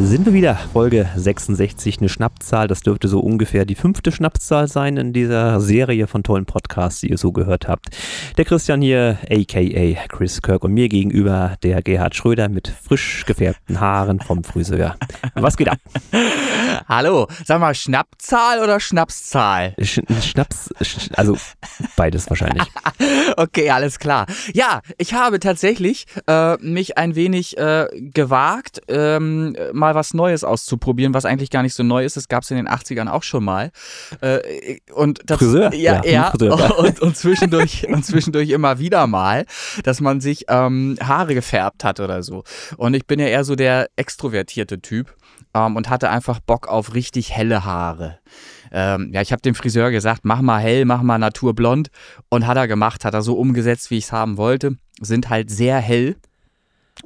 Sind wir wieder. Folge 66, eine Schnappzahl. Das dürfte so ungefähr die fünfte Schnappzahl sein in dieser Serie von tollen Podcasts, die ihr so gehört habt. Der Christian hier, aka Chris Kirk, und mir gegenüber der Gerhard Schröder mit frisch gefärbten Haaren vom Friseur. Was geht ab? Hallo, sag mal, Schnappzahl oder Schnapszahl? Sch Schnaps, sch also beides wahrscheinlich. okay, alles klar. Ja, ich habe tatsächlich äh, mich ein wenig äh, gewagt, ähm, mal was Neues auszuprobieren, was eigentlich gar nicht so neu ist. Das gab es in den 80ern auch schon mal. Äh, und das, Friseur? Ja, ja. ja. Und, und, zwischendurch, und zwischendurch immer wieder mal, dass man sich ähm, Haare gefärbt hat oder so. Und ich bin ja eher so der extrovertierte Typ ähm, und hatte einfach Bock auf richtig helle Haare. Ähm, ja, ich habe dem Friseur gesagt, mach mal hell, mach mal naturblond und hat er gemacht, hat er so umgesetzt, wie ich es haben wollte. Sind halt sehr hell.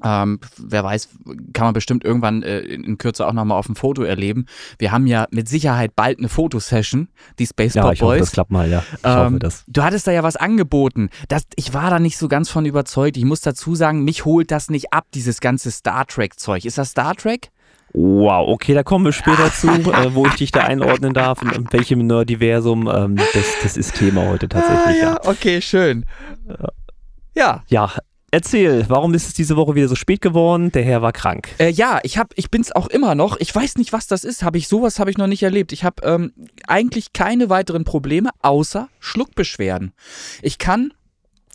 Ähm, wer weiß, kann man bestimmt irgendwann äh, in Kürze auch nochmal auf dem Foto erleben. Wir haben ja mit Sicherheit bald eine Fotosession, die Space ja, Pop ich Boys. Hoffe, das klappt mal, ja. Ich Ähm, hoffe das. Du hattest da ja was angeboten. Das, ich war da nicht so ganz von überzeugt. Ich muss dazu sagen, mich holt das nicht ab, dieses ganze Star Trek-Zeug. Ist das Star Trek? Wow, okay, da kommen wir später zu, äh, wo ich dich da einordnen darf, in, in welchem Nerdiversum. Ähm, das, das ist Thema heute tatsächlich. Ah, ja, okay, schön. Ja, Ja, erzähl, warum ist es diese Woche wieder so spät geworden? Der Herr war krank. Äh, ja, ich hab, ich bin's auch immer noch. Ich weiß nicht, was das ist. Habe ich sowas habe ich noch nicht erlebt. Ich habe ähm, eigentlich keine weiteren Probleme außer Schluckbeschwerden. Ich kann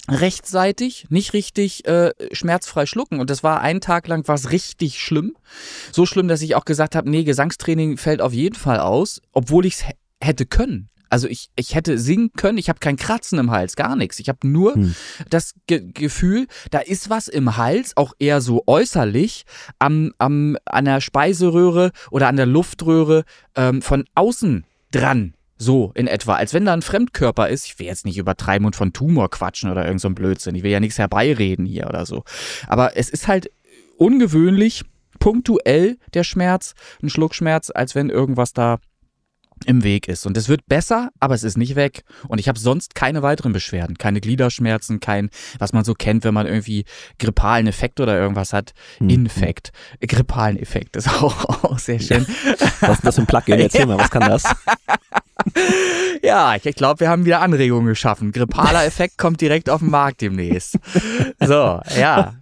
rechtzeitig nicht richtig äh, schmerzfrei schlucken und das war einen Tag lang was richtig schlimm. So schlimm, dass ich auch gesagt habe, nee, Gesangstraining fällt auf jeden Fall aus, obwohl ich es hätte können. Also ich, ich hätte singen können, ich habe kein Kratzen im Hals, gar nichts. Ich habe nur Hm. das Ge Gefühl, da ist was im Hals, auch eher so äußerlich, am, am, an der Speiseröhre oder an der Luftröhre ähm, von außen dran. So in etwa, als wenn da ein Fremdkörper ist. Ich will jetzt nicht übertreiben und von Tumor quatschen oder irgend so ein Blödsinn. Ich will ja nichts herbeireden hier oder so. Aber es ist halt ungewöhnlich, punktuell der Schmerz, ein Schluckschmerz, als wenn irgendwas da im Weg ist. Und es wird besser, aber es ist nicht weg. Und ich habe sonst keine weiteren Beschwerden. Keine Gliederschmerzen, kein, was man so kennt, wenn man irgendwie grippalen Effekt oder irgendwas hat. Hm. Infekt. Grippalen Effekt ist auch, auch sehr schön. Was ist das für ein Plugin? Erzähl mal, was kann das? Ja, ich, ich glaube, wir haben wieder Anregungen geschaffen. Grippaler Effekt kommt direkt auf den Markt demnächst. So, ja.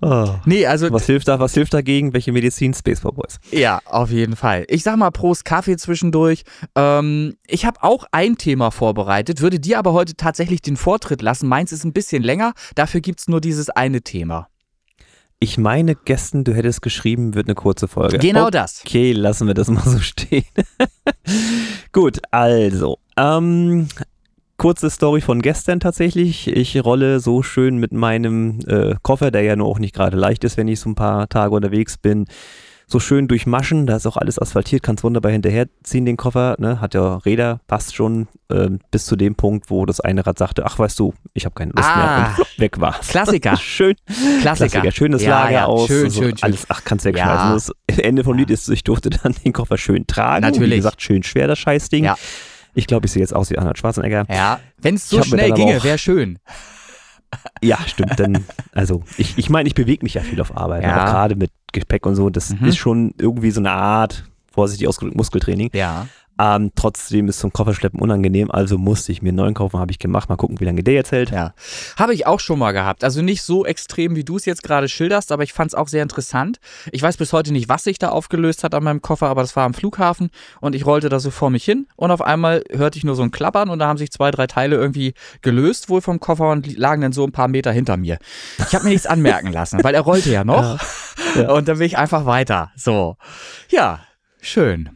Oh. Nee, also Was hilft da? Was hilft dagegen? Welche Medizin? Space Boys. Ja, auf jeden Fall. Ich sag mal Prost Kaffee zwischendurch. Ähm, ich habe auch ein Thema vorbereitet, würde dir aber heute tatsächlich den Vortritt lassen. Meins ist ein bisschen länger, dafür gibt's nur dieses eine Thema. Ich meine, gestern, du hättest geschrieben, wird eine kurze Folge. Genau das. Okay, lassen wir das mal so stehen. Gut, also. Ähm, kurze Story von gestern tatsächlich. Ich rolle so schön mit meinem äh, Koffer, der ja nur auch nicht gerade leicht ist, wenn ich so ein paar Tage unterwegs bin. So schön durch Maschen, da ist auch alles asphaltiert, kannst wunderbar hinterherziehen, den Koffer, ne? hat ja Räder, passt schon, ähm, bis zu dem Punkt, wo das eine Rad sagte, ach weißt du, ich habe keine Lust mehr Ah. und flupp, weg war's. Klassiker. schön, Klassiker. Schönes Ja, Lager ja, aus. schön, also schön, schön. Alles, ach, kannst du ja. Das Ende vom Lied ist, ich durfte dann den Koffer schön tragen. Natürlich. Wie gesagt, schön schwer, das Scheißding. Ja. Ich glaube, ich sehe jetzt aus wie Arnold Schwarzenegger. Ja, wenn es so schnell ginge, wäre schön. Ja, stimmt. Dann, also, ich, ich meine, ich bewege mich ja viel auf Arbeit. Ja. Aber gerade mit Gepäck und so, das Mhm. ist schon irgendwie so eine Art, vorsichtig ausgedrückt, Muskeltraining. Ja. Ähm, trotzdem ist ein Kofferschleppen unangenehm, also musste ich mir einen neuen kaufen, habe ich gemacht. Mal gucken, wie lange der jetzt hält. Ja. Habe ich auch schon mal gehabt. Also nicht so extrem, wie du es jetzt gerade schilderst, aber ich fand es auch sehr interessant. Ich weiß bis heute nicht, was sich da aufgelöst hat an meinem Koffer, aber das war am Flughafen und ich rollte da so vor mich hin und auf einmal hörte ich nur so ein Klappern und da haben sich zwei, drei Teile irgendwie gelöst wohl vom Koffer und lagen dann so ein paar Meter hinter mir. Ich habe mir nichts anmerken lassen, weil er rollte ja noch Ja. und dann bin ich einfach weiter. So. Ja, schön.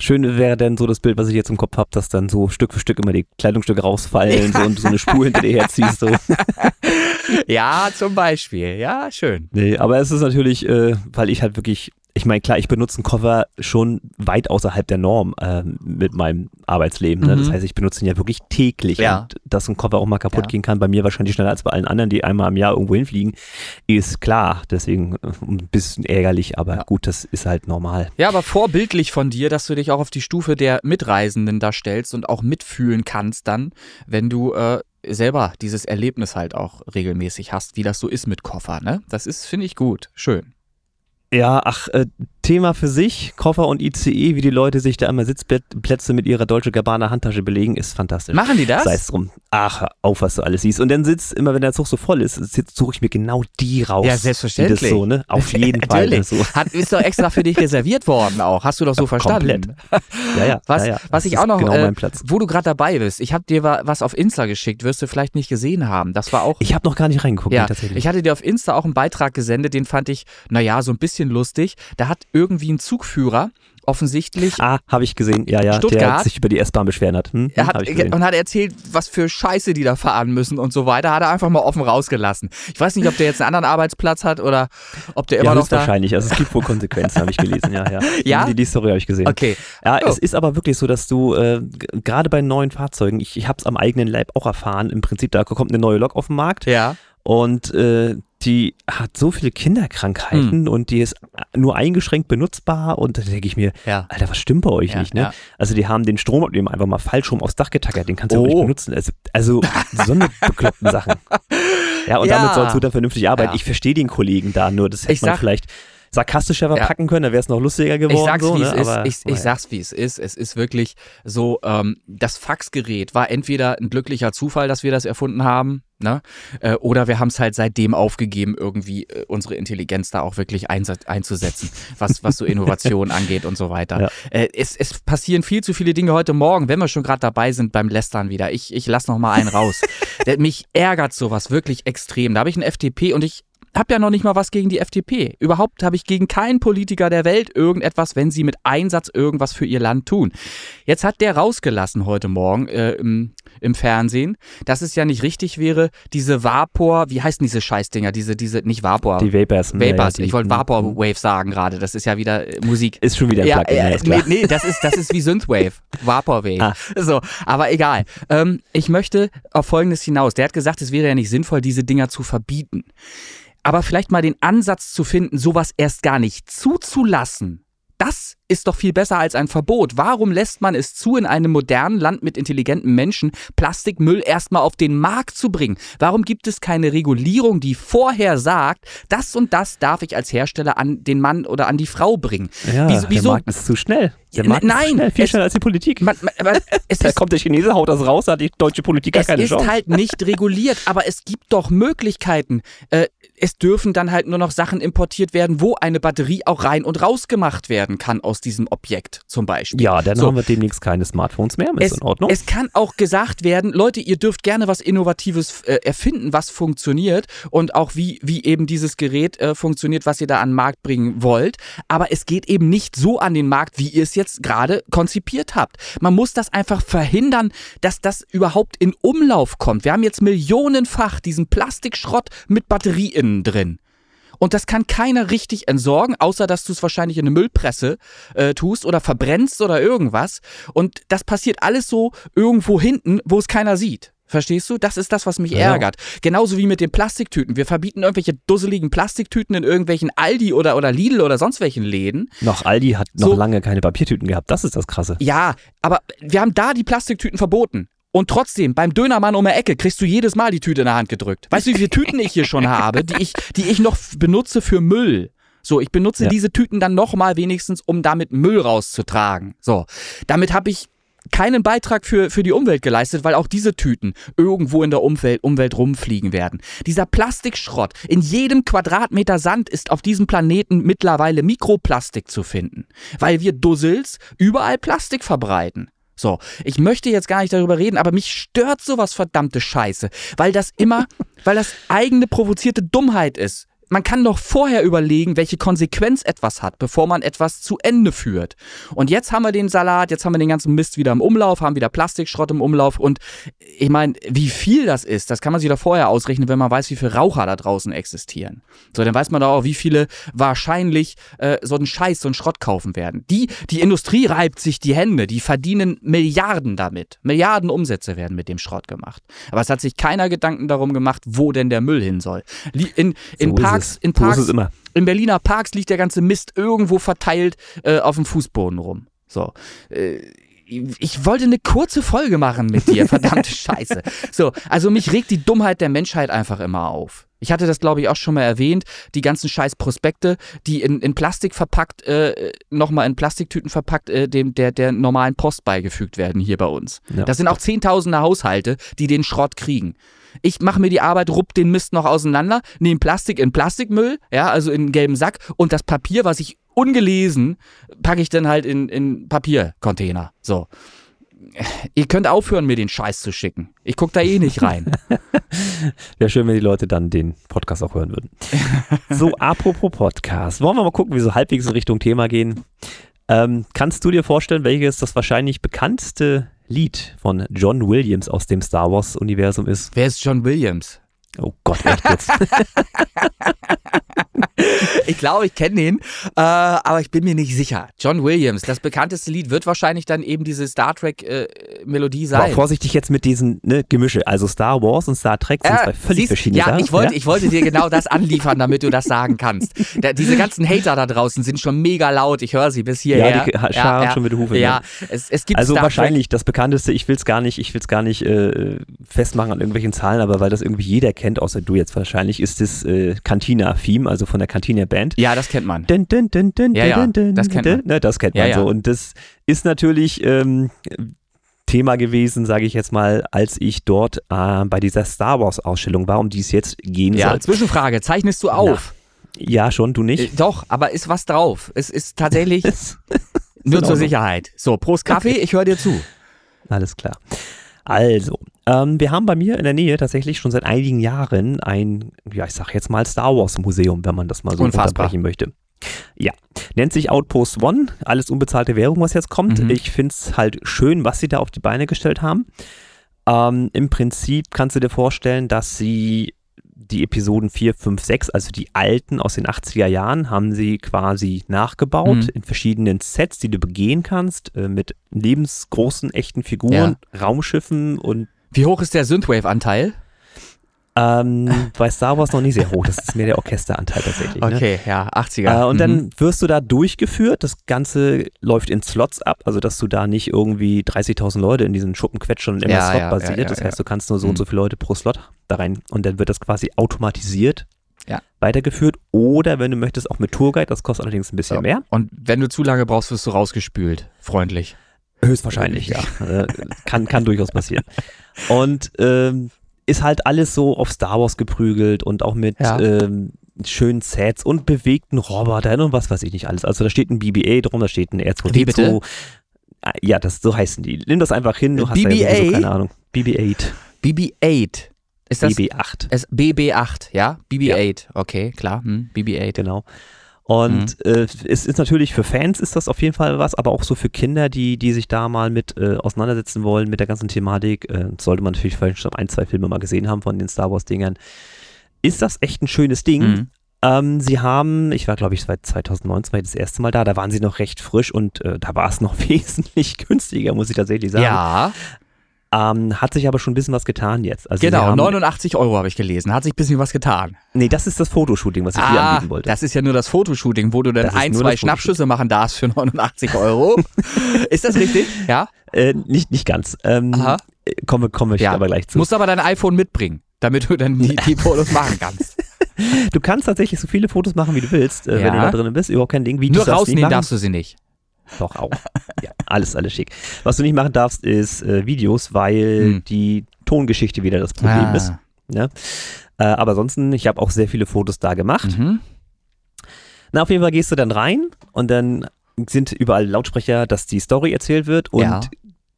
Schön wäre dann so das Bild, was ich jetzt im Kopf habe, dass dann so Stück für Stück immer die Kleidungsstücke rausfallen so, und so eine Spur hinter dir herziehst. So. Ja, zum Beispiel. Ja, schön. Nee, aber es ist natürlich, äh, weil ich halt wirklich, ich meine, klar, ich benutze einen Koffer schon weit außerhalb der Norm ähm, mit meinem Arbeitsleben. Ne? Das Mhm. heißt, ich benutze ihn ja wirklich täglich. Ja. Und dass ein Koffer auch mal kaputt Ja. gehen kann, bei mir wahrscheinlich schneller als bei allen anderen, die einmal im Jahr irgendwo hinfliegen, ist klar. Deswegen äh, ein bisschen ärgerlich, aber Ja. gut, das ist halt normal. Ja, aber vorbildlich von dir, dass du dich auch auf die Stufe der Mitreisenden da stellst und auch mitfühlen kannst dann, wenn du äh, selber dieses Erlebnis halt auch regelmäßig hast, wie das so ist mit Koffer, ne? Das ist, finde ich, gut. Schön. Ja, ach, äh, Thema für sich, Koffer und ICE, wie die Leute sich da immer Sitzplätze mit ihrer Deutsche Gabbana Handtasche belegen, ist fantastisch. Machen die das? Sei es drum. Ach, auf, was du alles siehst. Und dann sitzt, immer wenn der Zug so voll ist, suche ich mir genau die raus. Ja, selbstverständlich. Die das so, ne? Auf jeden Fall. So. Hat, ist doch extra für dich reserviert worden auch. Hast du doch so verstanden. Komplett. Ja, ja. Was, ja, ja. was ich auch noch, Genau äh, wo du gerade dabei bist, ich habe dir wa- was auf Insta geschickt, wirst du vielleicht nicht gesehen haben. Das war auch Ich habe noch gar nicht reingeguckt, ja, tatsächlich. ich hatte dir auf Insta auch einen Beitrag gesendet, den fand ich, naja, so ein bisschen lustig. Da hat irgendwie ein Zugführer offensichtlich ah, habe ich gesehen. Ja, ja. Der Stuttgart. sich über die S-Bahn beschweren hat. Hm? er hat, ich gesehen. und hat erzählt, was für Scheiße die da fahren müssen und so weiter. Hat er einfach mal offen rausgelassen. Ich weiß nicht, ob der jetzt einen anderen Arbeitsplatz hat oder ob der immer ja, noch da. höchstwahrscheinlich. Also es gibt wohl Konsequenzen, habe ich gelesen. Ja, ja. Ja? Die, die Story habe ich gesehen. Okay. Ja, Oh. es ist aber wirklich so, dass du äh, gerade bei neuen Fahrzeugen, ich, ich habe es am eigenen Leib auch erfahren, im Prinzip, da kommt eine neue Lok auf den Markt Ja. und äh, die hat so viele Kinderkrankheiten Hm. und die ist nur eingeschränkt benutzbar und da denke ich mir, Ja. Alter, was stimmt bei euch Ja, nicht, ne? ja. Also die haben den Stromabnehmer einfach mal falsch rum aufs Dach getackert, den kannst du auch nicht Oh. benutzen. Also, also so eine bekloppten Sachen. Ja, und damit sollst du dann vernünftig arbeiten. Ich verstehe den Kollegen da, nur das hätte Ich man sag- vielleicht sarkastischer verpacken können, dann wäre es noch lustiger geworden. Ich sag's, so, wie es ne? ist. Aber, Ich, ich naja. sag's, wie es ist. Es ist wirklich so, ähm, das Faxgerät war entweder ein glücklicher Zufall, dass wir das erfunden haben, ne? Äh, oder wir haben es halt seitdem aufgegeben, irgendwie äh, unsere Intelligenz da auch wirklich einzusetzen, was, was so Innovation angeht und so weiter. Ja. Äh, es, es passieren viel zu viele Dinge heute Morgen, wenn wir schon gerade dabei sind beim Lästern wieder. Ich, ich lass noch mal einen raus. Mich ärgert sowas wirklich extrem. Da habe ich einen FDP und ich habe ja noch nicht mal was gegen die FDP. Überhaupt habe ich gegen keinen Politiker der Welt irgendetwas, wenn sie mit Einsatz irgendwas für ihr Land tun. Jetzt hat der rausgelassen heute Morgen äh, im, im Fernsehen, dass es ja nicht richtig wäre, diese Vapor, wie heißen diese Scheißdinger, diese, diese, nicht Vapor, Die Vapors. ja, Vapors, ja, ich wollte. Vaporwave sagen gerade, das ist ja wieder äh, Musik. Ist schon wieder ein Ja, Plugin, ja, äh, nee, nee, das ist, das ist wie Synthwave, Vaporwave. Ah. So, aber egal. Ähm, ich möchte auf Folgendes hinaus. Der hat gesagt, es wäre ja nicht sinnvoll, diese Dinger zu verbieten. Aber vielleicht mal den Ansatz zu finden, sowas erst gar nicht zuzulassen. Das ist doch viel besser als ein Verbot. Warum lässt man es zu, in einem modernen Land mit intelligenten Menschen Plastikmüll erstmal auf den Markt zu bringen? Warum gibt es keine Regulierung, die vorher sagt, das und das darf ich als Hersteller an den Mann oder an die Frau bringen? Ja, wieso, wieso? der Markt ist zu schnell. Der Markt ist nein, zu schnell, viel es- schneller als die Politik. Man, man, es da ist kommt der Chinese, haut das raus, da hat die deutsche Politik gar es keine ist Chance. halt nicht reguliert, aber es gibt doch Möglichkeiten. Äh, es dürfen dann halt nur noch Sachen importiert werden, wo eine Batterie auch rein und raus gemacht werden kann aus diesem Objekt zum Beispiel. ja, dann So. haben wir demnächst keine Smartphones mehr, ist Es, in Ordnung. es kann auch gesagt werden, Leute, ihr dürft gerne was Innovatives äh, erfinden, was funktioniert und auch wie, wie eben dieses Gerät äh, funktioniert, was ihr da an den Markt bringen wollt. Aber es geht eben nicht so an den Markt, wie ihr es jetzt gerade konzipiert habt. Man muss das einfach verhindern, dass das überhaupt in Umlauf kommt. Wir haben jetzt millionenfach diesen Plastikschrott mit Batterie innen drin. Und das kann keiner richtig entsorgen, außer dass du es wahrscheinlich in eine Müllpresse äh, tust oder verbrennst oder irgendwas. Und das passiert alles so irgendwo hinten, wo es keiner sieht. Verstehst du? Das ist das, was mich Ja. ärgert. Genauso wie mit den Plastiktüten. Wir verbieten irgendwelche dusseligen Plastiktüten in irgendwelchen Aldi oder, oder Lidl oder sonst welchen Läden. noch Aldi hat noch So. lange keine Papiertüten gehabt. Das ist das Krasse. Ja, aber wir haben da die Plastiktüten verboten. Und trotzdem, beim Dönermann um die Ecke kriegst du jedes Mal die Tüte in der Hand gedrückt. Weißt du, wie viele Tüten ich hier schon habe, die ich, die ich noch benutze für Müll? So, ich benutze Ja. diese Tüten dann nochmal wenigstens, um damit Müll rauszutragen. So, damit habe ich keinen Beitrag für, für die Umwelt geleistet, weil auch diese Tüten irgendwo in der Umwelt, Umwelt rumfliegen werden. Dieser Plastikschrott, in jedem Quadratmeter Sand ist auf diesem Planeten mittlerweile Mikroplastik zu finden, weil wir Dussels überall Plastik verbreiten. So, ich möchte jetzt gar nicht darüber reden, aber mich stört sowas verdammte Scheiße, weil das immer, weil das eigene provozierte Dummheit ist. Man kann doch vorher überlegen, welche Konsequenz etwas hat, bevor man etwas zu Ende führt. Und jetzt haben wir den Salat, jetzt haben wir den ganzen Mist wieder im Umlauf, haben wieder Plastikschrott im Umlauf und ich meine, wie viel das ist, das kann man sich doch vorher ausrechnen, wenn man weiß, wie viele Raucher da draußen existieren. So, dann weiß man doch auch, wie viele wahrscheinlich äh, so einen Scheiß, so einen Schrott kaufen werden. Die, die Industrie reibt sich die Hände, die verdienen Milliarden damit. Milliarden Umsätze werden mit dem Schrott gemacht. Aber es hat sich keiner Gedanken darum gemacht, wo denn der Müll hin soll. In, in So ist Parks, in So ist Parks, es immer. in Berliner Parks liegt der ganze Mist irgendwo verteilt äh, auf dem Fußboden rum. So. Äh, ich wollte eine kurze Folge machen mit dir, verdammte Scheiße. So, also mich regt die Dummheit der Menschheit einfach immer auf. Ich hatte das, glaube ich, auch schon mal erwähnt. Die ganzen scheiß Prospekte, die in, in Plastik verpackt, äh, nochmal in Plastiktüten verpackt, äh, dem, der, der normalen Post beigefügt werden hier bei uns. Ja. Das sind auch zehntausende Haushalte, die den Schrott kriegen. Ich mache mir die Arbeit, rupp den Mist noch auseinander, nehme Plastik in Plastikmüll, ja, also in einen gelben Sack und das Papier, was ich ungelesen, packe ich dann halt in, in Papiercontainer. So. Ihr könnt aufhören, mir den Scheiß zu schicken. Ich gucke da eh nicht rein. Wäre schön, wenn die Leute dann den Podcast auch hören würden. so, apropos Podcast. Wollen wir mal gucken, wie so halbwegs in Richtung Thema gehen. Ähm, kannst du dir vorstellen, welches das wahrscheinlich bekannteste Lied von John Williams aus dem Star Wars-Universum ist? Wer ist John Williams? Oh Gott, echt jetzt. ich glaube, ich kenne den, äh, aber ich bin mir nicht sicher. John Williams, das bekannteste Lied wird wahrscheinlich dann eben diese Star Trek-Melodie äh, sein. Aber vorsichtig jetzt mit diesen ne, Gemische. Also Star Wars und Star Trek sind Äh, zwei völlig siehst- verschiedene Ja, Sachen. ich wollte, ich wollte dir genau das anliefern, damit du das sagen kannst. Da, diese ganzen Hater da draußen sind schon mega laut. Ich höre sie bis hierher. Ja, die ha- scharen schon mit den Hufen, Ja, es, es gibt Also Star wahrscheinlich das bekannteste, ich will es gar nicht, ich will es gar nicht äh, festmachen an irgendwelchen Zahlen, aber weil das irgendwie jeder kennt, außer du jetzt wahrscheinlich, ist das äh, Cantina-Theme, also von der Cantina-Band. Ja, das kennt man. Dun, dun, dun, dun, Ja, ja, dun, das kennt man. Ne, das kennt man ja. so. Und das ist natürlich ähm, Thema gewesen, sage ich jetzt mal, als ich dort äh, bei dieser Star Wars-Ausstellung war, um die es jetzt gehen Ja, soll. Zwischenfrage, zeichnest du auf? Ja, schon, du Äh, nicht? doch, aber ist was drauf? Es ist tatsächlich nur zur. Sicherheit. So, Prost Kaffee, ich höre dir zu. Alles klar. Also, ähm, wir haben bei mir in der Nähe tatsächlich schon seit einigen Jahren ein, ja, ich sag jetzt mal Star Wars Museum, wenn man das mal so unterbrechen möchte. Ja, nennt sich Outpost One, alles unbezahlte Währung, was jetzt kommt. Mhm. Ich finde es halt schön, was sie da auf die Beine gestellt haben. Ähm, Im Prinzip kannst du dir vorstellen, dass sie die Episoden 4, 5, 6, also die alten aus den 80er Jahren, haben sie quasi nachgebaut Mhm. in verschiedenen Sets, die du begehen kannst, äh, mit lebensgroßen, echten Figuren, Raumschiffen und Wie hoch ist der Synthwave-Anteil? Ähm, bei Star Wars noch nicht sehr hoch. Das ist mehr der Orchesteranteil tatsächlich. Ne? Okay, ja, 80er. Äh, und Mhm. dann wirst du da durchgeführt. Das Ganze läuft in Slots ab, also dass du da nicht irgendwie 30.000 Leute in diesen Schuppen quetschen und immer Ja, Slot ja, basiert. ja, das heißt, du kannst nur so und Mhm. so viele Leute pro Slot da rein. Und dann wird das quasi automatisiert Ja. weitergeführt. Oder wenn du möchtest, auch mit Tourguide. Das kostet allerdings ein bisschen mehr. Und wenn du zu lange brauchst, wirst du rausgespült. Freundlich. Höchstwahrscheinlich, ja. Äh, kann, kann durchaus passieren. Und ähm, ist halt alles so auf Star Wars geprügelt und auch mit Ja. ähm, schönen Sets und bewegten Robotern und was weiß ich nicht alles. Also da steht ein BB-8 drum, da steht ein R2D2. Wie bitte? Ah, Ja, das, so heißen die. Nimm das einfach hin, du hast ja BB-8? sowieso keine Ahnung. BB-8, BB-8. Ist das BB-8, es, BB-8, ja? BB-8, okay, klar. Hm, BB-8. genau. Und Mhm. äh, es ist natürlich für Fans ist das auf jeden Fall was, aber auch so für Kinder, die, die sich da mal mit äh, auseinandersetzen wollen mit der ganzen Thematik, äh, sollte man natürlich vielleicht schon ein, zwei Filme mal gesehen haben von den Star Wars-Dingern. Ist das echt ein schönes Ding? Mhm. Ähm, sie haben, ich war glaube ich seit 2019 war ich das erste Mal da, da waren sie noch recht frisch und äh, da war es noch wesentlich günstiger, muss ich tatsächlich sagen. Ja, Ähm, hat sich aber schon ein bisschen was getan jetzt. Also genau. haben, 89 Euro habe ich gelesen. Hat sich ein bisschen was getan. Nee, das ist das Fotoshooting, was ich dir Ah, anbieten wollte. das ist ja nur das Fotoshooting, wo du dann Das ein, zwei Schnappschüsse machen darfst für 89 Euro. ist das richtig? Ja. Äh, nicht, nicht ganz. Ähm, Aha. äh, Komme, komme ich Ja. aber gleich zu. Musst aber dein iPhone mitbringen, damit du dann die, die Fotos machen kannst. Du kannst tatsächlich so viele Fotos machen, wie du willst, äh, Ja. wenn du da drin bist. Überhaupt kein Ding. Videos Nur rausnehmen darfst du sie nicht. Doch, auch. ja, alles, alles schick. Was du nicht machen darfst, ist äh, Videos, weil Hm. die Tongeschichte wieder das Problem Ah. ist. Ne? Äh, aber ansonsten, ich habe auch sehr viele Fotos da gemacht. Mhm. Na, auf jeden Fall gehst du dann rein und dann sind überall Lautsprecher, dass die Story erzählt wird. Und Ja.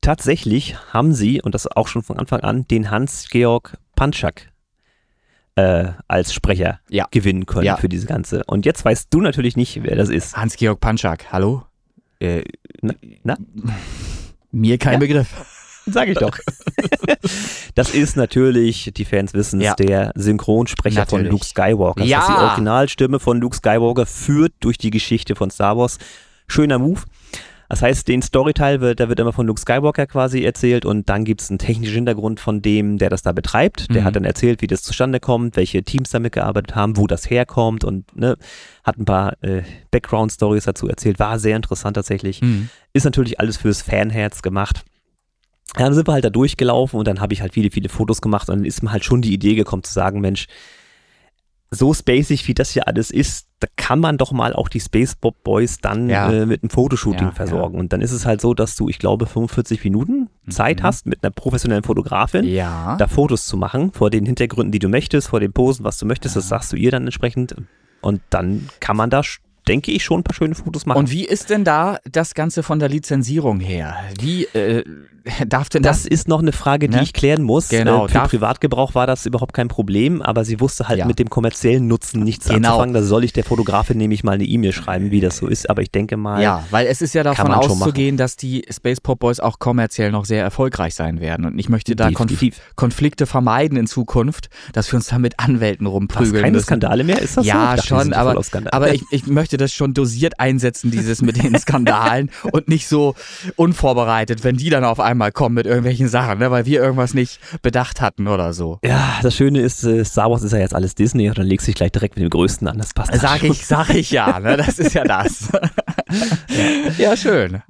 tatsächlich haben sie, und das auch schon von Anfang an, den Hans-Georg Panschak äh, als Sprecher Ja. gewinnen können Ja. für diese ganze. Und jetzt weißt du natürlich nicht, wer das ist. Hans-Georg Panschak, hallo? Äh, na, na, Mir kein Ja. Begriff. sag ich doch. das ist natürlich, die Fans wissen es, Ja. der Synchronsprecher Natürlich. von Luke Skywalker. Ja. Das ist die Originalstimme von Luke Skywalker, führt durch die Geschichte von Star Wars. Schöner Move. Das heißt, den Storyteil wird, da wird immer von Luke Skywalker quasi erzählt und dann gibt es einen technischen Hintergrund von dem, der das da betreibt. Der Mhm. hat dann erzählt, wie das zustande kommt, welche Teams damit gearbeitet haben, wo das herkommt und ne, hat ein paar äh, Background-Stories dazu erzählt. War sehr interessant tatsächlich. Mhm. Ist natürlich alles fürs Fanherz gemacht. Ja, dann sind wir halt da durchgelaufen und dann habe ich halt viele, viele Fotos gemacht und dann ist mir halt schon die Idee gekommen zu sagen, Mensch, so spacig wie das hier alles ist, da kann man doch mal auch die Space Bob Boys dann Ja. äh, mit einem Fotoshooting Ja, versorgen. Und dann ist es halt so, dass du, ich glaube, 45 Minuten Zeit Mhm. hast, mit einer professionellen Fotografin Ja. da Fotos zu machen, vor den Hintergründen, die du möchtest, vor den Posen, was du möchtest, das sagst du ihr dann entsprechend. Und dann kann man da, denke ich, schon ein paar schöne Fotos machen. Und wie ist denn da das Ganze von der Lizenzierung her? Wie äh, darf denn das das? ist noch eine Frage, die Ne? ich klären muss. Genau, Äh, für Privatgebrauch war das überhaupt kein Problem, aber sie wusste halt Ja. mit dem kommerziellen Nutzen nichts Genau. anzufangen. Da soll ich der Fotografin nämlich mal eine E-Mail schreiben, wie das so ist. Aber ich denke mal, Ja, weil es ist ja davon auszugehen, dass die Space Pop Boys auch kommerziell noch sehr erfolgreich sein werden. Und ich möchte da definitiv. Konflikte vermeiden in Zukunft, dass wir uns da mit Anwälten Was, rumprügeln keine müssen. Skandale mehr? Ist das so? Ja, dachte, die schon, aber, aber ich, ich möchte das schon dosiert einsetzen, dieses mit den Skandalen und nicht so unvorbereitet, wenn die dann auf einmal kommen mit irgendwelchen Sachen, ne, weil wir irgendwas nicht bedacht hatten oder so. ja, das Schöne ist, äh, Star Wars ist ja jetzt alles Disney und dann legst du dich gleich direkt mit dem Größten an. Das passt Sag ich, sag ich ja, ne? Das ist ja das. ja, schön.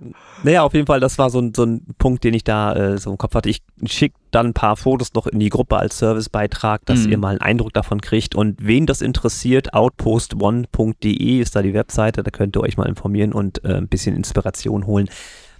Naja, auf jeden Fall, das war so ein, so ein Punkt, den ich da äh, so im Kopf hatte. Ich schicke dann ein paar Fotos noch in die Gruppe als Servicebeitrag, dass Mhm. ihr mal einen Eindruck davon kriegt. Und wen das interessiert, outpost1.de ist da die Webseite, da könnt ihr euch mal informieren und äh, ein bisschen Inspiration holen.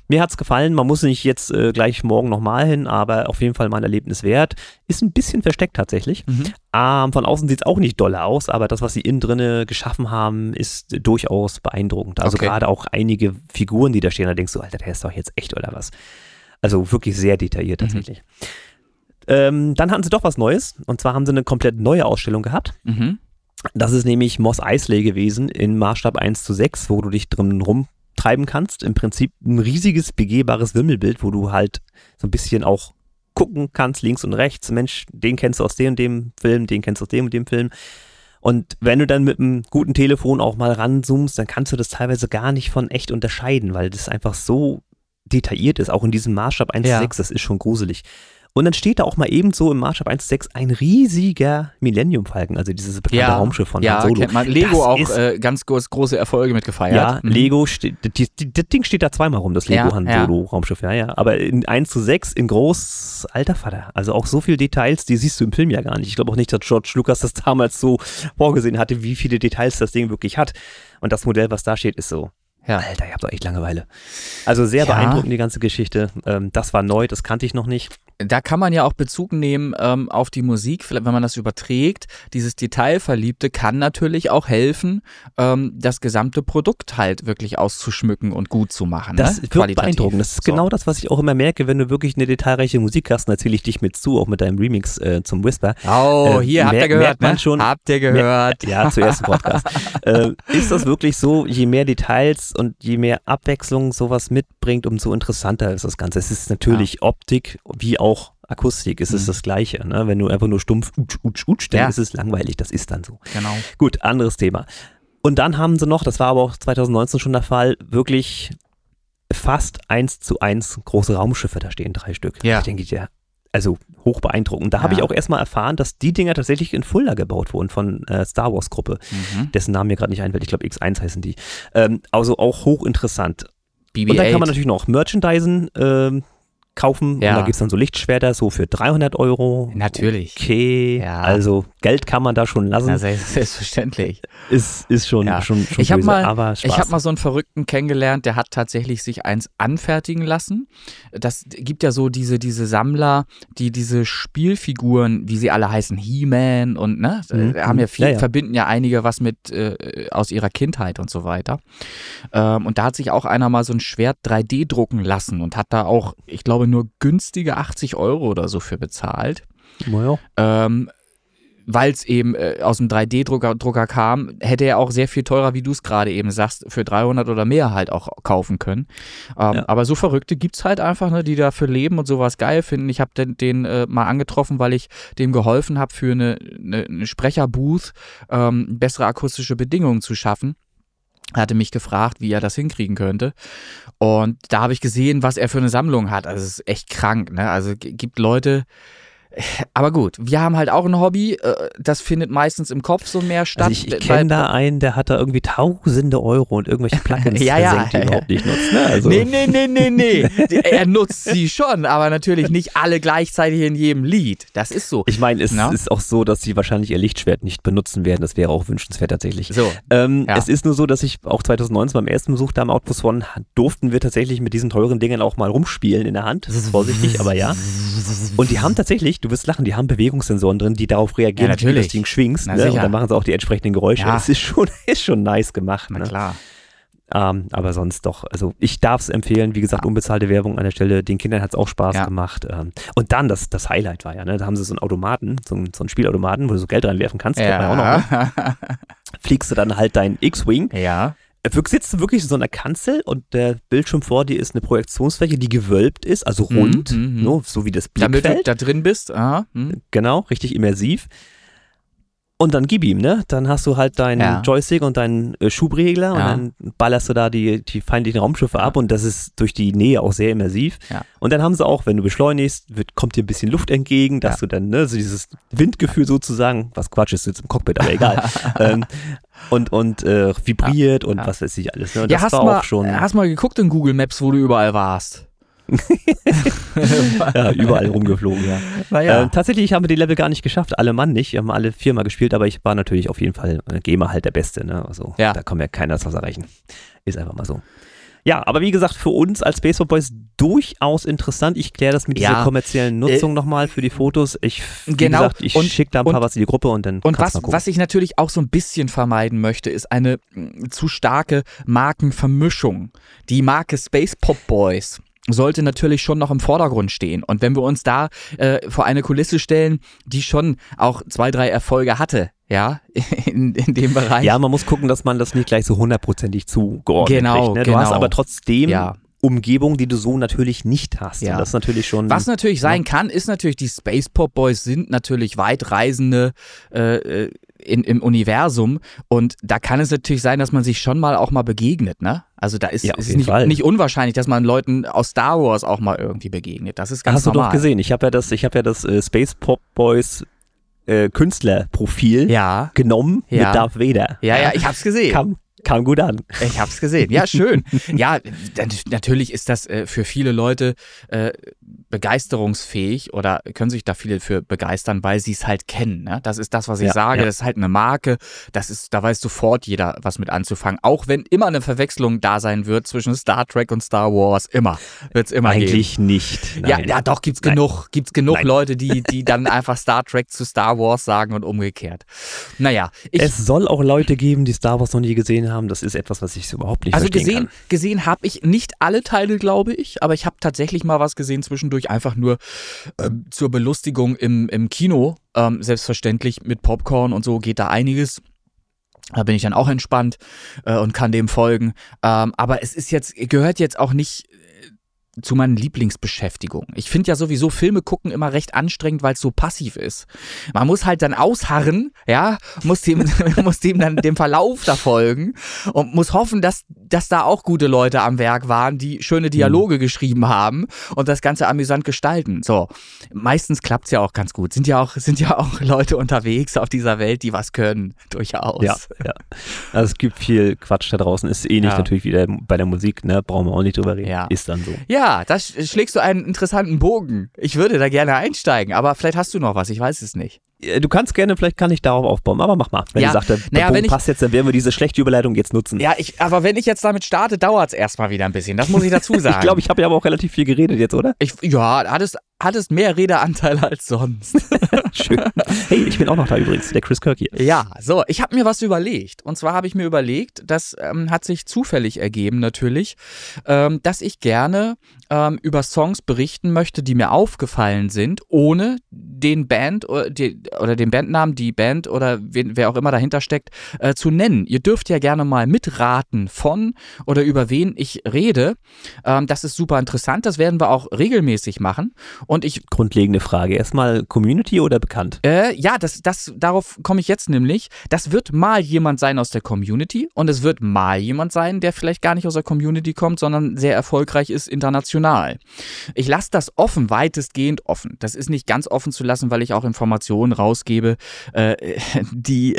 Mir hat's gefallen, man muss nicht jetzt äh, gleich morgen nochmal hin, aber auf jeden Fall mal ein Erlebnis wert. Ist ein bisschen versteckt tatsächlich. Mhm. Ähm, von außen sieht's auch nicht dolle aus, aber das, was sie innen drinne geschaffen haben, ist durchaus beeindruckend. Also Okay. gerade auch einige Figuren, die da stehen, da denkst du, Alter, der ist doch jetzt echt oder was. Also wirklich sehr detailliert Mhm. tatsächlich. Ähm, dann hatten sie doch was Neues. Und zwar haben sie eine komplett neue Ausstellung gehabt. Mhm. Das ist nämlich Moss Eisley gewesen in Maßstab 1 zu 6, wo du dich drin rumtreiben kannst. Im Prinzip ein riesiges, begehbares Wimmelbild, wo du halt so ein bisschen auch gucken kannst, links und rechts. Mensch, den kennst du aus dem und dem Film, den kennst du aus dem und dem Film. Und wenn du dann mit einem guten Telefon auch mal ranzoomst, dann kannst du das teilweise gar nicht von echt unterscheiden, weil das einfach so detailliert ist, auch in diesem Maßstab 1 Ja. zu 6, das ist schon gruselig. Und dann steht da auch mal ebenso im Maßstab 1 zu 6 ein riesiger Millennium Falcon, also dieses bekannte Ja, Raumschiff von ja, Han Solo. man. Lego Das auch ist- äh, ganz groß, große Erfolge mit gefeiert. Ja, Mhm. Lego, steht, die, die, das Ding steht da zweimal rum, das Lego Ja, Han ja. Solo Raumschiff, ja, ja. Aber in 1 zu 6 in groß, alter Vater. Also auch so viele Details, die siehst du im Film ja gar nicht. Ich glaube auch nicht, dass George Lucas das damals so vorgesehen hatte, wie viele Details das Ding wirklich hat. Und das Modell, was da steht, ist so, Ja. Alter, ihr habt doch echt Langeweile. Also sehr Ja. beeindruckend, die ganze Geschichte. Ähm, das war neu, das kannte ich noch nicht. Da kann man ja auch Bezug nehmen ähm, auf die Musik, vielleicht, wenn man das überträgt. Dieses Detailverliebte kann natürlich auch helfen, ähm, das gesamte Produkt halt wirklich auszuschmücken und gut zu machen. Das ne? Qualitativ. beeindruckend. Das ist So. genau das, was ich auch immer merke, wenn du wirklich eine detailreiche Musik hast. Dann erzähle ich dich mit zu, auch mit deinem Remix äh, zum Whisper. Oh, Äh, hier, habt ihr gehört, man ne? schon- habt ihr gehört. Ja, zuerst im Podcast. äh, ist das wirklich so, je mehr Details und je mehr Abwechslung sowas mitbringt, umso interessanter ist das Ganze. Es ist natürlich Optik wie auch Akustik, es ist Mhm. das Gleiche. Ne? Wenn du einfach nur stumpf utsch, utsch, utsch, dann Ja. ist es langweilig, das ist dann so. Genau. Gut, anderes Thema. Und dann haben sie noch, das war aber auch 2019 schon der Fall, wirklich fast eins zu eins große Raumschiffe da stehen, drei Stück. Ja. Ich denke, ja, also hoch beeindruckend. Da habe Ja. ich auch erstmal erfahren, dass die Dinger tatsächlich in Fulda gebaut wurden von äh, Star Wars Gruppe, Mhm. dessen Namen mir gerade nicht einfällt. Ich glaube X1 heißen die. Ähm, also auch hochinteressant. BB-8. Und dann kann man natürlich noch Merchandisen ähm, kaufen. Ja. Und da gibt es dann so Lichtschwerter, so für 300 Euro. Natürlich. Okay, Ja. also Geld kann man da schon lassen. Ja, selbst- selbstverständlich. ist, ist schon, Ja. schon, schon Ich habe böse, mal, aber Spaß. ich habe mal so einen Verrückten kennengelernt, der hat tatsächlich sich eins anfertigen lassen. Das gibt ja so diese, diese Sammler, die diese Spielfiguren, wie sie alle heißen, He-Man und ne, Mhm, äh, haben ja mhm. viel, Ja, ja. verbinden ja einige was mit äh, aus ihrer Kindheit und so weiter. Ähm, und da hat sich auch einer mal so ein Schwert 3D drucken lassen und hat da auch, ich glaube, nur günstige 80 Euro oder so für bezahlt Naja. ähm, weil es eben äh, aus dem 3D-Drucker Drucker kam, hätte er auch sehr viel teurer, wie du es gerade eben sagst, für 300 oder mehr halt auch kaufen können. Ähm, Ja. Aber so Verrückte gibt es halt einfach, ne, die dafür leben und sowas geil finden. Ich habe den, den äh, mal angetroffen, weil ich dem geholfen habe, für eine, eine, eine Sprecherbooth ähm, bessere akustische Bedingungen zu schaffen. Er hatte mich gefragt, wie er das hinkriegen könnte. Und da habe ich gesehen, was er für eine Sammlung hat. Also es ist echt krank. Ne? Also g- gibt Leute, Aber gut, wir haben halt auch ein Hobby, äh, das findet meistens im Kopf so mehr statt. Also ich, ich kenne da einen, der hat da irgendwie tausende Euro und irgendwelche Plugins Ja, ja. versenkt, die er überhaupt nicht nutzt. Ne? Also, Nee, nee, nee, nee, nee. Er nutzt sie schon, aber natürlich nicht alle gleichzeitig in jedem Lied. Das ist so. Ich meine, es Na? ist auch so, dass sie wahrscheinlich ihr Lichtschwert nicht benutzen werden. Das wäre auch wünschenswert tatsächlich. So. Ähm, Ja. Es ist nur so, dass ich auch 2019 beim ersten Besuch da am Outpost One durften wir tatsächlich mit diesen teuren Dingen auch mal rumspielen in der Hand. Das ist vorsichtig, aber ja. Und die haben tatsächlich, du wirst lachen, die haben Bewegungssensoren drin, die darauf reagieren, Ja, wie du das. Ding schwingst. Na, Ne? Und dann machen sie auch die entsprechenden Geräusche. Ja. Das ist schon, ist schon nice gemacht. Na Ne? klar. Ähm, aber sonst doch, also ich darf es empfehlen, wie gesagt, unbezahlte Werbung an der Stelle, den Kindern hat es auch Spaß Ja. gemacht. Ähm, und dann, das, das Highlight war ja, ne, da haben sie so einen Automaten, so einen, so einen Spielautomaten, wo du so Geld reinwerfen kannst, ja auch noch, ne? Fliegst du dann halt deinen X-Wing, ja. Sitzt du wirklich in so einer Kanzel und der Bildschirm vor dir ist eine Projektionsfläche, die gewölbt ist, also Mhm, rund, mhm, mhm. no, so wie das Damit du Blickfeld, da drin bist. Aha. hm. genau, richtig immersiv. Und dann gib ihm, ne? Dann hast du halt deinen Ja. Joystick und deinen äh, Schubregler und Ja. dann ballerst du da die, die feindlichen Raumschiffe ab und das ist durch die Nähe auch sehr immersiv. Ja. Und dann haben sie auch, wenn du beschleunigst, wird, kommt dir ein bisschen Luft entgegen, dass Ja. du dann, ne, so dieses Windgefühl sozusagen, was Quatsch ist jetzt im Cockpit, aber egal. ähm, und und äh, vibriert und Ja. was weiß ich alles. Ne? Und Ja, das hast war mal, auch schon hast mal geguckt in Google Maps, wo du überall warst. ja, überall rumgeflogen, ja. Naja. Ähm, tatsächlich haben wir die Level gar nicht geschafft, alle Mann nicht. Wir haben alle viermal gespielt, aber ich war natürlich auf jeden Fall äh, Gamer halt der Beste. Ne? Also, Ja. Da kann mir keiner was erreichen. Ist einfach mal so. Ja, aber wie gesagt, für uns als Baseball Boys durchaus interessant. Ich kläre das mit Ja. dieser kommerziellen Nutzung nochmal für die Fotos. Ich, Genau. gesagt, ich schicke da ein paar und- was in die Gruppe und dann Und was, was ich natürlich auch so ein bisschen vermeiden möchte, ist eine mh, zu starke Markenvermischung. Die Marke Space Pop Boys sollte natürlich schon noch im Vordergrund stehen. Und wenn wir uns da äh, vor eine Kulisse stellen, die schon auch zwei, drei Erfolge hatte, ja, in, in dem Bereich. Ja, man muss gucken, dass man das nicht gleich so hundertprozentig zugeordnet Genau, kriegt. Ne? Du hast genau. aber trotzdem Ja. Umgebung, die du so natürlich nicht hast. Ja. Und das ist natürlich schon. Was natürlich sein kann, ist natürlich, die Space Pop Boys sind natürlich weitreisende äh, äh, in, im Universum und da kann es natürlich sein, dass man sich schon mal auch mal begegnet, ne? Also da ist Ja, es ist nicht, nicht unwahrscheinlich, dass man Leuten aus Star Wars auch mal irgendwie begegnet. Das ist ganz Hast du normal. doch gesehen. Ich habe ja das, ich habe ja das äh, Space Pop Boys äh, Künstlerprofil Ja, genommen Ja. mit Darth Vader. ja, ja, ich hab's gesehen. Kam, kam gut an. Ich hab's gesehen. Ja, schön. ja, natürlich ist das äh, für viele Leute äh, begeisterungsfähig oder können sich da viele für begeistern, weil sie es halt kennen. Ne? Das ist das, was ich Ja, sage. ja. Das ist halt eine Marke. Das ist, da weiß sofort jeder, was mit anzufangen. Auch wenn immer eine Verwechslung da sein wird zwischen Star Trek und Star Wars. Immer. Wird's immer geben. Eigentlich nicht. Ja, Nein. ja, doch, gibt's Nein. genug, gibt's genug Nein. Leute, die, die dann einfach Star Trek zu Star Wars sagen und umgekehrt. Naja, ich, es soll auch Leute geben, die Star Wars noch nie gesehen haben. Das ist etwas, was ich so überhaupt nicht Also verstehen gesehen, kann. gesehen habe ich nicht alle Teile, glaube ich, aber ich habe tatsächlich mal was gesehen zwischendurch, einfach nur ähm, zur Belustigung im, im Kino. Ähm, selbstverständlich mit Popcorn und so geht da einiges. Da bin ich dann auch entspannt äh, und kann dem folgen. Ähm, aber es ist jetzt, gehört jetzt auch nicht äh, zu meinen Lieblingsbeschäftigungen. Ich finde ja sowieso Filme gucken immer recht anstrengend, weil es so passiv ist. Man muss halt dann ausharren, ja, muss dem, muss dem dann dem Verlauf da folgen und muss hoffen, dass, dass da auch gute Leute am Werk waren, die schöne Dialoge geschrieben haben und das Ganze amüsant gestalten. So, meistens klappt's ja auch ganz gut. Sind ja auch, sind ja auch Leute unterwegs auf dieser Welt, die was können, durchaus. Ja, ja. Also es gibt viel Quatsch da draußen. Ist ähnlich Ja. natürlich wieder bei der Musik, ne? Brauchen wir auch nicht drüber reden. Ja. Ist dann so. Ja, da sch- schlägst du einen interessanten Bogen. Ich würde da gerne einsteigen, aber vielleicht hast du noch was, ich weiß es nicht. Äh, Du kannst gerne, vielleicht kann ich darauf aufbauen, aber mach mal. Wenn Ja, du sagst, der, naja, Bogen wenn ich- passt jetzt, dann werden wir diese schlechte Überleitung jetzt nutzen. Ja, ich, aber wenn ich jetzt damit starte, dauert's erstmal wieder ein bisschen. Das muss ich dazu sagen. ich glaube, ich habe ja aber auch relativ viel geredet jetzt, oder? ich, ja, hattest, hattest mehr Redeanteil als sonst. Schön. Hey, ich bin auch noch da übrigens, der Chris Kirk hier. Ja, so, ich habe mir was überlegt. Und zwar habe ich mir überlegt, das ähm, hat sich zufällig ergeben natürlich, ähm, dass ich gerne ähm, über Songs berichten möchte, die mir aufgefallen sind, ohne den Band oder, die, oder den Bandnamen, die Band oder wen, wer auch immer dahinter steckt, äh, zu nennen. Ihr dürft ja gerne mal mitraten von oder über wen ich rede. Ähm, das ist super interessant. Das werden wir auch regelmäßig machen. und ich Grundlegende Frage. Erstmal Community oder bekannt? Äh, ja, das, das, darauf komme ich jetzt nämlich. Das wird mal jemand sein aus der Community und es wird mal jemand sein, der vielleicht gar nicht aus der Community kommt, sondern sehr erfolgreich ist international. Ich lasse das offen, weitestgehend offen. Das ist nicht ganz offen zu lassen, weil ich auch Informationen rausgebe, äh, die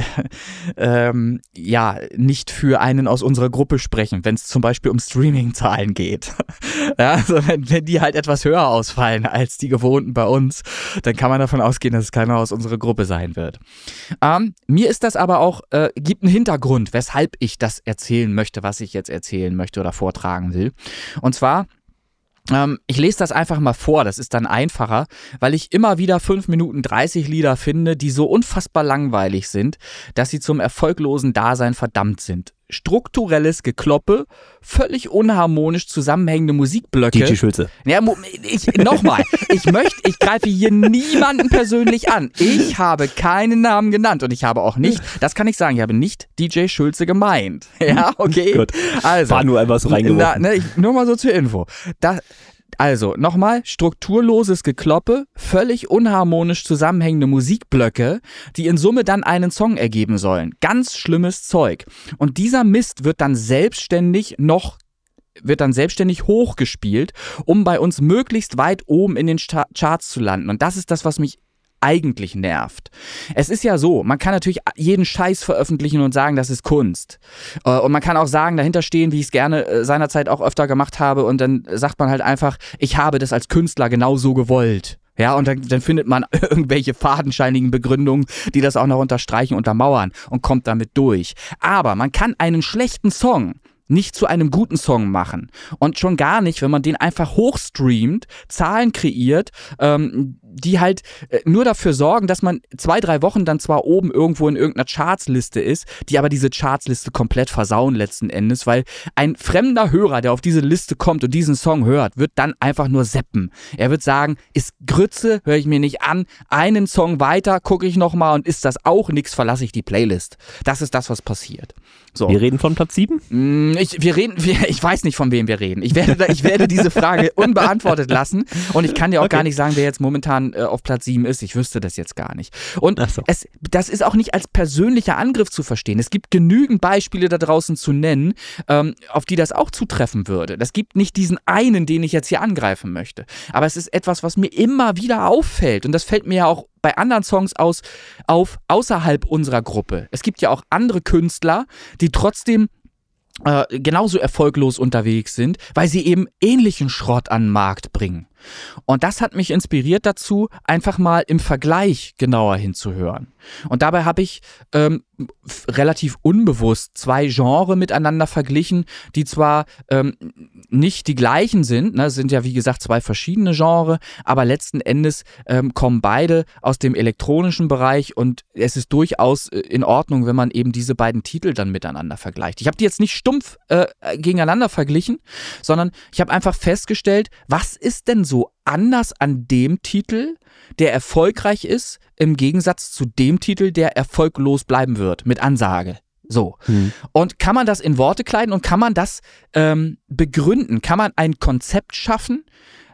ähm, ja nicht für einen aus unserer Gruppe sprechen, wenn es zum Beispiel um Streaming-Zahlen geht. ja, also wenn, wenn die halt etwas höher ausfallen als die gewohnten bei uns, dann kann man davon ausgehen, dass es keiner aus unserer Gruppe sein wird. Ähm, mir ist das aber auch, äh, gibt einen Hintergrund, weshalb ich das erzählen möchte, was ich jetzt erzählen möchte oder vortragen will. Und zwar ähm, ich lese das einfach mal vor, das ist dann einfacher, weil ich immer wieder 5 Minuten 30 Lieder finde, die so unfassbar langweilig sind, dass sie zum erfolglosen Dasein verdammt sind strukturelles Gekloppe, völlig unharmonisch zusammenhängende Musikblöcke. DJ Schulze. Ja, ich, nochmal, ich möchte, ich greife hier niemanden persönlich an. Ich habe keinen Namen genannt und ich habe auch nicht, das kann ich sagen, ich habe nicht DJ Schulze gemeint. Ja, okay. Gut. Also, War nur einfach so reingeworfen. Na, ne, ich, nur mal so zur Info. Da, also, nochmal, strukturloses Gekloppe, völlig unharmonisch zusammenhängende Musikblöcke, die in Summe dann einen Song ergeben sollen. Ganz schlimmes Zeug. Und dieser Mist wird dann selbstständig noch wird dann selbstständig hochgespielt, um bei uns möglichst weit oben in den Charts zu landen. Und das ist das, was mich eigentlich nervt. Es ist ja so, man kann natürlich jeden Scheiß veröffentlichen und sagen, das ist Kunst. Äh, und man kann auch sagen, dahinter stehen, wie ich es gerne äh, seinerzeit auch öfter gemacht habe. Und dann sagt man halt einfach, ich habe das als Künstler genau so gewollt. Ja, und dann, dann findet man irgendwelche fadenscheinigen Begründungen, die das auch noch unterstreichen, untermauern und kommt damit durch. Aber man kann einen schlechten Song nicht zu einem guten Song machen. Und schon gar nicht, wenn man den einfach hochstreamt, Zahlen kreiert, ähm, die halt äh, nur dafür sorgen, dass man zwei, drei Wochen dann zwar oben irgendwo in irgendeiner Chartsliste ist, die aber diese Chartsliste komplett versauen letzten Endes, weil ein fremder Hörer, der auf diese Liste kommt und diesen Song hört, wird dann einfach nur seppen. Er wird sagen, ist Grütze, höre ich mir nicht an, einen Song weiter, gucke ich nochmal und ist das auch nichts, verlasse ich die Playlist. Das ist das, was passiert. So. Wir reden von Platz 7? Mm, ich, wir reden, wir, ich weiß nicht, von wem wir reden. Ich werde, ich werde diese Frage unbeantwortet lassen und ich kann dir auch okay. gar nicht sagen, wer jetzt momentan äh, auf Platz 7 ist. Ich wüsste das jetzt gar nicht. Und so. es, das ist auch nicht als persönlicher Angriff zu verstehen. Es gibt genügend Beispiele da draußen zu nennen, ähm, auf die das auch zutreffen würde. Das gibt nicht diesen einen, den ich jetzt hier angreifen möchte. Aber es ist etwas, was mir immer wieder auffällt. Und das fällt mir ja auch bei anderen Songs aus, auf außerhalb unserer Gruppe. Es gibt ja auch andere Künstler, die trotzdem äh, genauso erfolglos unterwegs sind, weil sie eben ähnlichen Schrott an den Markt bringen. Und das hat mich inspiriert dazu, einfach mal im Vergleich genauer hinzuhören. Und dabei habe ich ähm, relativ unbewusst zwei Genres miteinander verglichen, die zwar ähm, nicht die gleichen sind, ne, sind ja wie gesagt zwei verschiedene Genres, aber letzten Endes ähm, kommen beide aus dem elektronischen Bereich und es ist durchaus äh, in Ordnung, wenn man eben diese beiden Titel dann miteinander vergleicht. Ich habe die jetzt nicht stumpf äh, gegeneinander verglichen, sondern ich habe einfach festgestellt, was ist denn so anders an dem Titel, der erfolgreich ist, im Gegensatz zu dem Titel, der erfolglos bleiben wird, mit Ansage. So. Hm. Und kann man das in Worte kleiden und kann man das ähm, begründen? Kann man ein Konzept schaffen,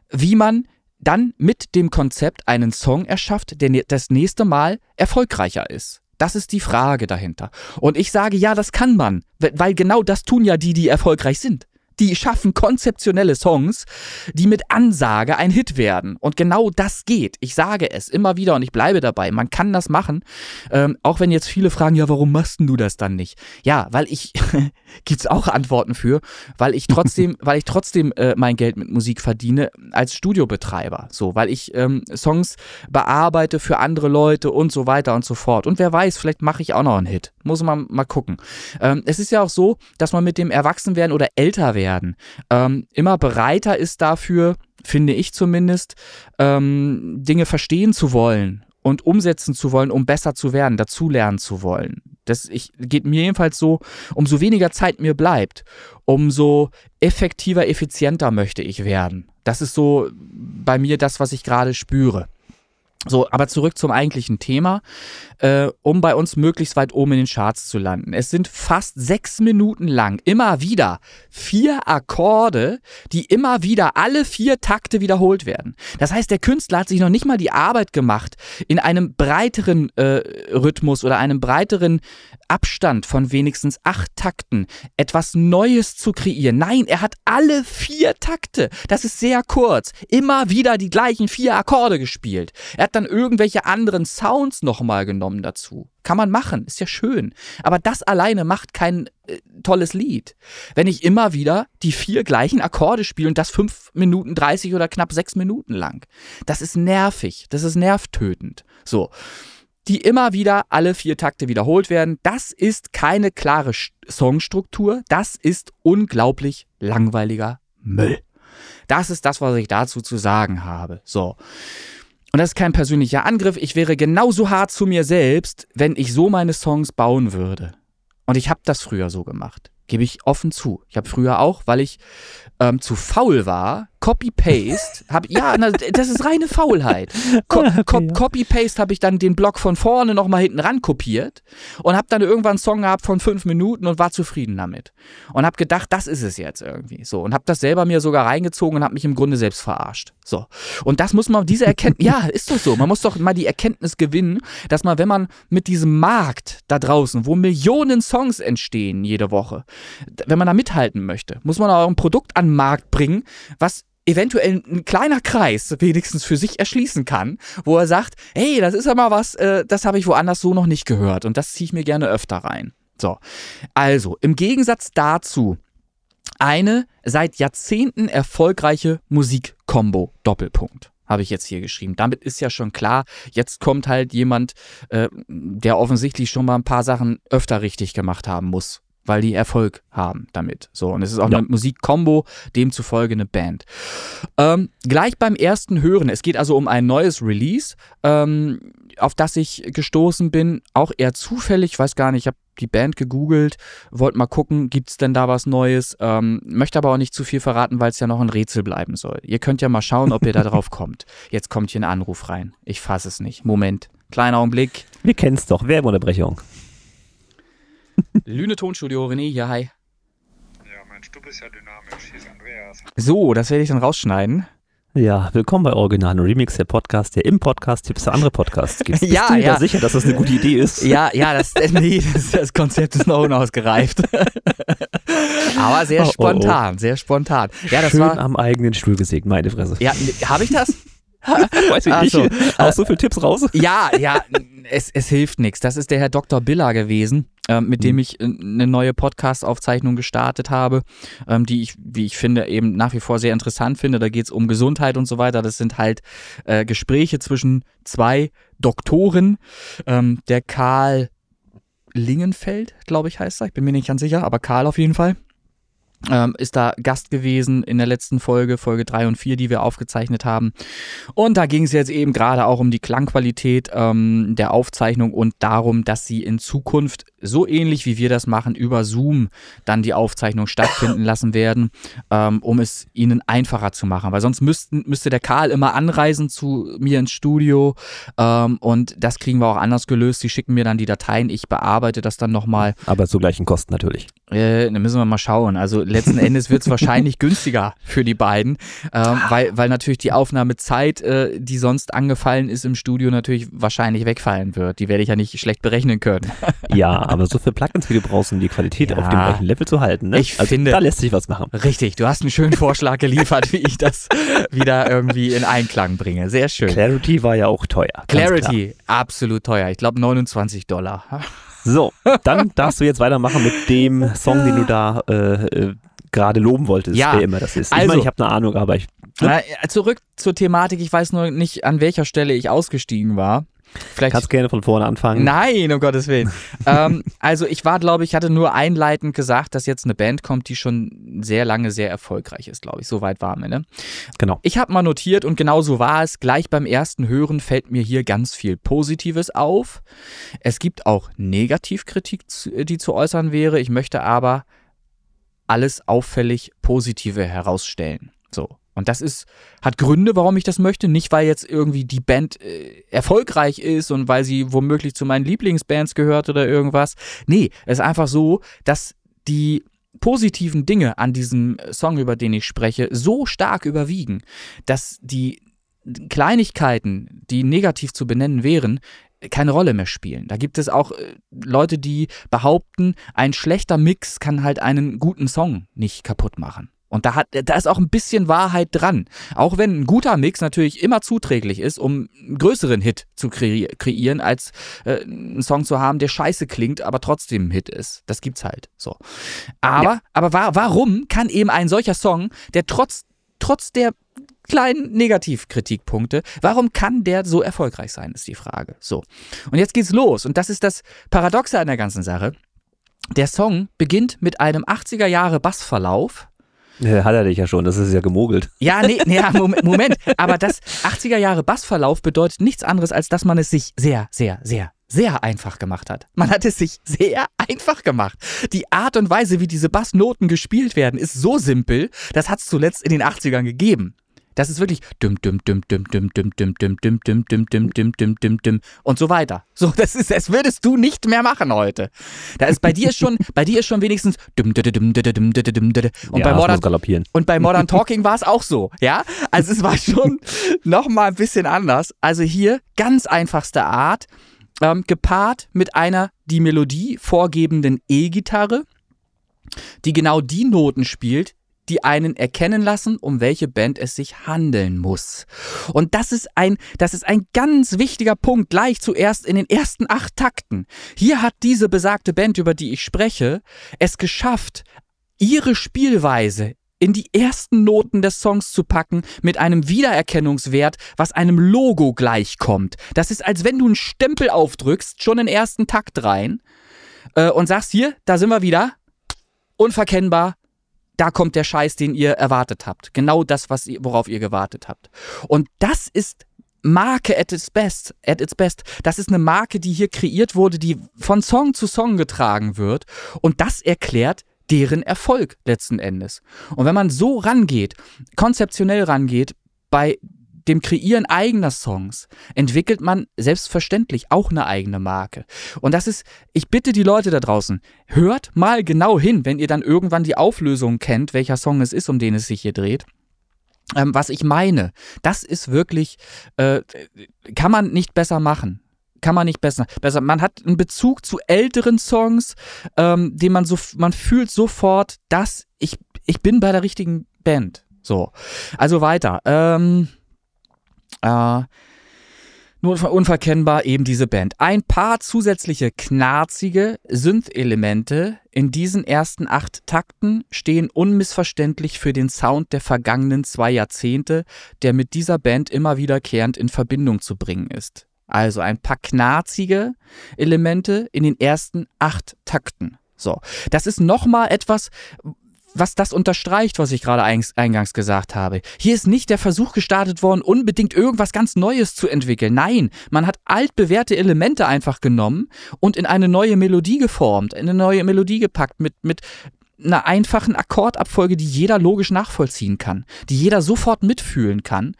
wie man dann mit dem Konzept einen Song erschafft, der das nächste Mal erfolgreicher ist? Das ist die Frage dahinter. Und ich sage, ja, das kann man, weil genau das tun ja die, die erfolgreich sind die schaffen konzeptionelle Songs, die mit Ansage ein Hit werden. Und genau das geht. Ich sage es immer wieder und ich bleibe dabei. Man kann das machen. Ähm, auch wenn jetzt viele fragen, ja, warum machst du das dann nicht? Ja, weil ich, gibt's auch Antworten für, weil ich trotzdem, weil ich trotzdem äh, mein Geld mit Musik verdiene als Studiobetreiber. So, weil ich ähm, Songs bearbeite für andere Leute und so weiter und so fort. Und wer weiß, vielleicht mache ich auch noch einen Hit. Muss man mal gucken. Ähm, es ist ja auch so, dass man mit dem Erwachsenwerden oder älter werden ähm, immer bereiter ist dafür, finde ich zumindest, ähm, Dinge verstehen zu wollen und umsetzen zu wollen, um besser zu werden, dazulernen zu wollen. Das ich, geht mir jedenfalls so, umso weniger Zeit mir bleibt, umso effektiver, effizienter möchte ich werden. Das ist so bei mir das, was ich gerade spüre. So, aber zurück zum eigentlichen Thema, äh, um bei uns möglichst weit oben in den Charts zu landen. Es sind fast sechs Minuten lang immer wieder vier Akkorde, die immer wieder alle vier Takte wiederholt werden. Das heißt, der Künstler hat sich noch nicht mal die Arbeit gemacht, in einem breiteren äh, Rhythmus oder einem breiteren Abstand von wenigstens acht Takten etwas Neues zu kreieren. Nein, er hat alle vier Takte. Das ist sehr kurz. Immer wieder die gleichen vier Akkorde gespielt. Er hat dann irgendwelche anderen Sounds nochmal genommen dazu. Kann man machen, ist ja schön. Aber das alleine macht kein äh, tolles Lied. Wenn ich immer wieder die vier gleichen Akkorde spiele und das fünf Minuten 30 oder knapp sechs Minuten lang. Das ist nervig. Das ist nervtötend. So die immer wieder alle vier Takte wiederholt werden. Das ist keine klare Songstruktur. Das ist unglaublich langweiliger Müll. Das ist das, was ich dazu zu sagen habe. So. Und das ist kein persönlicher Angriff. Ich wäre genauso hart zu mir selbst, wenn ich so meine Songs bauen würde. Und ich habe das früher so gemacht. Gebe ich offen zu. Ich habe früher auch, weil ich ähm, zu faul war, Copy-Paste, hab, ja, na, das ist reine Faulheit. Co okay, Co ja. Copy-Paste habe ich dann den Block von vorne nochmal hinten ran kopiert und habe dann irgendwann einen Song gehabt von fünf Minuten und war zufrieden damit. Und habe gedacht, das ist es jetzt irgendwie. So, und habe das selber mir sogar reingezogen und habe mich im Grunde selbst verarscht. So. Und das muss man, diese Erkenntnis, ja, ist doch so. Man muss doch mal die Erkenntnis gewinnen, dass man, wenn man mit diesem Markt da draußen, wo Millionen Songs entstehen jede Woche, wenn man da mithalten möchte, muss man auch ein Produkt an den Markt bringen, was eventuell ein kleiner Kreis wenigstens für sich erschließen kann, wo er sagt, hey, das ist aber was, äh, das habe ich woanders so noch nicht gehört und das ziehe ich mir gerne öfter rein. So, also im Gegensatz dazu eine seit Jahrzehnten erfolgreiche Musikkombo Doppelpunkt habe ich jetzt hier geschrieben. Damit ist ja schon klar, jetzt kommt halt jemand, äh, der offensichtlich schon mal ein paar Sachen öfter richtig gemacht haben muss weil die Erfolg haben damit. So, und es ist auch ja. eine Musikkombo, demzufolge eine Band. Ähm, gleich beim ersten Hören, es geht also um ein neues Release, ähm, auf das ich gestoßen bin, auch eher zufällig, ich weiß gar nicht, ich habe die Band gegoogelt, wollte mal gucken, gibt es denn da was Neues, ähm, möchte aber auch nicht zu viel verraten, weil es ja noch ein Rätsel bleiben soll. Ihr könnt ja mal schauen, ob ihr da drauf kommt. Jetzt kommt hier ein Anruf rein. Ich fasse es nicht. Moment, kleiner Augenblick. Wir kennen es doch, Werbeunterbrechung. Lüne Tonstudio, René, hier, hi. Ja, mein Stub ist ja dynamisch. Hier ist Andreas. So, das werde ich dann rausschneiden. Ja, willkommen bei Original Remix, der Podcast, der im Podcast Tipps für andere Podcasts gibt. Bist ja, du ja. da sicher, dass das eine gute Idee ist? Ja, ja, das, nee, das, das Konzept ist noch unausgereift. Aber sehr spontan, oh, oh. sehr spontan. Ja, das Schön war am eigenen Stuhl gesägt, meine Fresse. Ja, habe ich das? Weiß ich nicht. So. Auch so viele Tipps raus? Ja, ja, es, es hilft nichts. Das ist der Herr Dr. Biller gewesen, ähm, mit dem mhm. ich äh, eine neue Podcast-Aufzeichnung gestartet habe, ähm, die ich, wie ich finde, eben nach wie vor sehr interessant finde. Da geht es um Gesundheit und so weiter. Das sind halt äh, Gespräche zwischen zwei Doktoren. Ähm, der Karl Lingenfeld, glaube ich, heißt er. Ich bin mir nicht ganz sicher, aber Karl auf jeden Fall ähm, ist da Gast gewesen in der letzten Folge, Folge 3 und 4, die wir aufgezeichnet haben. Und da ging es jetzt eben gerade auch um die Klangqualität ähm, der Aufzeichnung und darum, dass sie in Zukunft so ähnlich wie wir das machen, über Zoom dann die Aufzeichnung stattfinden lassen werden, ähm, um es ihnen einfacher zu machen. Weil sonst müssten, müsste der Karl immer anreisen zu mir ins Studio ähm, und das kriegen wir auch anders gelöst. Sie schicken mir dann die Dateien, ich bearbeite das dann nochmal. Aber zu gleichen Kosten natürlich. Äh, dann müssen wir mal schauen. Also letzten Endes wird es wahrscheinlich günstiger für die beiden, ähm, weil, weil natürlich die Aufnahmezeit, äh, die sonst angefallen ist im Studio, natürlich wahrscheinlich wegfallen wird. Die werde ich ja nicht schlecht berechnen können. ja, aber so viele Plugins, wie du brauchst, um die Qualität ja, auf dem gleichen Level zu halten. Ne? Ich also, finde, da lässt sich was machen. Richtig, du hast einen schönen Vorschlag geliefert, wie ich das wieder irgendwie in Einklang bringe. Sehr schön. Clarity war ja auch teuer. Clarity, absolut teuer. Ich glaube 29 Dollar. So, dann darfst du jetzt weitermachen mit dem Song, den du da äh, äh, gerade loben wolltest, ja, wer immer das ist. Also, ich meine, ich habe eine Ahnung, aber ich. Ne? zurück zur Thematik. Ich weiß nur nicht, an welcher Stelle ich ausgestiegen war. Vielleicht Kannst gerne von vorne anfangen. Nein, um Gottes Willen. ähm, also ich war, glaube ich, hatte nur einleitend gesagt, dass jetzt eine Band kommt, die schon sehr lange sehr erfolgreich ist, glaube ich. So weit waren wir, ne? Genau. Ich habe mal notiert und genau so war es. Gleich beim ersten Hören fällt mir hier ganz viel Positives auf. Es gibt auch Negativkritik, die zu äußern wäre. Ich möchte aber alles auffällig Positive herausstellen. So. Und das ist, hat Gründe, warum ich das möchte. Nicht, weil jetzt irgendwie die Band äh, erfolgreich ist und weil sie womöglich zu meinen Lieblingsbands gehört oder irgendwas. Nee, es ist einfach so, dass die positiven Dinge an diesem Song, über den ich spreche, so stark überwiegen, dass die Kleinigkeiten, die negativ zu benennen wären, keine Rolle mehr spielen. Da gibt es auch äh, Leute, die behaupten, ein schlechter Mix kann halt einen guten Song nicht kaputt machen. Und da, hat, da ist auch ein bisschen Wahrheit dran. Auch wenn ein guter Mix natürlich immer zuträglich ist, um einen größeren Hit zu kre kreieren, als äh, einen Song zu haben, der scheiße klingt, aber trotzdem ein Hit ist. Das gibt's halt so. Aber, ja. aber wa warum kann eben ein solcher Song, der trotz, trotz der kleinen Negativkritikpunkte. Warum kann der so erfolgreich sein, ist die Frage. So. Und jetzt geht's los. Und das ist das Paradoxe an der ganzen Sache. Der Song beginnt mit einem 80er Jahre Bassverlauf, ja, hat er dich ja schon, das ist ja gemogelt. Ja, nee, nee Moment, Moment. Aber das 80er Jahre Bassverlauf bedeutet nichts anderes, als dass man es sich sehr, sehr, sehr, sehr einfach gemacht hat. Man hat es sich sehr einfach gemacht. Die Art und Weise, wie diese Bassnoten gespielt werden, ist so simpel, das hat es zuletzt in den 80ern gegeben. Das ist wirklich düm düm düm düm düm düm düm düm düm düm düm düm düm düm düm düm und so weiter. So, das ist, das würdest du nicht mehr machen heute. Da ist bei dir schon, bei dir ist schon wenigstens düm düm düm düm düm düm düm und bei Modern und bei Modern Talking war es auch so, ja? Also es war schon noch mal ein bisschen anders. Also hier ganz einfachste Art, ähm, gepaart mit einer die Melodie vorgebenden E-Gitarre, die genau die Noten spielt, die einen erkennen lassen, um welche Band es sich handeln muss. Und das ist ein, das ist ein ganz wichtiger Punkt, gleich zuerst in den ersten acht Takten. Hier hat diese besagte Band, über die ich spreche, es geschafft, ihre Spielweise in die ersten Noten des Songs zu packen mit einem Wiedererkennungswert, was einem Logo gleichkommt. Das ist, als wenn du einen Stempel aufdrückst, schon den ersten Takt rein äh, und sagst, hier, da sind wir wieder, unverkennbar, da kommt der Scheiß, den ihr erwartet habt. Genau das, was ihr, worauf ihr gewartet habt. Und das ist Marke at its best, at its best. Das ist eine Marke, die hier kreiert wurde, die von Song zu Song getragen wird. Und das erklärt deren Erfolg letzten Endes. Und wenn man so rangeht, konzeptionell rangeht, bei dem Kreieren eigener Songs entwickelt man selbstverständlich auch eine eigene Marke. Und das ist, ich bitte die Leute da draußen, hört mal genau hin, wenn ihr dann irgendwann die Auflösung kennt, welcher Song es ist, um den es sich hier dreht. Ähm, was ich meine, das ist wirklich, äh, kann man nicht besser machen kann man nicht besser. besser. Man hat einen Bezug zu älteren Songs, ähm, den man so, man fühlt sofort, dass ich, ich bin bei der richtigen Band. So. Also weiter. Ähm, äh, nur unverkennbar eben diese Band. Ein paar zusätzliche knarzige Synth-Elemente in diesen ersten acht Takten stehen unmissverständlich für den Sound der vergangenen zwei Jahrzehnte, der mit dieser Band immer wiederkehrend in Verbindung zu bringen ist. Also ein paar knarzige Elemente in den ersten acht Takten. So, das ist nochmal etwas, was das unterstreicht, was ich gerade eingangs gesagt habe. Hier ist nicht der Versuch gestartet worden, unbedingt irgendwas ganz Neues zu entwickeln. Nein, man hat altbewährte Elemente einfach genommen und in eine neue Melodie geformt, in eine neue Melodie gepackt mit, mit einer einfachen Akkordabfolge, die jeder logisch nachvollziehen kann, die jeder sofort mitfühlen kann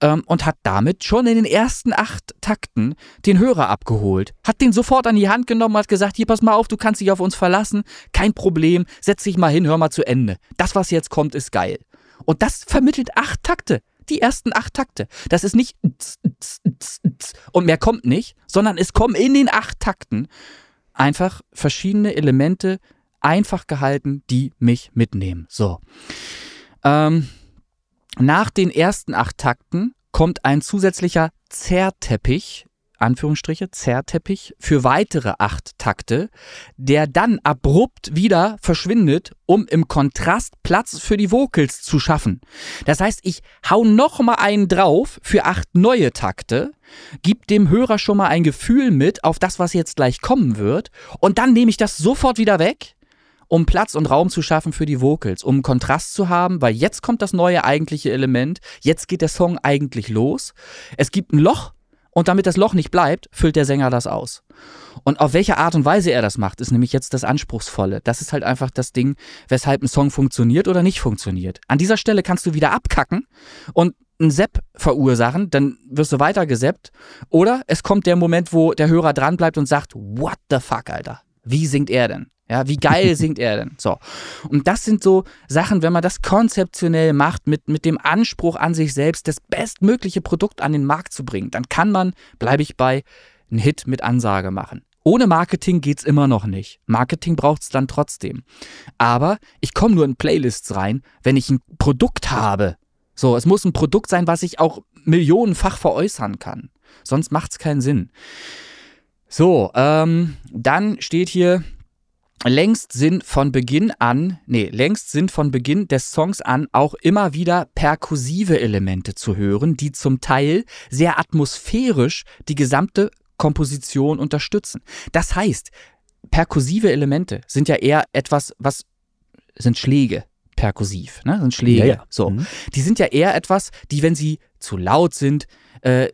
ähm, und hat damit schon in den ersten acht Takten den Hörer abgeholt, hat den sofort an die Hand genommen, hat gesagt, hier pass mal auf, du kannst dich auf uns verlassen, kein Problem, setz dich mal hin, hör mal zu Ende. Das, was jetzt kommt, ist geil. Und das vermittelt acht Takte. Die ersten acht Takte. Das ist nicht und mehr kommt nicht, sondern es kommen in den acht Takten einfach verschiedene Elemente einfach gehalten, die mich mitnehmen. So. Ähm, nach den ersten acht Takten kommt ein zusätzlicher Zerrteppich, Anführungsstriche, Zerrteppich, für weitere acht Takte, der dann abrupt wieder verschwindet, um im Kontrast Platz für die Vocals zu schaffen. Das heißt, ich hau noch mal einen drauf für acht neue Takte, gib dem Hörer schon mal ein Gefühl mit auf das, was jetzt gleich kommen wird, und dann nehme ich das sofort wieder weg um Platz und Raum zu schaffen für die Vocals, um Kontrast zu haben, weil jetzt kommt das neue eigentliche Element, jetzt geht der Song eigentlich los. Es gibt ein Loch Und damit das Loch nicht bleibt, füllt der Sänger das aus. Und auf welche Art und Weise er das macht, ist nämlich jetzt das Anspruchsvolle. Das ist halt einfach das Ding, weshalb ein Song funktioniert oder nicht funktioniert. An dieser Stelle kannst du wieder abkacken und einen Sepp verursachen, dann wirst du weiter geseppt. Oder es kommt der Moment, wo der Hörer dranbleibt und sagt, what the fuck, Alter? Wie singt er denn? Ja, wie geil singt er denn? So. Und das sind so Sachen, wenn man das konzeptionell macht, mit, mit dem Anspruch an sich selbst, das bestmögliche Produkt an den Markt zu bringen, dann kann man, bleibe ich bei, einen Hit mit Ansage machen. Ohne Marketing geht's immer noch nicht. Marketing braucht's dann trotzdem. Aber ich komme nur in Playlists rein, wenn ich ein Produkt habe. So, es muss ein Produkt sein, was ich auch millionenfach veräußern kann. Sonst macht's keinen Sinn. So, ähm, dann steht hier, längst sind von Beginn an, nee, längst sind von Beginn des Songs an auch immer wieder perkussive Elemente zu hören, die zum Teil sehr atmosphärisch die gesamte Komposition unterstützen. Das heißt, perkussive Elemente sind ja eher etwas, was sind Schläge perkussiv, ne? Sind Schläge. Ja, ja. So. Mhm. Die sind ja eher etwas, die, wenn sie zu laut sind, äh,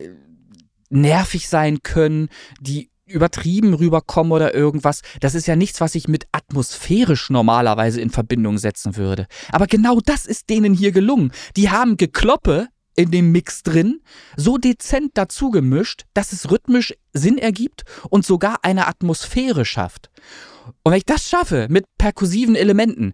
nervig sein können, die übertrieben rüberkommen oder irgendwas. Das ist ja nichts, was ich mit atmosphärisch normalerweise in Verbindung setzen würde. Aber genau das ist denen hier gelungen. Die haben Gekloppe in dem Mix drin, so dezent dazu gemischt, dass es rhythmisch Sinn ergibt und sogar eine Atmosphäre schafft. Und wenn ich das schaffe mit perkussiven Elementen,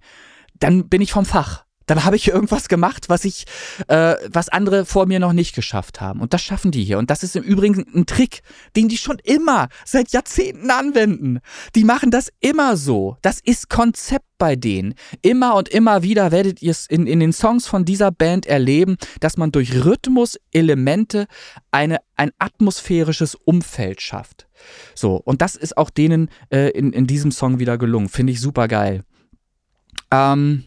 dann bin ich vom Fach dann habe ich irgendwas gemacht, was ich, äh, was andere vor mir noch nicht geschafft haben. Und das schaffen die hier. Und das ist im Übrigen ein Trick, den die schon immer seit Jahrzehnten anwenden. Die machen das immer so. Das ist Konzept bei denen. Immer und immer wieder werdet ihr es in, in den Songs von dieser Band erleben, dass man durch Rhythmuselemente eine, ein atmosphärisches Umfeld schafft. So, und das ist auch denen äh, in, in diesem Song wieder gelungen. Finde ich super geil. Ähm,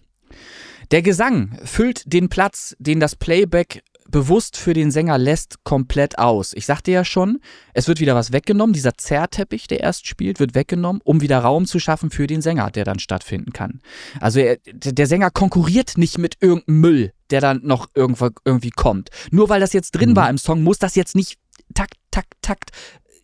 der Gesang füllt den Platz, den das Playback bewusst für den Sänger lässt, komplett aus. Ich sagte ja schon, es wird wieder was weggenommen. Dieser Zerrteppich, der erst spielt, wird weggenommen, um wieder Raum zu schaffen für den Sänger, der dann stattfinden kann. Also er, der Sänger konkurriert nicht mit irgendeinem Müll, der dann noch irgendwo, irgendwie kommt. Nur weil das jetzt drin mhm. war im Song, muss das jetzt nicht takt, takt, takt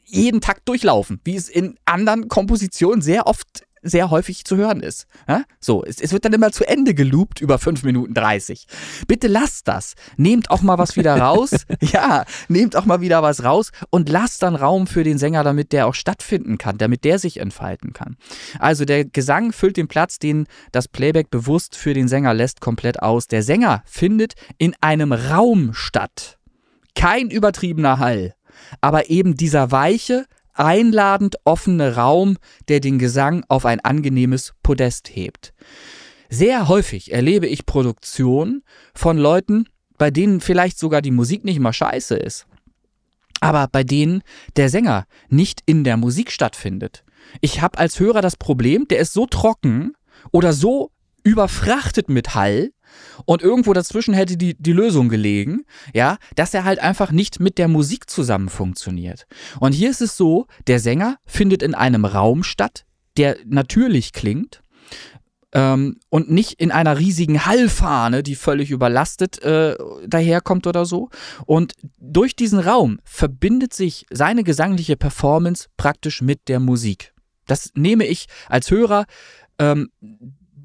jeden Takt durchlaufen, wie es in anderen Kompositionen sehr oft sehr häufig zu hören ist. Ja? So, es, es, wird dann immer zu Ende geloopt über 5 Minuten 30. Bitte lasst das. Nehmt auch mal was wieder raus. ja, nehmt auch mal wieder was raus und lasst dann Raum für den Sänger, damit der auch stattfinden kann, damit der sich entfalten kann. Also der Gesang füllt den Platz, den das Playback bewusst für den Sänger lässt, komplett aus. Der Sänger findet in einem Raum statt. Kein übertriebener Hall, aber eben dieser weiche, einladend offene Raum, der den Gesang auf ein angenehmes Podest hebt. Sehr häufig erlebe ich Produktionen von Leuten, bei denen vielleicht sogar die Musik nicht mal scheiße ist, aber bei denen der Sänger nicht in der Musik stattfindet. Ich habe als Hörer das Problem, der ist so trocken oder so überfrachtet mit Hall, und irgendwo dazwischen hätte die, die Lösung gelegen, ja, dass er halt einfach nicht mit der Musik zusammen funktioniert. Und hier ist es so, der Sänger findet in einem Raum statt, der natürlich klingt, ähm, und nicht in einer riesigen Hallfahne, die völlig überlastet äh, daherkommt oder so. Und durch diesen Raum verbindet sich seine gesangliche Performance praktisch mit der Musik. Das nehme ich als Hörer ähm,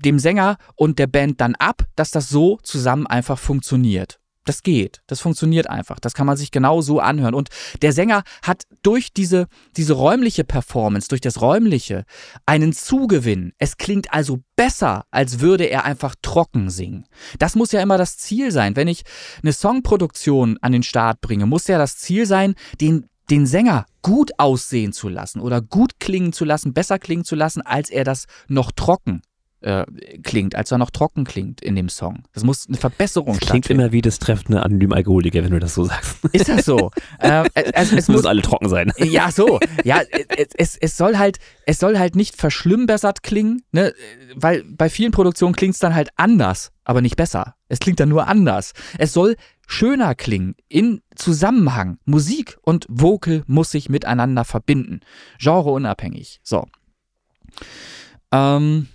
dem Sänger und der Band dann ab, dass das so zusammen einfach funktioniert. Das geht. Das funktioniert einfach. Das kann man sich genau so anhören. Und der Sänger hat durch diese, diese räumliche Performance, durch das Räumliche, einen Zugewinn. Es klingt also besser, als würde er einfach trocken singen. Das muss ja immer das Ziel sein. Wenn ich eine Songproduktion an den Start bringe, muss ja das Ziel sein, den, den Sänger gut aussehen zu lassen oder gut klingen zu lassen, besser klingen zu lassen, als er das noch trocken äh, klingt, als er noch trocken klingt in dem Song. Das muss eine Verbesserung das Klingt immer wie das treffende anonyme Alkoholiker, wenn du das so sagst. Ist das so? äh, es, es müssen alle trocken sein. Ja, so. Ja, es, es, soll halt, es soll halt nicht verschlimmbessert klingen, ne? weil bei vielen Produktionen klingt es dann halt anders, aber nicht besser. Es klingt dann nur anders. Es soll schöner klingen, in Zusammenhang. Musik und Vocal muss sich miteinander verbinden. Genre unabhängig. So. Ähm,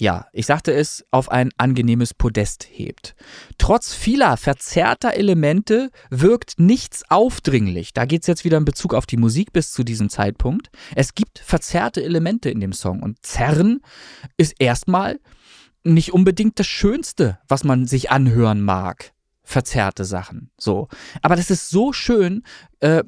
ja, ich sagte es, auf ein angenehmes Podest hebt. Trotz vieler verzerrter Elemente wirkt nichts aufdringlich. Da geht es jetzt wieder in Bezug auf die Musik bis zu diesem Zeitpunkt. Es gibt verzerrte Elemente in dem Song und Zerren ist erstmal nicht unbedingt das Schönste, was man sich anhören mag. Verzerrte Sachen. So. Aber das ist so schön, äh,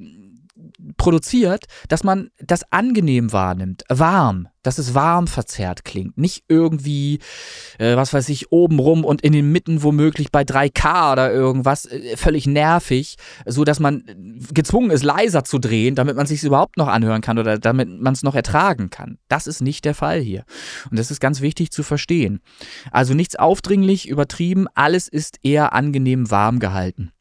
produziert, dass man das angenehm wahrnimmt, warm, dass es warm verzerrt klingt, nicht irgendwie, äh, was weiß ich, obenrum und in den Mitten womöglich bei 3K oder irgendwas, äh, völlig nervig, so dass man gezwungen ist, leiser zu drehen, damit man sich überhaupt noch anhören kann oder damit man es noch ertragen kann. Das ist nicht der Fall hier. Und das ist ganz wichtig zu verstehen. Also nichts aufdringlich, übertrieben, alles ist eher angenehm warm gehalten.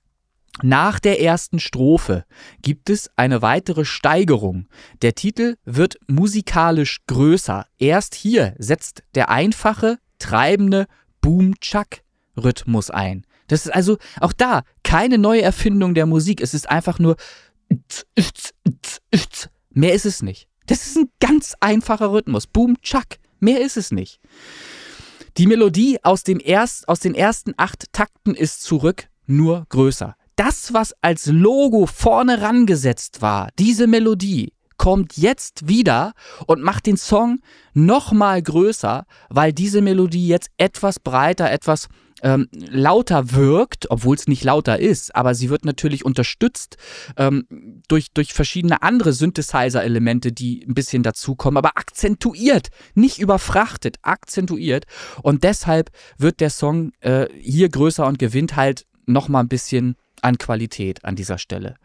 Nach der ersten Strophe gibt es eine weitere Steigerung. Der Titel wird musikalisch größer. Erst hier setzt der einfache, treibende Boom-Chuck-Rhythmus ein. Das ist also auch da keine neue Erfindung der Musik. Es ist einfach nur mehr ist es nicht. Das ist ein ganz einfacher Rhythmus. Boom-Chuck. Mehr ist es nicht. Die Melodie aus, dem erst, aus den ersten acht Takten ist zurück, nur größer das, was als Logo vorne rangesetzt war, diese Melodie, kommt jetzt wieder und macht den Song noch mal größer, weil diese Melodie jetzt etwas breiter, etwas ähm, lauter wirkt, obwohl es nicht lauter ist, aber sie wird natürlich unterstützt ähm, durch, durch verschiedene andere Synthesizer-Elemente, die ein bisschen dazukommen, aber akzentuiert, nicht überfrachtet, akzentuiert. Und deshalb wird der Song äh, hier größer und gewinnt halt noch mal ein bisschen an Qualität an dieser Stelle.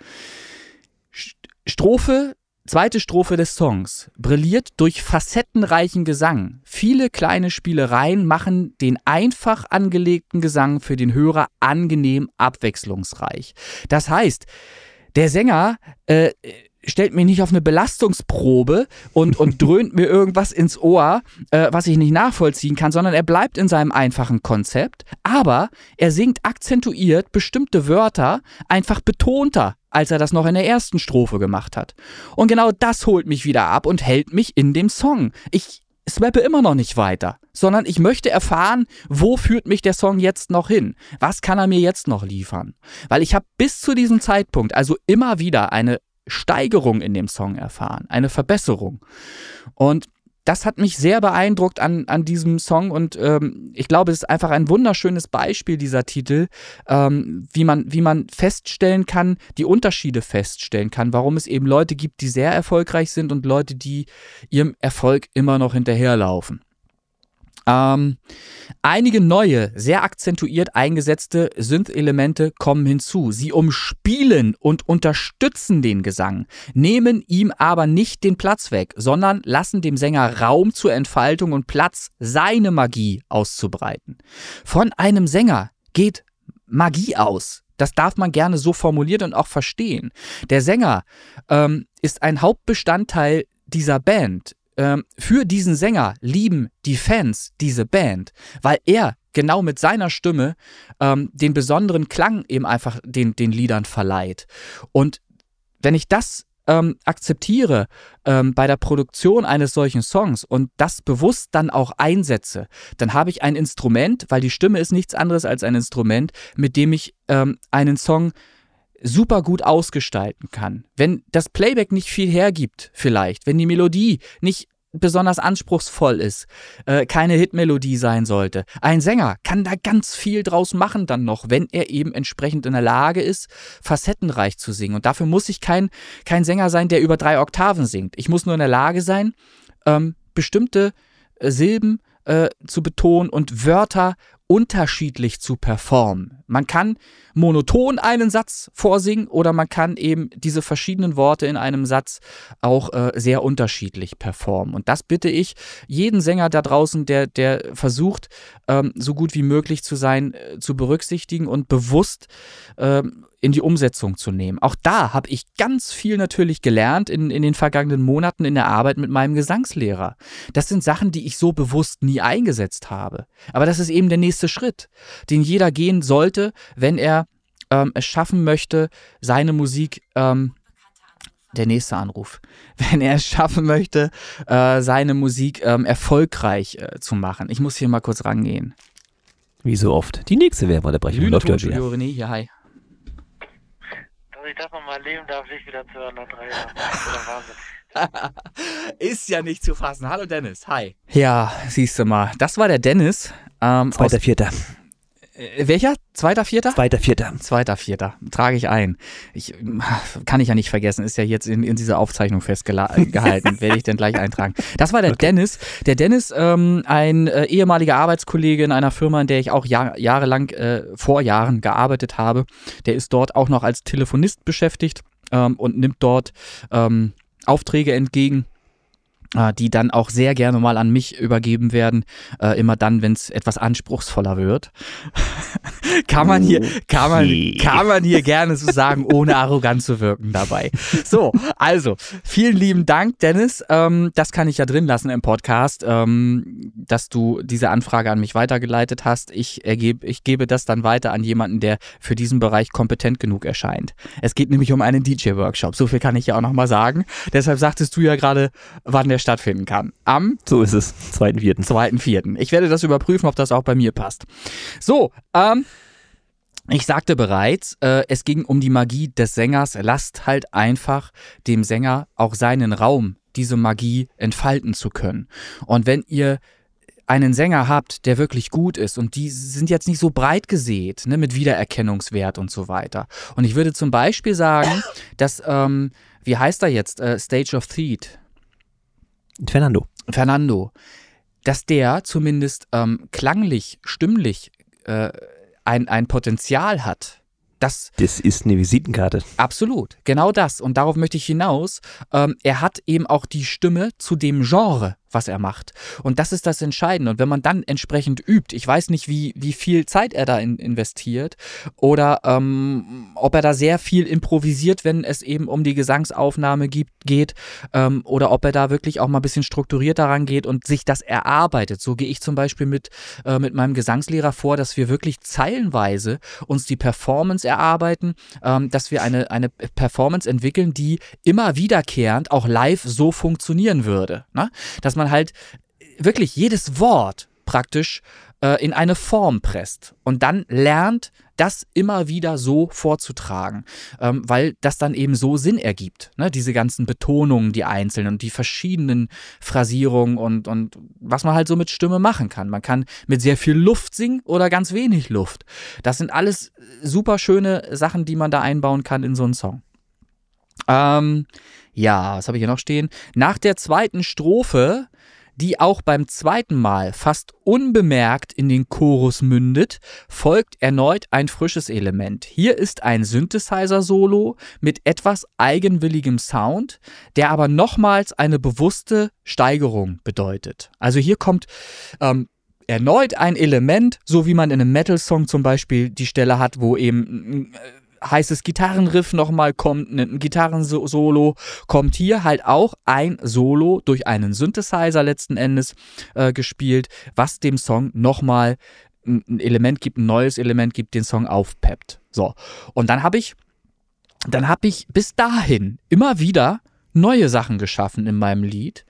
Strophe, zweite Strophe des Songs, brilliert durch facettenreichen Gesang. Viele kleine Spielereien machen den einfach angelegten Gesang für den Hörer angenehm abwechslungsreich. Das heißt, der Sänger äh, stellt mich nicht auf eine Belastungsprobe und, und dröhnt mir irgendwas ins Ohr, äh, was ich nicht nachvollziehen kann, sondern er bleibt in seinem einfachen Konzept, aber er singt akzentuiert bestimmte Wörter einfach betonter, als er das noch in der ersten Strophe gemacht hat. Und genau das holt mich wieder ab und hält mich in dem Song. Ich swappe immer noch nicht weiter, sondern ich möchte erfahren, wo führt mich der Song jetzt noch hin? Was kann er mir jetzt noch liefern? Weil ich habe bis zu diesem Zeitpunkt also immer wieder eine Steigerung in dem Song erfahren, eine Verbesserung. Und das hat mich sehr beeindruckt an, an diesem Song und ähm, ich glaube, es ist einfach ein wunderschönes Beispiel, dieser Titel, ähm, wie, man, wie man feststellen kann, die Unterschiede feststellen kann, warum es eben Leute gibt, die sehr erfolgreich sind und Leute, die ihrem Erfolg immer noch hinterherlaufen. Ähm, einige neue, sehr akzentuiert eingesetzte Synth-Elemente kommen hinzu. Sie umspielen und unterstützen den Gesang, nehmen ihm aber nicht den Platz weg, sondern lassen dem Sänger Raum zur Entfaltung und Platz, seine Magie auszubreiten. Von einem Sänger geht Magie aus. Das darf man gerne so formuliert und auch verstehen. Der Sänger ähm, ist ein Hauptbestandteil dieser Band ähm, für diesen Sänger lieben die Fans diese Band, weil er genau mit seiner Stimme ähm, den besonderen Klang eben einfach den, den Liedern verleiht. Und wenn ich das ähm, akzeptiere ähm, bei der Produktion eines solchen Songs und das bewusst dann auch einsetze, dann habe ich ein Instrument, weil die Stimme ist nichts anderes als ein Instrument, mit dem ich ähm, einen Song super gut ausgestalten kann. Wenn das Playback nicht viel hergibt, vielleicht, wenn die Melodie nicht besonders anspruchsvoll ist, äh, keine Hitmelodie sein sollte. Ein Sänger kann da ganz viel draus machen dann noch, wenn er eben entsprechend in der Lage ist, facettenreich zu singen. Und dafür muss ich kein, kein Sänger sein, der über drei Oktaven singt. Ich muss nur in der Lage sein, ähm, bestimmte äh, Silben äh, zu betonen und Wörter unterschiedlich zu performen. Man kann monoton einen Satz vorsingen oder man kann eben diese verschiedenen Worte in einem Satz auch äh, sehr unterschiedlich performen. Und das bitte ich jeden Sänger da draußen, der, der versucht, ähm, so gut wie möglich zu sein, äh, zu berücksichtigen und bewusst ähm, in die Umsetzung zu nehmen. Auch da habe ich ganz viel natürlich gelernt in, in den vergangenen Monaten in der Arbeit mit meinem Gesangslehrer. Das sind Sachen, die ich so bewusst nie eingesetzt habe. Aber das ist eben der nächste Schritt, den jeder gehen sollte, wenn er ähm, es schaffen möchte, seine Musik ähm, der nächste Anruf. Wenn er es schaffen möchte, äh, seine Musik ähm, erfolgreich äh, zu machen. Ich muss hier mal kurz rangehen. Wie so oft. Die nächste Werbeunterbrechung läuft ja wieder. René, hier, hi. Dass ich das nochmal erleben darf, dich wieder zu hören nach drei ist der Wahnsinn. Ist ja nicht zu fassen. Hallo Dennis, hi. Ja, siehst du mal. Das war der Dennis. Ähm, aus, Zweiter, vierter. Äh, welcher? Zweiter, vierter? Zweiter, vierter. Zweiter, vierter. Trage ich ein. Ich, kann ich ja nicht vergessen, ist ja jetzt in, in dieser Aufzeichnung festgehalten. Werde ich dann gleich eintragen. Das war der Dennis. Der Dennis, ähm, ein äh, ehemaliger Arbeitskollege in einer Firma, in der ich auch jahr, jahrelang, äh, vor Jahren gearbeitet habe. Der ist dort auch noch als Telefonist beschäftigt ähm, und nimmt dort ähm, Aufträge entgegen äh, die dann auch sehr gerne mal an mich übergeben werden, äh, immer dann, wenn es etwas anspruchsvoller wird. kann man hier, kann man, kann man hier gerne so sagen, ohne arrogant zu wirken dabei. So, also, vielen lieben Dank, Dennis. Ähm, das kann ich ja drin lassen im Podcast, ähm, dass du diese Anfrage an mich weitergeleitet hast. Ich, ergebe, ich gebe das dann weiter an jemanden, der für diesen Bereich kompetent genug erscheint. Es geht nämlich um einen DJ-Workshop. So viel kann ich ja auch nochmal sagen. Deshalb sagtest du ja gerade, wann der stattfinden kann. Am So ist es. Zweiten, vierten. 2.4. Ich werde das überprüfen, ob das auch bei mir passt. So, ähm, ich sagte bereits, äh, es ging um die Magie des Sängers. Lasst halt einfach dem Sänger auch seinen Raum, diese Magie entfalten zu können. Und wenn ihr einen Sänger habt, der wirklich gut ist und die sind jetzt nicht so breit gesät, ne, mit Wiedererkennungswert und so weiter. Und ich würde zum Beispiel sagen, dass, ähm, wie heißt er jetzt, äh, Stage of Theat, Fernando. Fernando, dass der zumindest ähm, klanglich, stimmlich äh, ein, ein Potenzial hat. Das Das ist eine Visitenkarte. absolut, genau das. Und darauf möchte ich hinaus. Ähm, er hat eben auch die Stimme zu dem Genre, was er macht. Und das ist das Entscheidende. Und wenn man dann entsprechend übt, ich weiß nicht, wie, wie viel Zeit er da in, investiert oder ähm, ob er da sehr viel improvisiert, wenn es eben um die Gesangsaufnahme gibt, geht ähm, oder ob er da wirklich auch mal ein bisschen strukturiert daran geht und sich das erarbeitet. So gehe ich zum Beispiel mit, äh, mit meinem Gesangslehrer vor, dass wir wirklich zeilenweise uns die Performance erarbeiten, ähm, dass wir eine, eine Performance entwickeln, die immer wiederkehrend auch live so funktionieren würde. Ne? Dass man halt wirklich jedes Wort praktisch äh, in eine Form presst und dann lernt, das immer wieder so vorzutragen, ähm, weil das dann eben so Sinn ergibt. Ne? Diese ganzen Betonungen, die einzelnen und die verschiedenen Phrasierungen und, und was man halt so mit Stimme machen kann. Man kann mit sehr viel Luft singen oder ganz wenig Luft. Das sind alles super schöne Sachen, die man da einbauen kann in so einen Song. Ähm, ja, was habe ich hier noch stehen? Nach der zweiten Strophe, die auch beim zweiten Mal fast unbemerkt in den Chorus mündet, folgt erneut ein frisches Element. Hier ist ein Synthesizer-Solo mit etwas eigenwilligem Sound, der aber nochmals eine bewusste Steigerung bedeutet. Also hier kommt ähm, erneut ein Element, so wie man in einem Metal-Song zum Beispiel die Stelle hat, wo eben äh, heißes Gitarrenriff nochmal kommt, ein Gitarrensolo, kommt hier halt auch ein Solo durch einen Synthesizer letzten Endes äh, gespielt, was dem Song nochmal ein Element gibt, ein neues Element gibt, den Song aufpeppt. So, und dann habe ich, dann habe ich bis dahin immer wieder neue Sachen geschaffen in meinem Lied,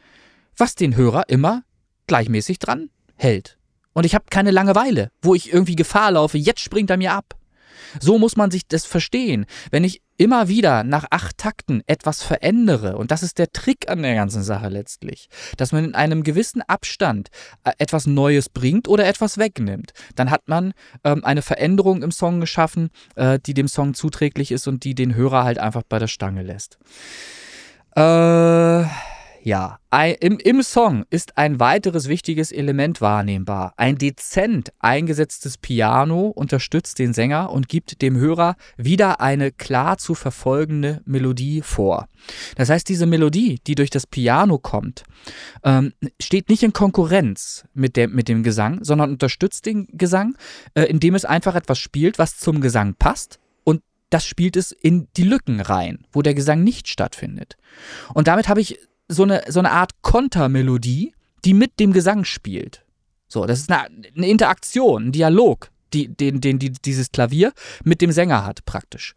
was den Hörer immer gleichmäßig dran hält. Und ich habe keine Langeweile, wo ich irgendwie Gefahr laufe, jetzt springt er mir ab. So muss man sich das verstehen. Wenn ich immer wieder nach acht Takten etwas verändere, und das ist der Trick an der ganzen Sache letztlich, dass man in einem gewissen Abstand äh, etwas Neues bringt oder etwas wegnimmt, dann hat man ähm, eine Veränderung im Song geschaffen, äh, die dem Song zuträglich ist und die den Hörer halt einfach bei der Stange lässt. Äh, ja, im, im Song ist ein weiteres wichtiges Element wahrnehmbar. Ein dezent eingesetztes Piano unterstützt den Sänger und gibt dem Hörer wieder eine klar zu verfolgende Melodie vor. Das heißt, diese Melodie, die durch das Piano kommt, ähm, steht nicht in Konkurrenz mit dem, mit dem Gesang, sondern unterstützt den Gesang, äh, indem es einfach etwas spielt, was zum Gesang passt und das spielt es in die Lücken rein, wo der Gesang nicht stattfindet. Und damit habe ich so eine, so eine Art Kontermelodie, die mit dem Gesang spielt. So, das ist eine, eine Interaktion, ein Dialog, die, den, den die, dieses Klavier mit dem Sänger hat, praktisch.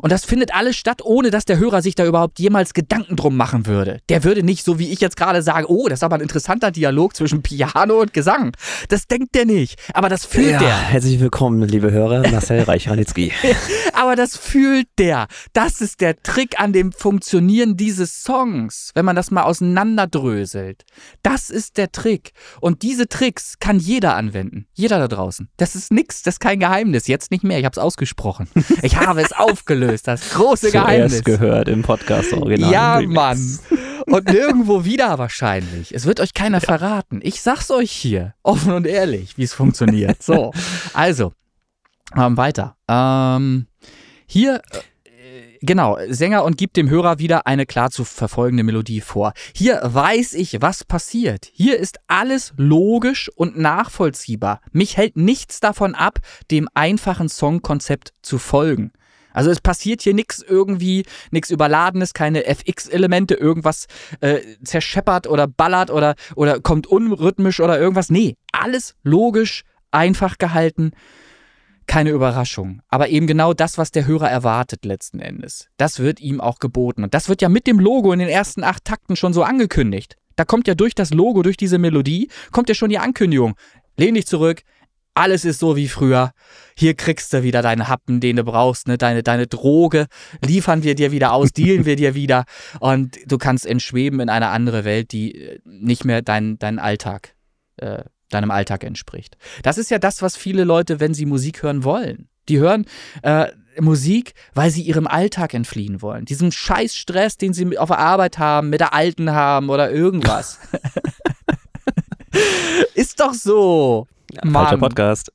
Und das findet alles statt, ohne dass der Hörer sich da überhaupt jemals Gedanken drum machen würde. Der würde nicht, so wie ich jetzt gerade sage, oh, das ist aber ein interessanter Dialog zwischen Piano und Gesang. Das denkt der nicht. Aber das fühlt ja, der. Herzlich willkommen, liebe Hörer, Marcel Reich-Ranitzky. aber das fühlt der. Das ist der Trick an dem Funktionieren dieses Songs, wenn man das mal auseinanderdröselt. Das ist der Trick. Und diese Tricks kann jeder anwenden. Jeder da draußen. Das ist nix, das ist kein Geheimnis. Jetzt nicht mehr. Ich habe es ausgesprochen. Ich habe es aufgelöst. Das große Geheimnis. Zuerst gehört im Podcast Original. Ja. Mann. Und nirgendwo wieder wahrscheinlich. Es wird euch keiner verraten. Ich sag's euch hier, offen und ehrlich, wie es funktioniert. So, also, ähm, weiter. Ähm, hier, äh, genau, Sänger und gibt dem Hörer wieder eine klar zu verfolgende Melodie vor. Hier weiß ich, was passiert. Hier ist alles logisch und nachvollziehbar. Mich hält nichts davon ab, dem einfachen Songkonzept zu folgen. Also es passiert hier nichts irgendwie, nichts Überladenes, keine FX-Elemente, irgendwas äh, zerscheppert oder ballert oder, oder kommt unrhythmisch oder irgendwas. Nee, alles logisch, einfach gehalten, keine Überraschung. Aber eben genau das, was der Hörer erwartet letzten Endes. Das wird ihm auch geboten. Und das wird ja mit dem Logo in den ersten acht Takten schon so angekündigt. Da kommt ja durch das Logo, durch diese Melodie, kommt ja schon die Ankündigung. Lehn dich zurück, alles ist so wie früher. Hier kriegst du wieder deine Happen, den du brauchst, ne? deine, deine Droge, liefern wir dir wieder aus, dealen wir dir wieder und du kannst entschweben in eine andere Welt, die äh, nicht mehr dein, dein Alltag, äh, deinem Alltag entspricht. Das ist ja das, was viele Leute, wenn sie Musik hören wollen. Die hören äh, Musik, weil sie ihrem Alltag entfliehen wollen. Diesem Scheißstress, den sie auf der Arbeit haben, mit der Alten haben oder irgendwas. ist doch so. Falscher Mann. Podcast.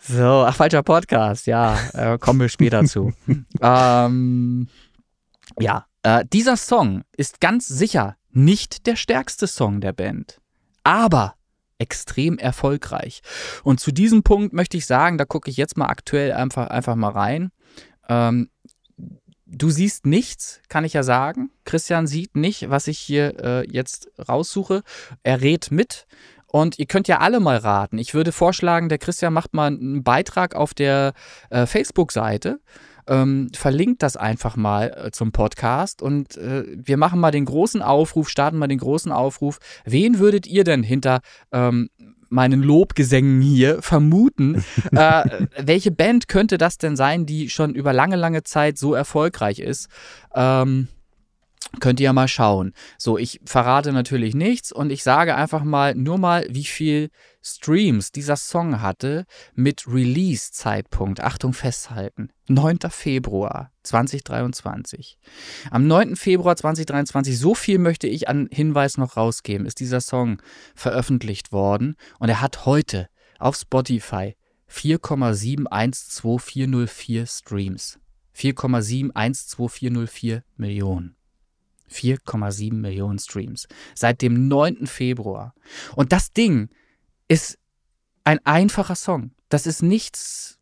So, ach, falscher Podcast, ja, äh, kommen wir später zu. ähm, ja, äh, dieser Song ist ganz sicher nicht der stärkste Song der Band, aber extrem erfolgreich. Und zu diesem Punkt möchte ich sagen, da gucke ich jetzt mal aktuell einfach, einfach mal rein. Ähm, du siehst nichts, kann ich ja sagen. Christian sieht nicht, was ich hier äh, jetzt raussuche. Er rät mit. Und ihr könnt ja alle mal raten. Ich würde vorschlagen, der Christian macht mal einen Beitrag auf der äh, Facebook-Seite, ähm, verlinkt das einfach mal äh, zum Podcast und äh, wir machen mal den großen Aufruf, starten mal den großen Aufruf. Wen würdet ihr denn hinter ähm, meinen Lobgesängen hier vermuten? äh, welche Band könnte das denn sein, die schon über lange, lange Zeit so erfolgreich ist? Ähm, Könnt ihr ja mal schauen. So, ich verrate natürlich nichts und ich sage einfach mal nur mal, wie viel Streams dieser Song hatte mit Release-Zeitpunkt. Achtung, festhalten. 9. Februar 2023. Am 9. Februar 2023, so viel möchte ich an Hinweis noch rausgeben, ist dieser Song veröffentlicht worden und er hat heute auf Spotify 4,712404 Streams. 4,712404 Millionen. 4,7 Millionen Streams. Seit dem 9. Februar. Und das Ding ist ein einfacher Song. Das ist nichts.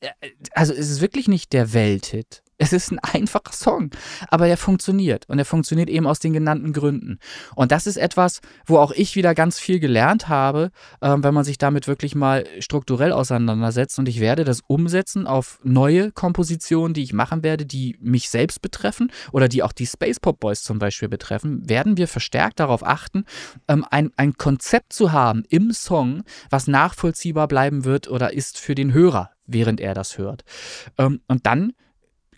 äh, Also es ist wirklich nicht der Welthit. Es ist ein einfacher Song, aber er funktioniert und er funktioniert eben aus den genannten Gründen. Und das ist etwas, wo auch ich wieder ganz viel gelernt habe, ähm, wenn man sich damit wirklich mal strukturell auseinandersetzt. Und ich werde das umsetzen auf neue Kompositionen, die ich machen werde, die mich selbst betreffen oder die auch die Space Pop Boys zum Beispiel betreffen. Werden wir verstärkt darauf achten, ähm, ein, ein Konzept zu haben im Song, was nachvollziehbar bleiben wird oder ist für den Hörer, während er das hört. Ähm, und dann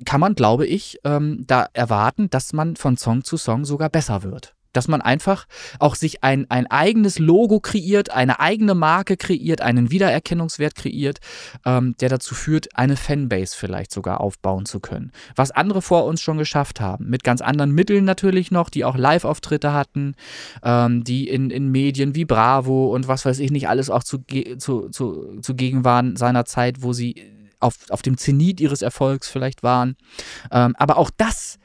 kann man, glaube ich, ähm, da erwarten, dass man von Song zu Song sogar besser wird. Dass man einfach auch sich ein, ein eigenes Logo kreiert, eine eigene Marke kreiert, einen Wiedererkennungswert kreiert, ähm, der dazu führt, eine Fanbase vielleicht sogar aufbauen zu können. Was andere vor uns schon geschafft haben. Mit ganz anderen Mitteln natürlich noch, die auch Live-Auftritte hatten, ähm, die in, in Medien wie Bravo und was weiß ich nicht alles auch zu, zu, zu, zugegen waren seiner Zeit, wo sie auf, auf dem Zenit ihres Erfolgs vielleicht waren. Ähm, aber auch das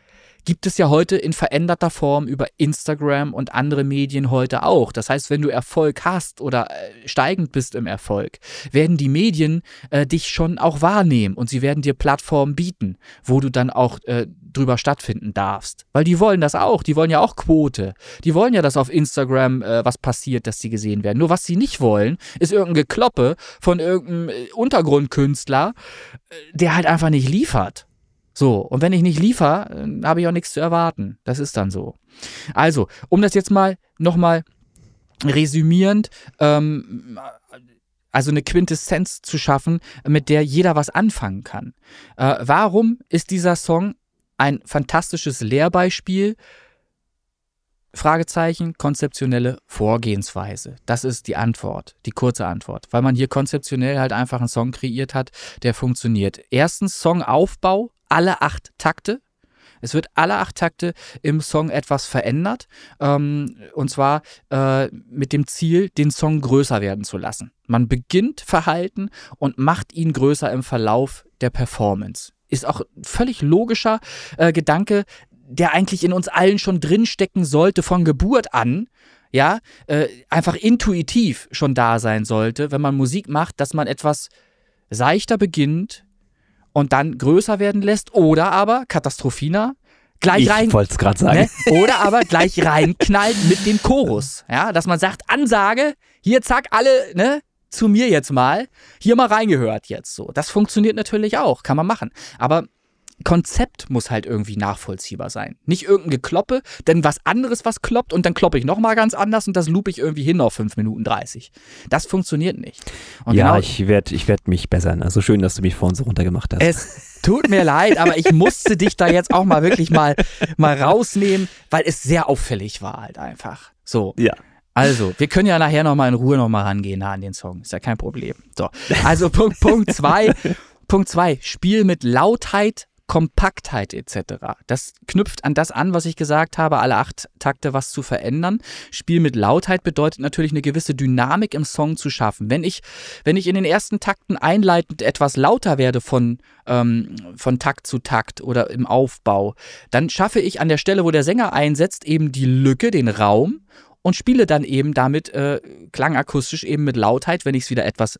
gibt es ja heute in veränderter Form über Instagram und andere Medien heute auch. Das heißt, wenn du Erfolg hast oder äh, steigend bist im Erfolg, werden die Medien äh, dich schon auch wahrnehmen und sie werden dir Plattformen bieten, wo du dann auch äh, drüber stattfinden darfst. Weil die wollen das auch, die wollen ja auch Quote. Die wollen ja, dass auf Instagram äh, was passiert, dass sie gesehen werden. Nur was sie nicht wollen, ist irgendein Gekloppe von irgendeinem äh, Untergrundkünstler, äh, der halt einfach nicht liefert. So, und wenn ich nicht liefer, äh, habe ich auch nichts zu erwarten. Das ist dann so. Also, um das jetzt mal nochmal resümierend, ähm, also eine Quintessenz zu schaffen, mit der jeder was anfangen kann. Äh, warum ist dieser Song ein fantastisches Lehrbeispiel? Fragezeichen, konzeptionelle Vorgehensweise. Das ist die Antwort, die kurze Antwort, weil man hier konzeptionell halt einfach einen Song kreiert hat, der funktioniert. Erstens Songaufbau, alle acht Takte. Es wird alle acht Takte im Song etwas verändert. Ähm, und zwar äh, mit dem Ziel, den Song größer werden zu lassen. Man beginnt Verhalten und macht ihn größer im Verlauf der Performance. Ist auch ein völlig logischer äh, Gedanke, der eigentlich in uns allen schon drinstecken sollte von Geburt an. Ja, äh, einfach intuitiv schon da sein sollte, wenn man Musik macht, dass man etwas seichter beginnt, und dann größer werden lässt oder aber, Katastrophina, gleich ich rein. wollte es gerade sagen. Ne? Oder aber gleich reinknallt mit dem Chorus. Ja, dass man sagt, Ansage, hier zack, alle, ne? Zu mir jetzt mal, hier mal reingehört jetzt so. Das funktioniert natürlich auch, kann man machen. Aber Konzept muss halt irgendwie nachvollziehbar sein. Nicht irgendein Gekloppe, denn was anderes, was kloppt und dann kloppe ich nochmal ganz anders und das loop ich irgendwie hin auf 5 Minuten 30. Das funktioniert nicht. Und ja, genau, ich werde ich werd mich bessern. Also schön, dass du mich vorhin so runtergemacht hast. es tut mir leid, aber ich musste dich da jetzt auch mal wirklich mal, mal rausnehmen, weil es sehr auffällig war halt einfach. So. ja. Also, wir können ja nachher nochmal in Ruhe nochmal rangehen nah an den Song. Ist ja kein Problem. So. Also Punkt, Punkt zwei. Punkt zwei. Spiel mit Lautheit, Kompaktheit etc. Das knüpft an das an, was ich gesagt habe, alle acht Takte was zu verändern. Spiel mit Lautheit bedeutet natürlich eine gewisse Dynamik im Song zu schaffen. Wenn ich, wenn ich in den ersten Takten einleitend etwas lauter werde von, ähm, von Takt zu Takt oder im Aufbau, dann schaffe ich an der Stelle, wo der Sänger einsetzt, eben die Lücke, den Raum und spiele dann eben damit äh, klangakustisch eben mit Lautheit, wenn ich es wieder etwas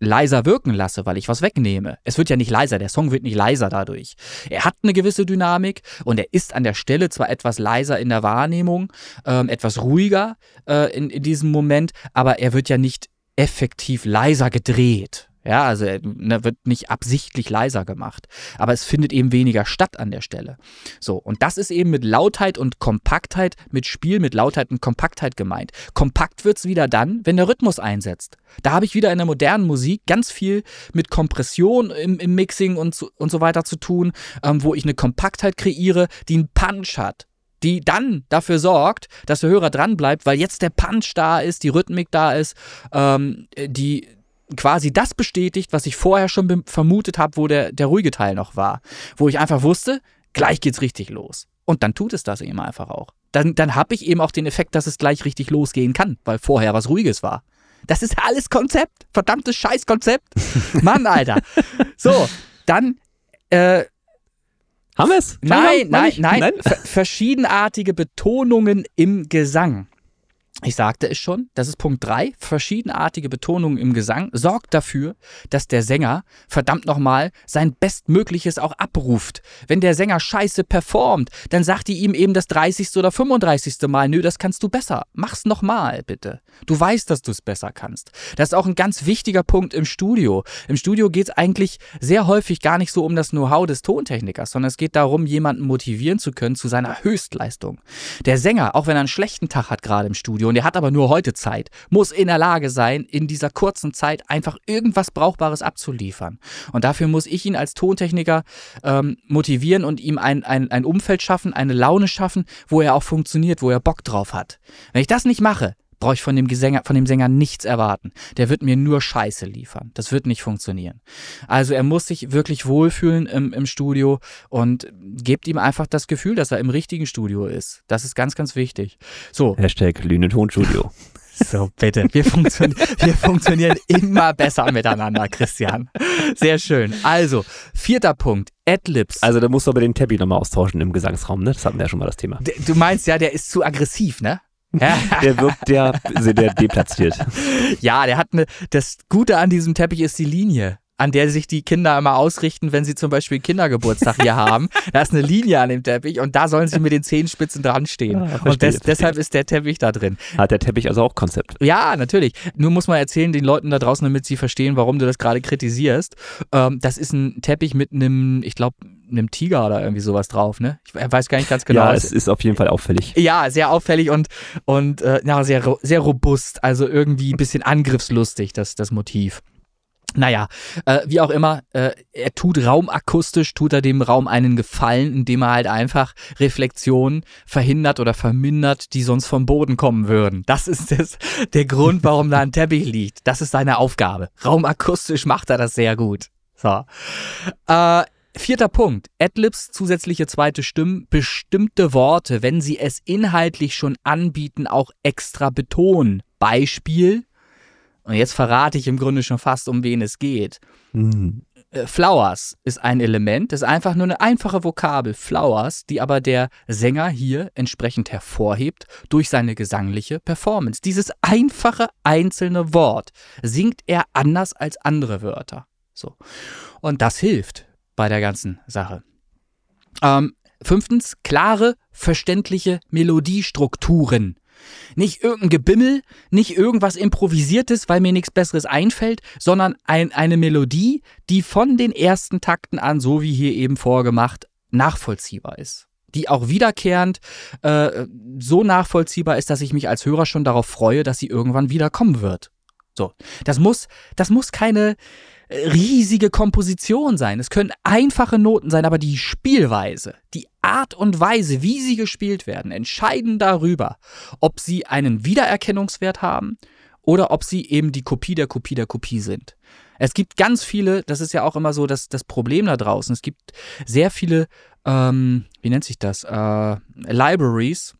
leiser wirken lasse, weil ich was wegnehme. Es wird ja nicht leiser, der Song wird nicht leiser dadurch. Er hat eine gewisse Dynamik und er ist an der Stelle zwar etwas leiser in der Wahrnehmung, ähm, etwas ruhiger äh, in, in diesem Moment, aber er wird ja nicht effektiv leiser gedreht. Ja, also er ne, wird nicht absichtlich leiser gemacht. Aber es findet eben weniger statt an der Stelle. So, und das ist eben mit Lautheit und Kompaktheit, mit Spiel mit Lautheit und Kompaktheit gemeint. Kompakt wird es wieder dann, wenn der Rhythmus einsetzt. Da habe ich wieder in der modernen Musik ganz viel mit Kompression im, im Mixing und so, und so weiter zu tun, ähm, wo ich eine Kompaktheit kreiere, die einen Punch hat die dann dafür sorgt, dass der Hörer dran bleibt, weil jetzt der Punch da ist, die Rhythmik da ist, ähm, die quasi das bestätigt, was ich vorher schon vermutet habe, wo der, der ruhige Teil noch war. Wo ich einfach wusste, gleich geht's richtig los. Und dann tut es das eben einfach auch. Dann, dann habe ich eben auch den Effekt, dass es gleich richtig losgehen kann, weil vorher was Ruhiges war. Das ist alles Konzept. Verdammtes Scheißkonzept. Mann, Alter. So, dann äh, Haben wir es? Nein, nein, nein, Ver verschiedenartige Betonungen im Gesang. Ich sagte es schon, das ist Punkt 3. Verschiedenartige Betonungen im Gesang sorgt dafür, dass der Sänger verdammt nochmal sein Bestmögliches auch abruft. Wenn der Sänger scheiße performt, dann sagt die ihm eben das 30. oder 35. Mal, nö, das kannst du besser. Mach's nochmal, bitte. Du weißt, dass du es besser kannst. Das ist auch ein ganz wichtiger Punkt im Studio. Im Studio geht es eigentlich sehr häufig gar nicht so um das Know-how des Tontechnikers, sondern es geht darum, jemanden motivieren zu können zu seiner Höchstleistung. Der Sänger, auch wenn er einen schlechten Tag hat gerade im Studio und er hat aber nur heute Zeit, muss in der Lage sein, in dieser kurzen Zeit einfach irgendwas Brauchbares abzuliefern. Und dafür muss ich ihn als Tontechniker ähm, motivieren und ihm ein, ein, ein Umfeld schaffen, eine Laune schaffen, wo er auch funktioniert, wo er Bock drauf hat. Wenn ich das nicht mache, brauche ich von dem, Gesänger, von dem Sänger nichts erwarten. Der wird mir nur Scheiße liefern. Das wird nicht funktionieren. Also er muss sich wirklich wohlfühlen im, im Studio und gebt ihm einfach das Gefühl, dass er im richtigen Studio ist. Das ist ganz, ganz wichtig. So, Hashtag Lüne Tonstudio. so bitte. Wir, funktion wir funktionieren immer besser miteinander, Christian. Sehr schön. Also, vierter Punkt. Adlibs. Also da musst du aber den Teppich nochmal austauschen im Gesangsraum, ne? Das hatten wir ja schon mal das Thema. D- du meinst ja, der ist zu aggressiv, ne? Der wirkt der, der deplatziert. ja, der hat eine. Das Gute an diesem Teppich ist die Linie, an der sich die Kinder immer ausrichten, wenn sie zum Beispiel Kindergeburtstag hier haben. Da ist eine Linie an dem Teppich und da sollen sie mit den Zehenspitzen dran stehen. Ah, verstehe, und des, deshalb ist der Teppich da drin. Hat der Teppich also auch Konzept. Ja, natürlich. Nur muss man erzählen den Leuten da draußen, damit sie verstehen, warum du das gerade kritisierst. Ähm, das ist ein Teppich mit einem, ich glaube, einem Tiger oder irgendwie sowas drauf, ne? Ich weiß gar nicht ganz genau. ja, Es- ist auf jeden Fall auffällig. ja, sehr auffällig und, und äh, ja, sehr, sehr robust, also irgendwie ein bisschen angriffslustig, das, das Motiv. Naja, äh, wie auch immer, äh, er tut raumakustisch, tut er dem Raum einen Gefallen, indem er halt einfach Reflexionen verhindert oder vermindert, die sonst vom Boden kommen würden. Das ist das, der Grund, warum da ein Teppich liegt. Das ist seine Aufgabe. Raumakustisch macht er das sehr gut. So. Äh, Vierter Punkt. Adlibs, zusätzliche zweite Stimmen, bestimmte Worte, wenn sie es inhaltlich schon anbieten, auch extra betonen. Beispiel, und jetzt verrate ich im Grunde schon fast, um wen es geht. Hm. Äh, Flowers ist ein Element, ist einfach nur eine einfache Vokabel, Flowers, die aber der Sänger hier entsprechend hervorhebt durch seine gesangliche Performance. Dieses einfache einzelne Wort singt er anders als andere Wörter. So. Und das hilft bei der ganzen Sache. Ähm, fünftens, klare, verständliche Melodiestrukturen. Nicht irgendein Gebimmel, nicht irgendwas Improvisiertes, weil mir nichts Besseres einfällt, sondern ein, eine Melodie, die von den ersten Takten an, so wie hier eben vorgemacht, nachvollziehbar ist. Die auch wiederkehrend äh, so nachvollziehbar ist, dass ich mich als Hörer schon darauf freue, dass sie irgendwann wieder kommen wird. So, das muss, das muss keine riesige Komposition sein. Es können einfache Noten sein, aber die Spielweise, die Art und Weise, wie sie gespielt werden, entscheiden darüber, ob sie einen Wiedererkennungswert haben oder ob sie eben die Kopie der Kopie der Kopie sind. Es gibt ganz viele, das ist ja auch immer so das, das Problem da draußen, es gibt sehr viele, ähm, wie nennt sich das, äh, Libraries,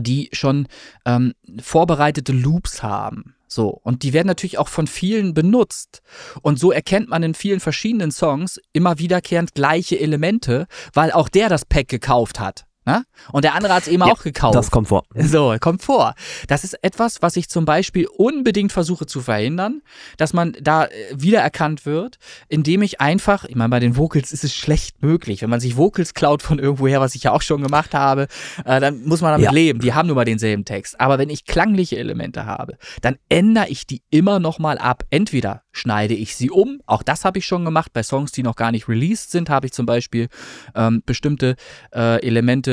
die schon ähm, vorbereitete Loops haben. So, und die werden natürlich auch von vielen benutzt. Und so erkennt man in vielen verschiedenen Songs immer wiederkehrend gleiche Elemente, weil auch der das Pack gekauft hat. Ne? Und der andere hat es eben Ja, auch gekauft. Das kommt vor. So, kommt vor. Das ist etwas, was ich zum Beispiel unbedingt versuche zu verhindern, dass man da äh, wiedererkannt wird, indem ich einfach, ich meine, bei den Vocals ist es schlecht möglich. Wenn man sich Vocals klaut von irgendwoher, was ich ja auch schon gemacht habe, äh, dann muss man damit Ja. leben. Die haben nun mal denselben Text. Aber wenn ich klangliche Elemente habe, dann ändere ich die immer nochmal ab. Entweder schneide ich sie um, auch das habe ich schon gemacht. Bei Songs, die noch gar nicht released sind, habe ich zum Beispiel ähm, bestimmte äh, Elemente,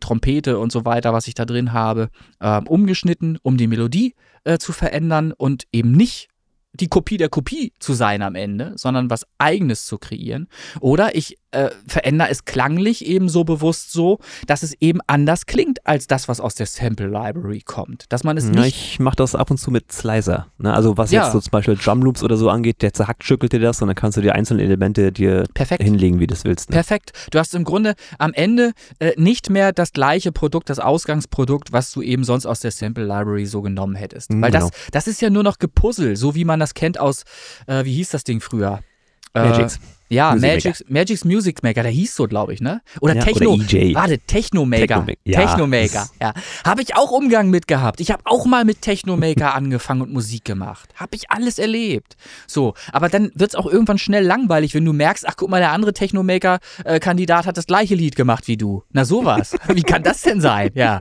Trompete und so weiter, was ich da drin habe, ähm, umgeschnitten, um die Melodie äh, zu verändern und eben nicht die Kopie der Kopie zu sein am Ende, sondern was eigenes zu kreieren. Oder ich äh, verändere es klanglich eben so bewusst so, dass es eben anders klingt als das, was aus der Sample Library kommt. Dass man es Ja, nicht ich mache das ab und zu mit Slicer. Ne? Also was Ja. jetzt so zum Beispiel Drum Loops oder so angeht, der zerhackt schüttelt dir das und dann kannst du die einzelnen Elemente dir perfekt hinlegen, wie du es willst. Ne? Perfekt. Du hast im Grunde am Ende äh, nicht mehr das gleiche Produkt, das Ausgangsprodukt, was du eben sonst aus der Sample Library so genommen hättest. Mhm, Weil das, genau. das ist ja nur noch Gepuzzle, so wie man das kennt aus, äh, wie hieß das Ding früher? Äh, Magics. Ja, Magic's, Magic's Music Maker, der hieß so, glaube ich, ne? Oder Ja, Techno. oder EJ. Warte, Technomaker. Technomaker, ja. Technomaker, ja. Habe ich auch Umgang mit gehabt. Ich habe auch mal mit Technomaker angefangen und Musik gemacht. Habe ich alles erlebt. So, aber dann wird es auch irgendwann schnell langweilig, wenn du merkst, ach guck mal, der andere Technomaker-Kandidat hat das gleiche Lied gemacht wie du. Na sowas. wie kann das denn sein? Ja.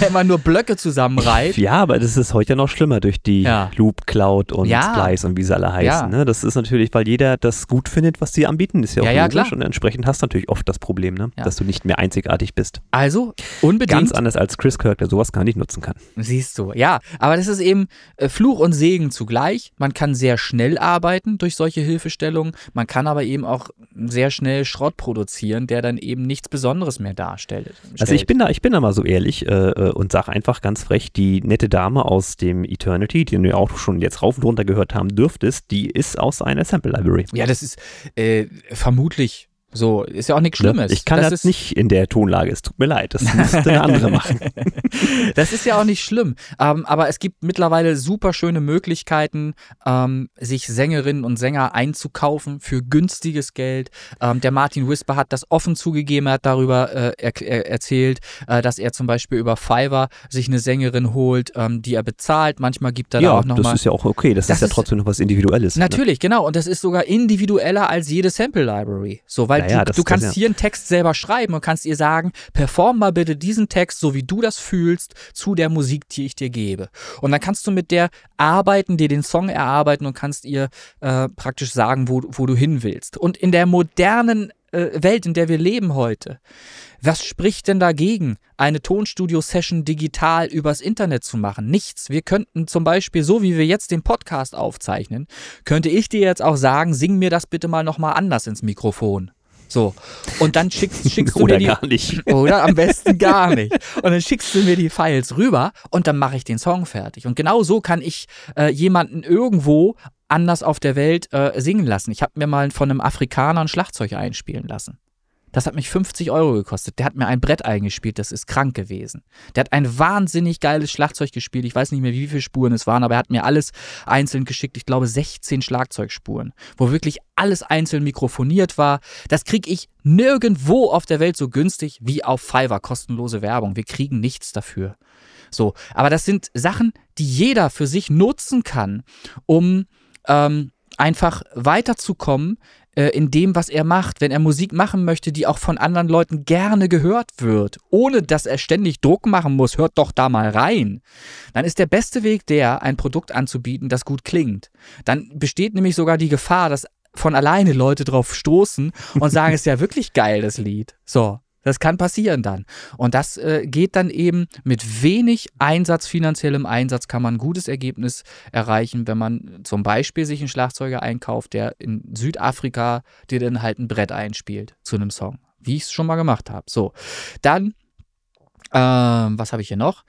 Wenn man nur Blöcke zusammenreiht. Ja, aber das ist heute noch schlimmer durch die Ja. Loop Cloud und Ja. Splice und wie sie alle heißen. Ja. Ne? Das ist natürlich, weil jeder das gut findet, was sie anbieten, ist ja auch Ja, ja, logisch. klar. Und entsprechend hast du natürlich oft das Problem, ne? Ja. dass du nicht mehr einzigartig bist. Also unbedingt. Ganz anders als Chris Kirk, der sowas gar nicht nutzen kann. Siehst du, ja. Aber das ist eben äh, Fluch und Segen zugleich. Man kann sehr schnell arbeiten durch solche Hilfestellungen. Man kann aber eben auch sehr schnell Schrott produzieren, der dann eben nichts Besonderes mehr darstellt. Also ich bin da, ich bin da mal so ehrlich äh, äh, und sage einfach ganz frech, die nette Dame aus dem Eternity, die du ja auch schon jetzt rauf und runter gehört haben dürftest, die ist aus einer Sample Library. Ja, das ist äh, vermutlich So, ist ja auch nichts Ne? Schlimmes. Ich kann das, ist, nicht in der Tonlage. Es tut mir leid. Das müsste eine andere machen. Das ist ja auch nicht schlimm. Ähm, aber es gibt mittlerweile super schöne Möglichkeiten, ähm, sich Sängerinnen und Sänger einzukaufen für günstiges Geld. Ähm, der Martin Whisper hat das offen zugegeben, er hat darüber äh, er, er erzählt, äh, dass er zum Beispiel über Fiverr sich eine Sängerin holt, ähm, die er bezahlt. Manchmal gibt er da Ja, auch das nochmal. ist ja auch okay. Das, Das ist ja trotzdem noch was Individuelles. ne? Natürlich, genau. Und das ist sogar individueller als jede Sample Library. So, weil Ja, ja, du, das- du das kannst ja. hier einen Text selber schreiben und kannst ihr sagen, perform mal bitte diesen Text, so wie du das fühlst, zu der Musik, die ich dir gebe. Und dann kannst du mit der arbeiten, dir den Song erarbeiten und kannst ihr äh, praktisch sagen, wo, wo du hin willst. Und in der modernen äh, Welt, in der wir leben heute, was spricht denn dagegen, eine Tonstudio-Session digital übers Internet zu machen? Nichts. Wir könnten zum Beispiel, so wie wir jetzt den Podcast aufzeichnen, könnte ich dir jetzt auch sagen, sing mir das bitte mal nochmal anders ins Mikrofon. So. Und dann schickst, schickst du Oder mir die. gar nicht. Oder am besten gar nicht. Und dann schickst du mir die Files rüber und dann mache ich den Song fertig. Und genau so kann ich äh, jemanden irgendwo anders auf der Welt äh, singen lassen. Ich habe mir mal von einem Afrikaner ein Schlagzeug einspielen lassen. Das hat mich 50 Euro gekostet. Der hat mir ein Brett eingespielt, das ist krank gewesen. Der hat ein wahnsinnig geiles Schlagzeug gespielt. Ich weiß nicht mehr, wie viele Spuren es waren, aber er hat mir alles einzeln geschickt. Ich glaube 16 Schlagzeugspuren, wo wirklich alles einzeln mikrofoniert war. Das kriege ich nirgendwo auf der Welt so günstig wie auf Fiverr. Kostenlose Werbung. Wir kriegen nichts dafür. So, aber das sind Sachen, die jeder für sich nutzen kann, um ähm, einfach weiterzukommen äh, in dem, was er macht. Wenn er Musik machen möchte, die auch von anderen Leuten gerne gehört wird, ohne dass er ständig Druck machen muss, hört doch da mal rein, dann ist der beste Weg der, ein Produkt anzubieten, das gut klingt. Dann besteht nämlich sogar die Gefahr, dass von alleine Leute drauf stoßen und sagen, es ist ja wirklich geil, das Lied. So. Das kann passieren dann. Und das äh, geht dann eben mit wenig Einsatz, finanziellem Einsatz, kann man ein gutes Ergebnis erreichen, wenn man zum Beispiel sich einen Schlagzeuger einkauft, der in Südafrika dir dann halt ein Brett einspielt zu einem Song. Wie ich es schon mal gemacht habe. So. Dann, ähm, was habe ich hier noch?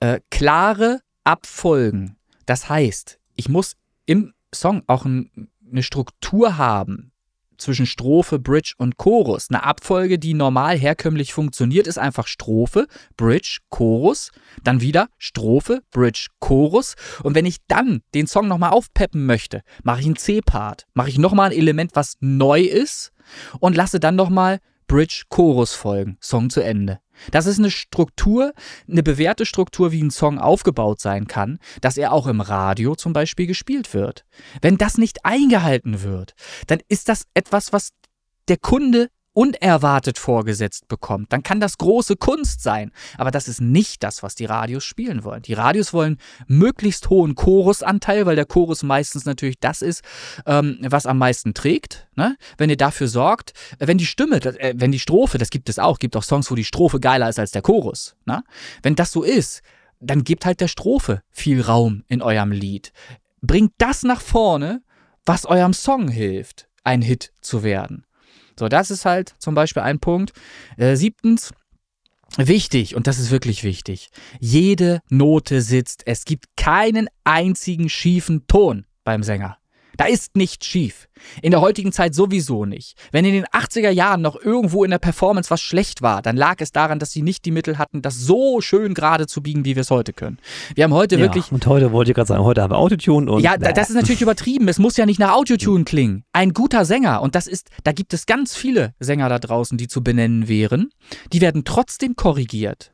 Äh, klare Abfolgen. Das heißt, ich muss im Song auch ein, eine Struktur haben zwischen Strophe, Bridge und Chorus. Eine Abfolge, die normal herkömmlich funktioniert, ist einfach Strophe, Bridge, Chorus, dann wieder Strophe, Bridge, Chorus. Und wenn ich dann den Song nochmal aufpeppen möchte, mache ich einen C-Part, mache ich nochmal ein Element, was neu ist und lasse dann nochmal Bridge, Chorus folgen. Song zu Ende. Das ist eine Struktur, eine bewährte Struktur, wie ein Song aufgebaut sein kann, dass er auch im Radio zum Beispiel gespielt wird. Wenn das nicht eingehalten wird, dann ist das etwas, was der Kunde unerwartet vorgesetzt bekommt, dann kann das große Kunst sein. Aber das ist nicht das, was die Radios spielen wollen. Die Radios wollen möglichst hohen Chorusanteil, weil der Chorus meistens natürlich das ist, ähm, was am meisten trägt. Ne? Wenn ihr dafür sorgt, äh, wenn die Stimme, äh, wenn die Strophe, das gibt es auch, gibt auch Songs, wo die Strophe geiler ist als der Chorus. Ne? Wenn das so ist, dann gebt halt der Strophe viel Raum in eurem Lied. Bringt das nach vorne, was eurem Song hilft, ein Hit zu werden. So, das ist halt zum Beispiel ein Punkt. Äh, siebtens, wichtig, und das ist wirklich wichtig, jede Note sitzt. Es gibt keinen einzigen schiefen Ton beim Sänger. Da ist nichts schief. In der heutigen Zeit sowieso nicht. Wenn in den 80er Jahren noch irgendwo in der Performance was schlecht war, dann lag es daran, dass sie nicht die Mittel hatten, das so schön gerade zu biegen, wie wir es heute können. Wir haben heute wirklich Ja, und heute wollte ich gerade sagen, heute haben wir Autotune und. ja, da- das ist natürlich übertrieben. Es muss ja nicht nach Autotune klingen. Ein guter Sänger, und das ist, da gibt es ganz viele Sänger da draußen, die zu benennen wären, die werden trotzdem korrigiert.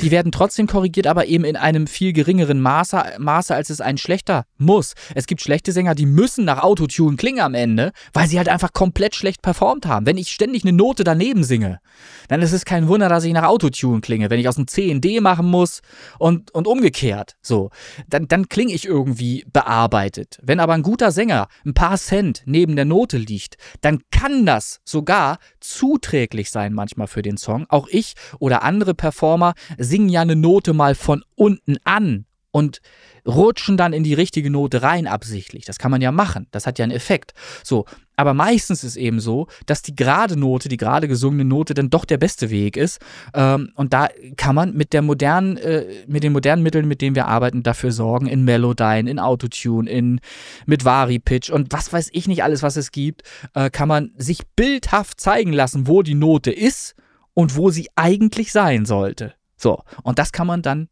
Die werden trotzdem korrigiert, aber eben in einem viel geringeren Maße, Maße, als es ein schlechter muss. Es gibt schlechte Sänger, die müssen nach Autotune klingen am Ende, weil sie halt einfach komplett schlecht performt haben. Wenn ich ständig eine Note daneben singe, dann ist es kein Wunder, dass ich nach Autotune klinge. Wenn ich aus dem C in D machen muss und, und umgekehrt, so, dann, dann klinge ich irgendwie bearbeitet. Wenn aber ein guter Sänger ein paar Cent neben der Note liegt, dann kann das sogar zuträglich sein manchmal für den Song. Auch ich oder andere Performer singen ja eine Note mal von unten an. und rutschen dann in die richtige Note rein absichtlich. Das kann man ja machen. Das hat ja einen Effekt. So. Aber meistens ist eben so, dass die gerade Note, die gerade gesungene Note dann doch der beste Weg ist. Ähm, und da kann man mit der modernen, äh, mit den modernen Mitteln, mit denen wir arbeiten, dafür sorgen, in Melodyne, in Autotune, in mit Vari-Pitch und was weiß ich nicht alles, was es gibt, äh, kann man sich bildhaft zeigen lassen, wo die Note ist und wo sie eigentlich sein sollte. So, und das kann man dann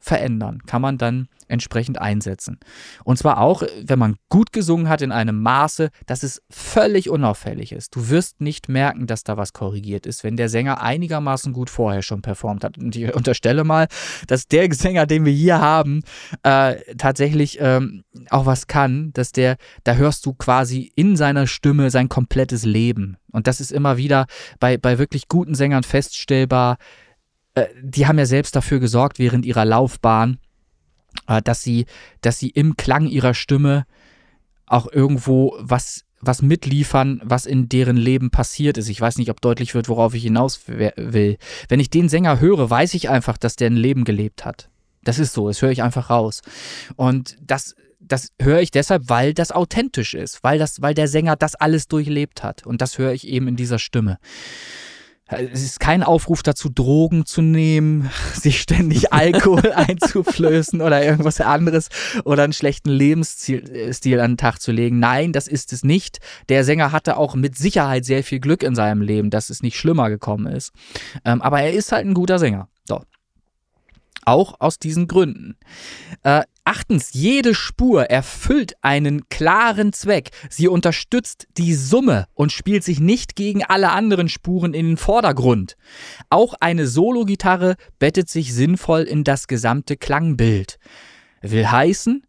verändern, kann man dann entsprechend einsetzen. Und zwar auch, wenn man gut gesungen hat in einem Maße, dass es völlig unauffällig ist. Du wirst nicht merken, dass da was korrigiert ist, wenn der Sänger einigermaßen gut vorher schon performt hat. Und ich unterstelle mal, dass der Sänger, den wir hier haben, äh, tatsächlich ähm, auch was kann, dass der, da hörst du quasi in seiner Stimme sein komplettes Leben. Und das ist immer wieder bei, bei wirklich guten Sängern feststellbar. Äh, die haben ja selbst dafür gesorgt während ihrer Laufbahn, äh, dass sie, dass sie im Klang ihrer Stimme auch irgendwo was, was mitliefern, was in deren Leben passiert ist. Ich weiß nicht, ob deutlich wird, worauf ich hinaus will. Wenn ich den Sänger höre, weiß ich einfach, dass der ein Leben gelebt hat. Das ist so, das höre ich einfach raus. Und das, das höre ich deshalb, weil das authentisch ist, weil, das, weil der Sänger das alles durchlebt hat. Und das höre ich eben in dieser Stimme. Es ist kein Aufruf dazu, Drogen zu nehmen, sich ständig Alkohol einzuflößen oder irgendwas anderes oder einen schlechten Lebensstil äh, an den Tag zu legen. Nein, das ist es nicht. Der Sänger hatte auch mit Sicherheit sehr viel Glück in seinem Leben, dass es nicht schlimmer gekommen ist. Ähm, aber er ist halt ein guter Sänger. So. Auch aus diesen Gründen. Äh, achtens, jede Spur erfüllt einen klaren Zweck. Sie unterstützt die Summe und spielt sich nicht gegen alle anderen Spuren in den Vordergrund. Auch eine Solo-Gitarre bettet sich sinnvoll in das gesamte Klangbild. Will heißen,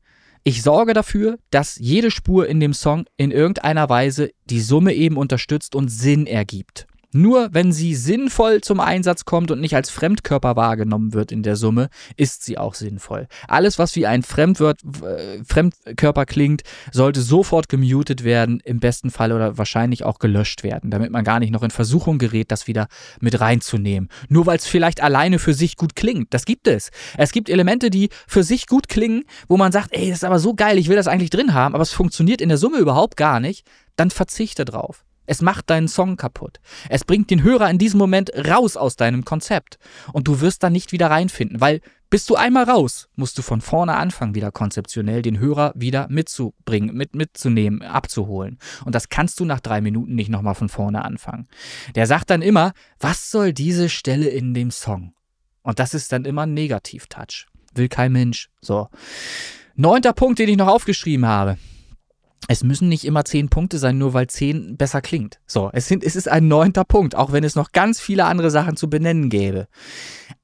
ich sorge dafür, dass jede Spur in dem Song in irgendeiner Weise die Summe eben unterstützt und Sinn ergibt. Nur wenn sie sinnvoll zum Einsatz kommt und nicht als Fremdkörper wahrgenommen wird in der Summe, ist sie auch sinnvoll. Alles, was wie ein Fremdwort, äh, Fremdkörper klingt, sollte sofort gemutet werden, im besten Fall oder wahrscheinlich auch gelöscht werden, damit man gar nicht noch in Versuchung gerät, das wieder mit reinzunehmen. Nur weil es vielleicht alleine für sich gut klingt. Das gibt es. Es gibt Elemente, die für sich gut klingen, wo man sagt, ey, das ist aber so geil, ich will das eigentlich drin haben, aber es funktioniert in der Summe überhaupt gar nicht. Dann verzichte drauf. Es macht deinen Song kaputt. Es bringt den Hörer in diesem Moment raus aus deinem Konzept. Und du wirst dann nicht wieder reinfinden, weil bist du einmal raus, musst du von vorne anfangen, wieder konzeptionell den Hörer wieder mitzubringen, mit, mitzunehmen, abzuholen. Und das kannst du nach drei Minuten nicht nochmal von vorne anfangen. Der sagt dann immer, was soll diese Stelle in dem Song? Und das ist dann immer ein Negativ-Touch. Will kein Mensch. So. Neunter Punkt, den ich noch aufgeschrieben habe es müssen nicht immer zehn Punkte sein, nur weil zehn besser klingt. So, es, sind, es ist ein neunter Punkt, auch wenn es noch ganz viele andere Sachen zu benennen gäbe.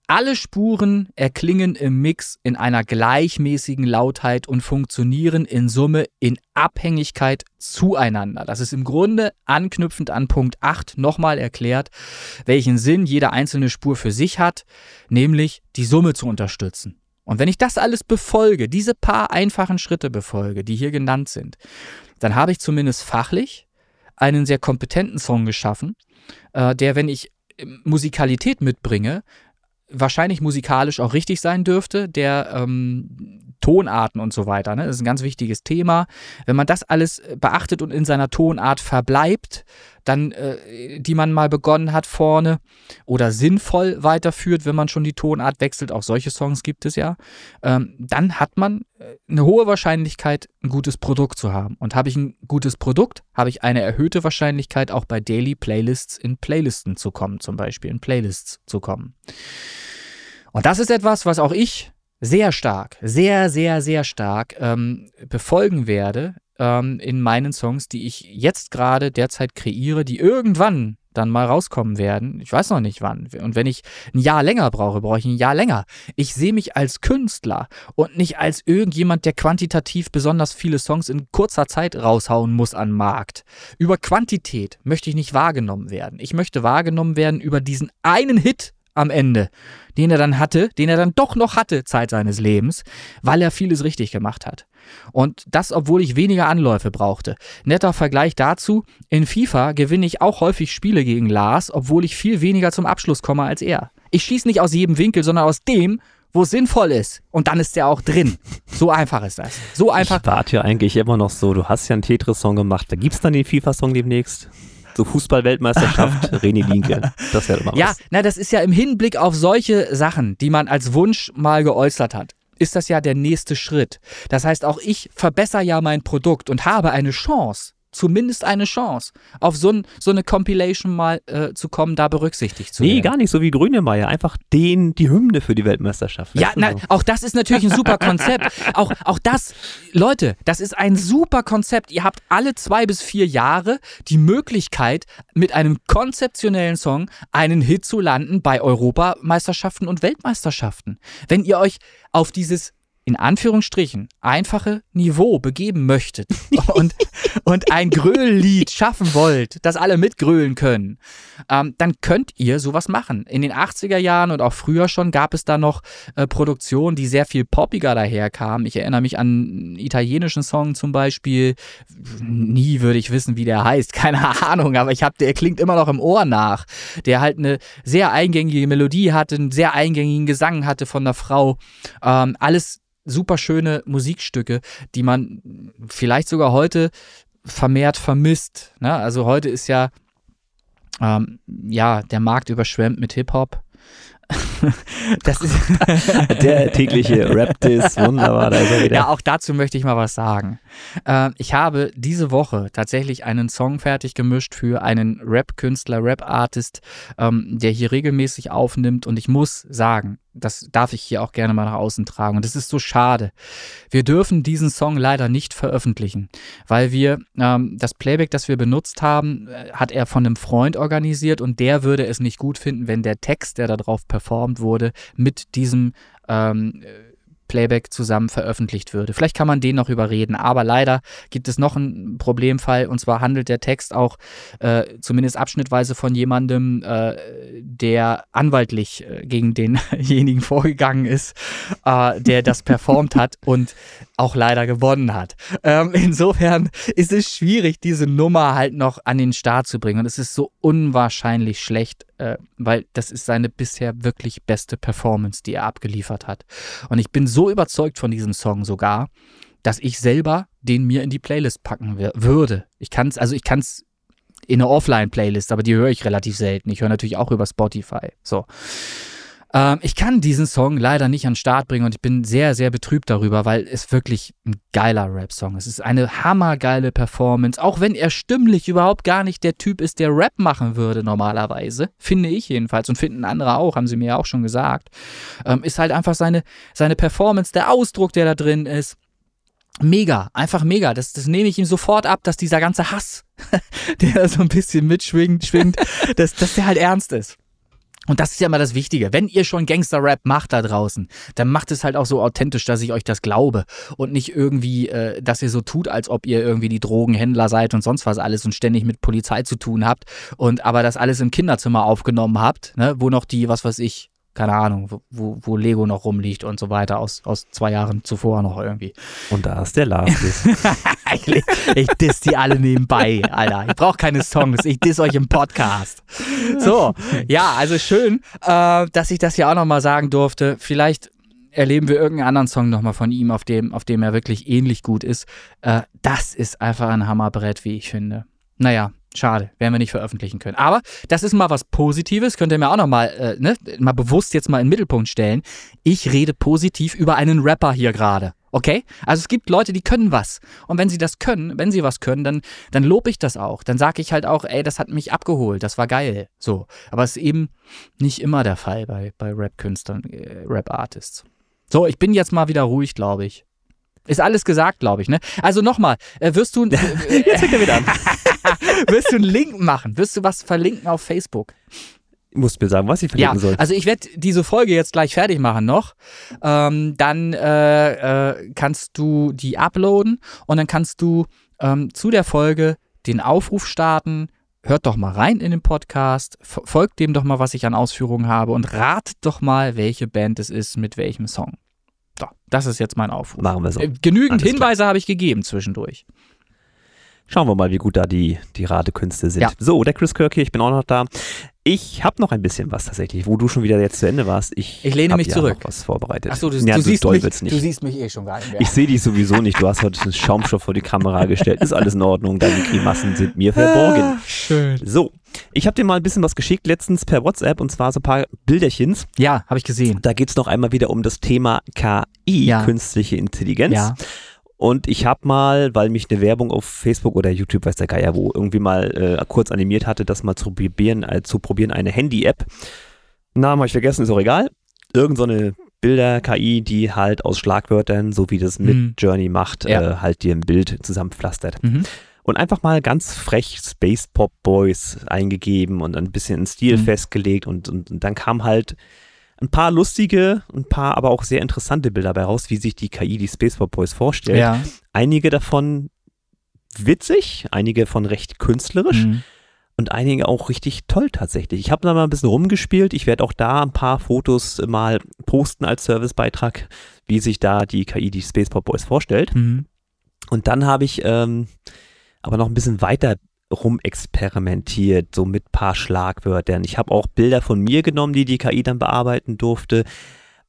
Alle Spuren erklingen im Mix in einer gleichmäßigen Lautheit und funktionieren in Summe in Abhängigkeit zueinander. Das ist im Grunde anknüpfend an Punkt 8 nochmal erklärt, welchen Sinn jede einzelne Spur für sich hat, nämlich die Summe zu unterstützen. Und wenn ich das alles befolge, diese paar einfachen Schritte befolge, die hier genannt sind, dann habe ich zumindest fachlich einen sehr kompetenten Song geschaffen, äh, der, wenn ich ähm, Musikalität mitbringe, wahrscheinlich musikalisch auch richtig sein dürfte, der ähm, Tonarten und so weiter. Ne? Das ist ein ganz wichtiges Thema. Wenn man das alles äh, beachtet und in seiner Tonart verbleibt, dann, äh, die man mal begonnen hat vorne oder sinnvoll weiterführt, wenn man schon die Tonart wechselt, auch solche Songs gibt es ja, ähm, dann hat man äh, eine hohe Wahrscheinlichkeit, ein gutes Produkt zu haben. Und habe ich ein gutes Produkt, habe ich eine erhöhte Wahrscheinlichkeit, auch bei Daily Playlists in Playlisten zu kommen, zum Beispiel in Playlists zu kommen. Und das ist etwas, was auch ich sehr stark, sehr, sehr, sehr stark ähm, befolgen werde ähm, in meinen Songs, die ich jetzt gerade derzeit kreiere, die irgendwann dann mal rauskommen werden. Ich weiß noch nicht wann. Und wenn ich ein Jahr länger brauche, brauche ich ein Jahr länger. Ich sehe mich als Künstler und nicht als irgendjemand, der quantitativ besonders viele Songs in kurzer Zeit raushauen muss an Markt. Über Quantität möchte ich nicht wahrgenommen werden. Ich möchte wahrgenommen werden über diesen einen Hit, am Ende, den er dann hatte, den er dann doch noch hatte, Zeit seines Lebens, weil er vieles richtig gemacht hat. Und das, obwohl ich weniger Anläufe brauchte. Netter Vergleich dazu, in FIFA gewinne ich auch häufig Spiele gegen Lars, obwohl ich viel weniger zum Abschluss komme als er. Ich schieße nicht aus jedem Winkel, sondern aus dem, wo es sinnvoll ist. Und dann ist der auch drin. So einfach ist das. So einfach. Ich warte ja eigentlich immer noch so, du hast ja einen Tetris-Song gemacht, da gibt es dann den FIFA-Song demnächst. So Fußball-Weltmeisterschaft, René Linke. Das wäre immer Ja, was. na, das ist ja im Hinblick auf solche Sachen, die man als Wunsch mal geäußert hat, ist das ja der nächste Schritt. Das heißt, auch ich verbessere ja mein Produkt und habe eine Chance, zumindest eine Chance, auf so, ein, so eine Compilation mal äh, zu kommen, da berücksichtigt zu Nee, werden. gar nicht so wie Grünemeier. Einfach den, die Hymne für die Weltmeisterschaft. Ja, na, so. auch das ist natürlich ein super Konzept. Auch, auch das, Leute, das ist ein super Konzept. Ihr habt alle zwei bis vier Jahre die Möglichkeit, mit einem konzeptionellen Song einen Hit zu landen bei Europameisterschaften und Weltmeisterschaften. Wenn ihr euch auf dieses in Anführungsstrichen einfache Niveau begeben möchtet und, und ein Gröhllied schaffen wollt, das alle mitgrölen können, ähm, dann könnt ihr sowas machen. In den 80er Jahren und auch früher schon gab es da noch äh, Produktionen, die sehr viel poppiger daherkamen. Ich erinnere mich an einen italienischen Song zum Beispiel. Nie würde ich wissen, wie der heißt. Keine Ahnung, aber ich hab, der klingt immer noch im Ohr nach. Der halt eine sehr eingängige Melodie hatte, einen sehr eingängigen Gesang hatte von der Frau. Ähm, alles super schöne Musikstücke, die man vielleicht sogar heute vermehrt vermisst. Ne? Also heute ist ja, ähm, ja, der Markt überschwemmt mit Hip-Hop. das ist, Der tägliche Rap-Diss, wunderbar, da ja, auch dazu möchte ich mal was sagen. Ähm, ich habe diese Woche tatsächlich einen Song fertig gemischt für einen Rap-Künstler, Rap-Artist, ähm, der hier regelmäßig aufnimmt. Und ich muss sagen, das darf ich hier auch gerne mal nach außen tragen. Und das ist so schade. Wir dürfen diesen Song leider nicht veröffentlichen, weil wir ähm, das Playback, das wir benutzt haben, äh, hat er von einem Freund organisiert und der würde es nicht gut finden, wenn der Text, der darauf performt wurde, mit diesem ähm, Playback zusammen veröffentlicht würde. Vielleicht kann man den noch überreden, aber leider gibt es noch einen Problemfall und zwar handelt der Text auch äh, zumindest abschnittweise von jemandem, äh, der anwaltlich äh, gegen denjenigen vorgegangen ist, äh, der das performt hat und auch leider gewonnen hat. Ähm, insofern ist es schwierig, diese Nummer halt noch an den Start zu bringen und es ist so unwahrscheinlich schlecht, äh, weil das ist seine bisher wirklich beste Performance, die er abgeliefert hat. Und ich bin so überzeugt von diesem Song sogar, dass ich selber den mir in die Playlist packen wür- würde. Ich kann es, also ich kann es in eine Offline-Playlist, aber die höre ich relativ selten. Ich höre natürlich auch über Spotify. So. Ähm, ich kann diesen Song leider nicht an den Start bringen und ich bin sehr, sehr betrübt darüber, weil es wirklich ein geiler Rap-Song ist. Es ist eine hammergeile Performance, auch wenn er stimmlich überhaupt gar nicht der Typ ist, der Rap machen würde normalerweise. Finde ich jedenfalls und finden andere auch, haben sie mir ja auch schon gesagt. Ähm, ist halt einfach seine, seine Performance, der Ausdruck, der da drin ist. Mega, einfach mega. Das, das nehme ich ihm sofort ab, dass dieser ganze Hass, der so ein bisschen mitschwingt, schwingt, dass, dass der halt ernst ist. Und das ist ja immer das Wichtige. Wenn ihr schon Gangster-Rap macht da draußen, dann macht es halt auch so authentisch, dass ich euch das glaube. Und nicht irgendwie, äh, dass ihr so tut, als ob ihr irgendwie die Drogenhändler seid und sonst was alles und ständig mit Polizei zu tun habt. Und aber das alles im Kinderzimmer aufgenommen habt, ne, wo noch die, was weiß ich, keine Ahnung, wo- wo, Lego noch rumliegt und so weiter, aus, aus zwei Jahren zuvor noch irgendwie. Und da ist der Lars. ich, ich diss die alle nebenbei, Alter. Ich brauche keine Songs, ich diss euch im Podcast. So, ja, also schön, äh, dass ich das hier auch nochmal sagen durfte. Vielleicht erleben wir irgendeinen anderen Song nochmal von ihm, auf dem, auf dem er wirklich ähnlich gut ist. Äh, das ist einfach ein Hammerbrett, wie ich finde. Naja, schade, werden wir nicht veröffentlichen können. Aber das ist mal was Positives, könnt ihr mir auch nochmal, äh, ne, mal bewusst jetzt mal in den Mittelpunkt stellen. Ich rede positiv über einen Rapper hier gerade. Okay? Also es gibt Leute, die können was. Und wenn sie das können, wenn sie was können, dann, dann lobe ich das auch. Dann sage ich halt auch, ey, das hat mich abgeholt, das war geil. So. Aber es ist eben nicht immer der Fall bei, bei Rap-Künstlern, äh, Rap-Artists. So, ich bin jetzt mal wieder ruhig, glaube ich. Ist alles gesagt, glaube ich, ne? Also nochmal, äh, wirst du. Äh, Jetzt fängt er wieder an. wirst du einen Link machen? Wirst du was verlinken auf Facebook? Musst mir sagen, was ich Ja, verlinken soll. also ich werde diese Folge jetzt gleich fertig machen noch. Ähm, dann äh, äh, kannst du die uploaden und dann kannst du ähm, zu der Folge den Aufruf starten. Hört doch mal rein in den Podcast, folgt dem doch mal, was ich an Ausführungen habe und ratet doch mal, welche Band es ist mit welchem Song. So, das ist jetzt mein Aufruf. Machen wir so. Äh, Genügend. Hinweise habe ich gegeben zwischendurch. Schauen wir mal, wie gut da die, die Radekünste sind. Ja. So, der Chris Kirk hier, ich bin auch noch da. Ich habe noch ein bisschen was tatsächlich, wo du schon wieder jetzt zu Ende warst. Ich, Ich lehne hab mich ja zurück. Noch was vorbereitet. Achso, du, ja, du, so siehst mich, nicht. du siehst mich eh schon gar nicht mehr. Ich sehe dich sowieso nicht. Du hast heute einen Schaumstoff vor die Kamera gestellt. Ist alles in Ordnung. Deine Grimassen sind mir verborgen. Schön. So, ich habe dir mal ein bisschen was geschickt letztens per WhatsApp und zwar so ein paar Bilderchens. Ja, habe ich gesehen. Da geht es noch einmal wieder um das Thema KI, Ja. künstliche Intelligenz. Ja. Und ich habe mal, weil mich eine Werbung auf Facebook oder YouTube, weiß der Geier wo, irgendwie mal äh, kurz animiert hatte, das mal zu probieren, äh, zu probieren, eine Handy-App. Namen habe ich vergessen, ist auch egal. Irgend so eine Bilder-KI, die halt aus Schlagwörtern, so wie das mit Mhm. Journey macht, Ja. äh, halt dir ein Bild zusammenpflastert. Mhm. Und einfach mal ganz frech Space Pop Boys eingegeben und ein bisschen einen Stil Mhm. festgelegt und, und, und dann kam halt ein paar lustige, ein paar aber auch sehr interessante Bilder dabei raus, wie sich die KI die Space Pop Boys vorstellt. Ja. Einige davon witzig, einige von recht künstlerisch Mhm. und einige auch richtig toll tatsächlich. Ich habe da mal ein bisschen rumgespielt. Ich werde auch da ein paar Fotos mal posten als Servicebeitrag, wie sich da die KI die Space Pop Boys vorstellt. Mhm. Und dann habe ich ähm, aber noch ein bisschen weiter rumexperimentiert, so mit paar Schlagwörtern. Ich habe auch Bilder von mir genommen, die die KI dann bearbeiten durfte.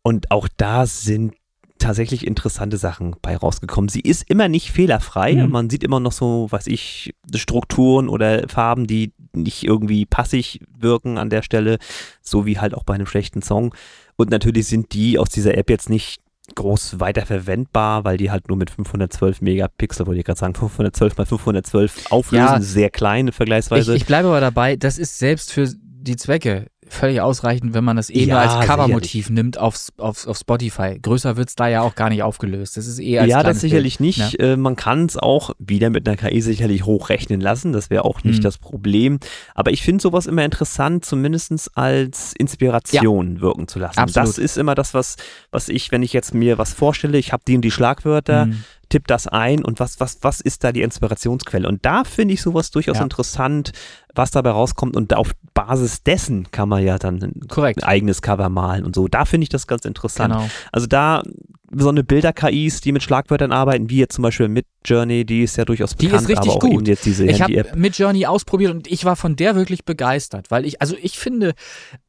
Und auch da sind tatsächlich interessante Sachen bei rausgekommen. Sie ist immer nicht fehlerfrei. Mhm. Man sieht immer noch so, weiß ich, Strukturen oder Farben, die nicht irgendwie passig wirken an der Stelle, so wie halt auch bei einem schlechten Song. Und natürlich sind die aus dieser App jetzt nicht groß weiterverwendbar, weil die halt nur mit 512 Megapixel, wollte ich gerade sagen, 512 mal 512 auflösen, Ja. sehr klein Ich, vergleichsweise. ich bleibe aber dabei, das ist selbst für die Zwecke völlig ausreichend, wenn man das eh Ja, nur als. Covermotiv nimmt auf, auf, auf Spotify. Größer wird es da ja auch gar nicht aufgelöst. Das ist eh als ja, das sicherlich Bild. nicht. Äh, man kann es auch wieder mit einer KI sicherlich hochrechnen lassen. Das wäre auch nicht Mhm. das Problem. Aber ich finde sowas immer interessant, zumindest als Inspiration wirken zu lassen. Absolut. Das ist immer das, was, was ich, wenn ich jetzt mir was vorstelle, ich habe die und die Schlagwörter, Mhm. Tipp das ein und was, was, was ist da die Inspirationsquelle? Und da finde ich sowas durchaus Ja. interessant, was dabei rauskommt. Und auf Basis dessen kann man ja dann ein, ein eigenes Cover malen und so. Da finde ich das ganz interessant. Genau. Also da so eine Bilder-KIs, die mit Schlagwörtern arbeiten, wie jetzt zum Beispiel mit Journey, die ist ja durchaus Die ist bekannt, richtig aber auch gut. eben jetzt diese Ich habe mit Journey ausprobiert und ich war von der wirklich begeistert, weil ich, also ich finde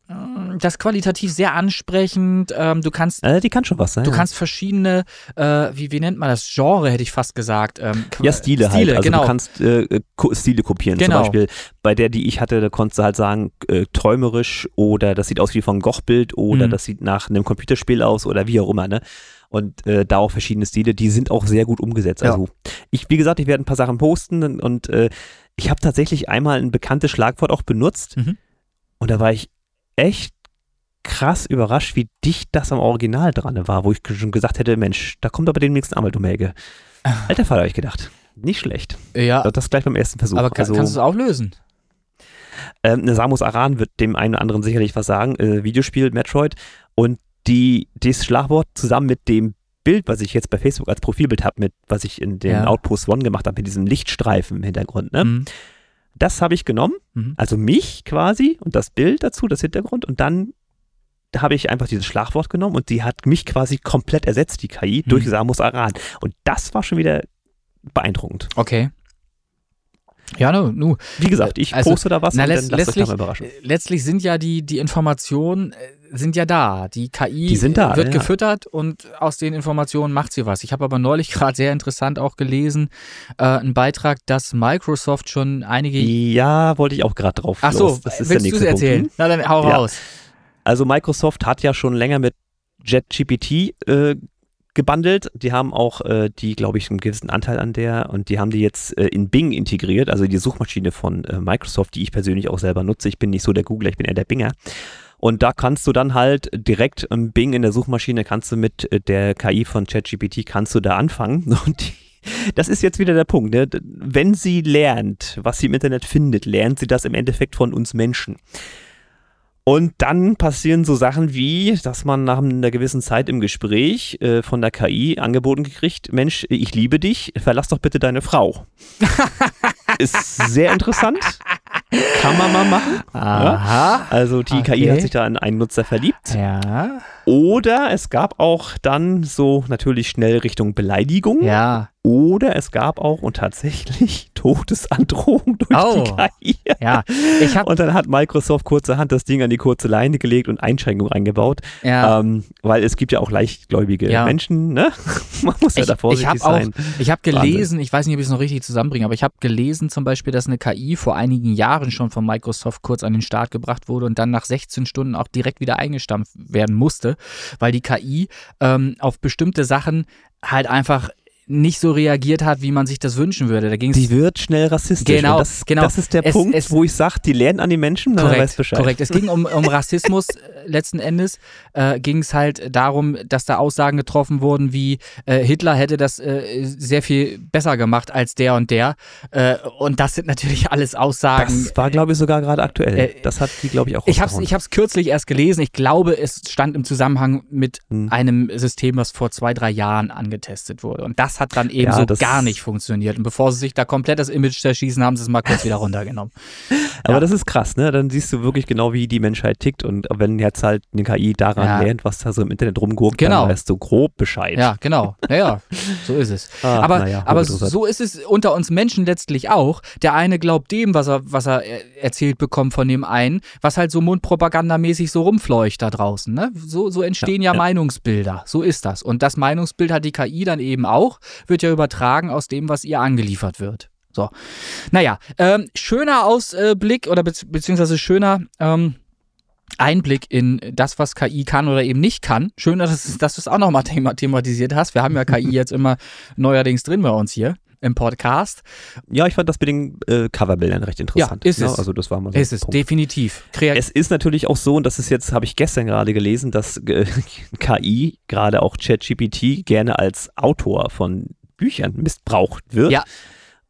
äh, das qualitativ sehr ansprechend. Ähm, du kannst Äh, die kann schon was sein. Du ja. kannst verschiedene, äh, wie, wie nennt man das? Genre, hätte ich fast gesagt. Ähm, ja, Stile, halt. Also genau. du kannst äh, Stile kopieren. Genau. Zum Beispiel bei der, die ich hatte, da konntest du halt sagen, äh, träumerisch oder das sieht aus wie von Gochbild oder Mhm. das sieht nach einem Computerspiel aus oder wie auch immer, ne? Und äh, da auch verschiedene Stile, die sind auch sehr gut umgesetzt. Ja. Also ich, wie gesagt, ich werde ein paar Sachen posten und, äh, ich habe tatsächlich einmal ein bekanntes Schlagwort auch benutzt Mhm. und da war ich echt krass überrascht, wie dicht das am Original dran war, wo ich schon gesagt hätte, Mensch, da kommt aber demnächst ein Anwaltumhelge. Alter Vater, habe ich gedacht. Nicht schlecht. ja, Das gleich beim ersten Versuch. aber kann, also, kannst du es auch lösen? ähm, ne, Samus Aran wird dem einen oder anderen sicherlich was sagen. Äh, Videospiel Metroid. Und die, das Schlagwort zusammen mit dem Bild, was ich jetzt bei Facebook als Profilbild habe, mit was ich in den Ja. Outpost One gemacht habe, mit diesem Lichtstreifen im Hintergrund, ne? Mhm. Das habe ich genommen, Mhm. also mich quasi und das Bild dazu, das Hintergrund und dann habe ich einfach dieses Schlagwort genommen und die hat mich quasi komplett ersetzt, die KI, durch Mhm. Samus Aran. Und das war schon wieder beeindruckend. Okay. Ja, nu, nu. Wie gesagt, ich Also, poste da was na, und dann lasst euch da letztlich, mal überraschen. letztlich sind ja die, die Informationen äh, sind ja da. Die KI Die sind da, wird ja. gefüttert und aus den Informationen macht sie was. Ich habe aber neulich gerade sehr interessant auch gelesen, äh, einen Beitrag, dass Microsoft schon einige. Ja, wollte ich auch gerade drauf. Ach so, los. das ist willst du es erzählen? Punkt. Na dann hau Ja. raus. Also Microsoft hat ja schon länger mit JetGPT äh, gebundelt. Die haben auch äh, die, glaube ich, einen gewissen Anteil an der und die haben die jetzt äh, in Bing integriert, also die Suchmaschine von äh, Microsoft, die ich persönlich auch selber nutze. Ich bin nicht so der Googler, ich bin eher der Binger. Und da kannst du dann halt direkt im Bing in der Suchmaschine kannst du mit äh, der KI von ChatGPT kannst du da anfangen und die das ist jetzt wieder der Punkt. Ne? Wenn sie lernt, was sie im Internet findet, lernt sie das im Endeffekt von uns Menschen. Und dann passieren so Sachen wie, dass man nach einer gewissen Zeit im Gespräch äh, von der KI angeboten gekriegt, Mensch, ich liebe dich, verlass doch bitte deine Frau. Ist sehr interessant. Kann man mal machen. Aha. Also die KI Okay. hat sich da in einen Nutzer verliebt. Ja. Oder es gab auch dann so natürlich schnell Richtung Beleidigung. Ja, Oder es gab auch und tatsächlich Todesandrohung durch Oh. die KI. ja. Ich Und dann hat Microsoft kurzerhand das Ding an die kurze Leine gelegt und Einschränkungen eingebaut. ja. Ähm, weil es gibt ja auch leichtgläubige Ja. Menschen, ne? Man muss ja ich, da ich vorsichtig auch, sein. ich habe gelesen, ich weiß nicht, ob ich es noch richtig zusammenbringe, aber ich habe gelesen zum Beispiel, dass eine KI vor einigen Jahren schon von Microsoft kurz an den Start gebracht wurde und dann nach 16 Stunden auch direkt wieder eingestampft werden musste, weil die KI ähm, auf bestimmte Sachen halt einfach nicht so reagiert hat, wie man sich das wünschen würde. Da ging es Die wird schnell rassistisch. Genau, das, genau. das ist der Es- Punkt, es- wo ich sage, die lernen an den Menschen, dann weiß Korrekt, Bescheid. korrekt. Es ging um, um Rassismus äh, letzten Endes. Äh, ging es halt darum, dass da Aussagen getroffen wurden, wie äh, Hitler hätte das äh, sehr viel besser gemacht als der und der. Äh, und das sind natürlich alles Aussagen. Das war, glaube ich, sogar gerade aktuell. Äh, das hat die, glaube ich, auch ich habe es kürzlich erst gelesen. Ich glaube, es stand im Zusammenhang mit Hm. einem System, was vor zwei, drei Jahren angetestet wurde. Und das hat dann eben Ja, so gar nicht funktioniert. Und bevor sie sich da komplett das Image zerschießen, haben sie es mal kurz wieder runtergenommen. Aber Ja. das ist krass, ne? Dann siehst du wirklich genau, wie die Menschheit tickt. Und wenn jetzt halt eine KI daran Ja. lernt, was da so im Internet rumgurkt, Genau. dann weißt du grob Bescheid. Ja, genau. Naja, so ist es. Ach, aber naja, aber so ist es unter uns Menschen letztlich auch. Der eine glaubt dem, was er, was er er- erzählt bekommt von dem einen, was halt so mundpropagandamäßig so rumfleucht da draußen. Ne? So, so entstehen ja, Ja, ja. Meinungsbilder. So ist das. Und das Meinungsbild hat die KI dann eben auch, wird ja übertragen aus dem, was ihr angeliefert wird. So. Naja, ähm, schöner Ausblick oder bezieh beziehungsweise schöner ähm, Einblick in das, was KI kann oder eben nicht kann. Schön, dass, dass du es auch nochmal thema thematisiert hast. Wir haben ja KI jetzt immer neuerdings drin bei uns hier im Podcast. Ja, ich fand das mit den äh, Coverbildern recht interessant. ist ne? es. Also das war mal so ist es, Punkt. definitiv. Kreat Es ist natürlich auch so, und das ist jetzt, habe ich gestern gerade gelesen, dass äh, KI, gerade auch ChatGPT, gerne als Autor von Büchern missbraucht wird. Ja.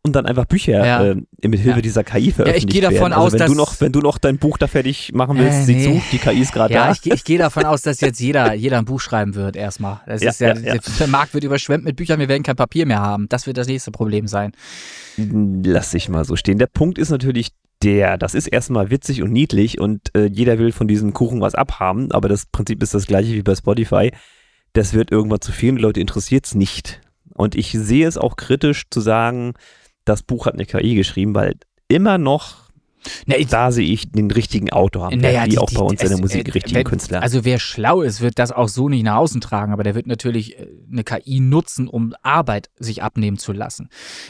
Und dann einfach Bücher Ja. äh, mit Hilfe Ja. dieser KI veröffentlicht gehe davon werden. Also aus, wenn dass- du noch, wenn du noch dein Buch da fertig machen willst, Äh, sieh nee. zu, die KI ist gerade ja, da. ich, geh- ich gehe davon aus, dass jetzt jeder, jeder ein Buch schreiben wird erstmal. Das Ja, ist ja, ja, ja. Der Markt wird überschwemmt mit Büchern, wir werden kein Papier mehr haben. Das wird das nächste Problem sein. Lass ich mal so stehen. Der Punkt ist natürlich der, das ist erstmal witzig und niedlich und äh, jeder will von diesem Kuchen was abhaben, aber das Prinzip ist das gleiche wie bei Spotify. Das wird irgendwann zu vielen Leute interessiert es nicht. Und ich sehe es auch kritisch zu sagen, das Buch hat eine KI geschrieben, weil immer noch Na, da sehe ich den richtigen Autor haben, Naja, wie die- auch die- bei uns in der Musik äh, richtigen wenn- Künstler. Also wer schlau ist, wird das auch so nicht nach außen tragen, aber der wird natürlich äh, eine KI nutzen, um Arbeit sich abnehmen zu lassen.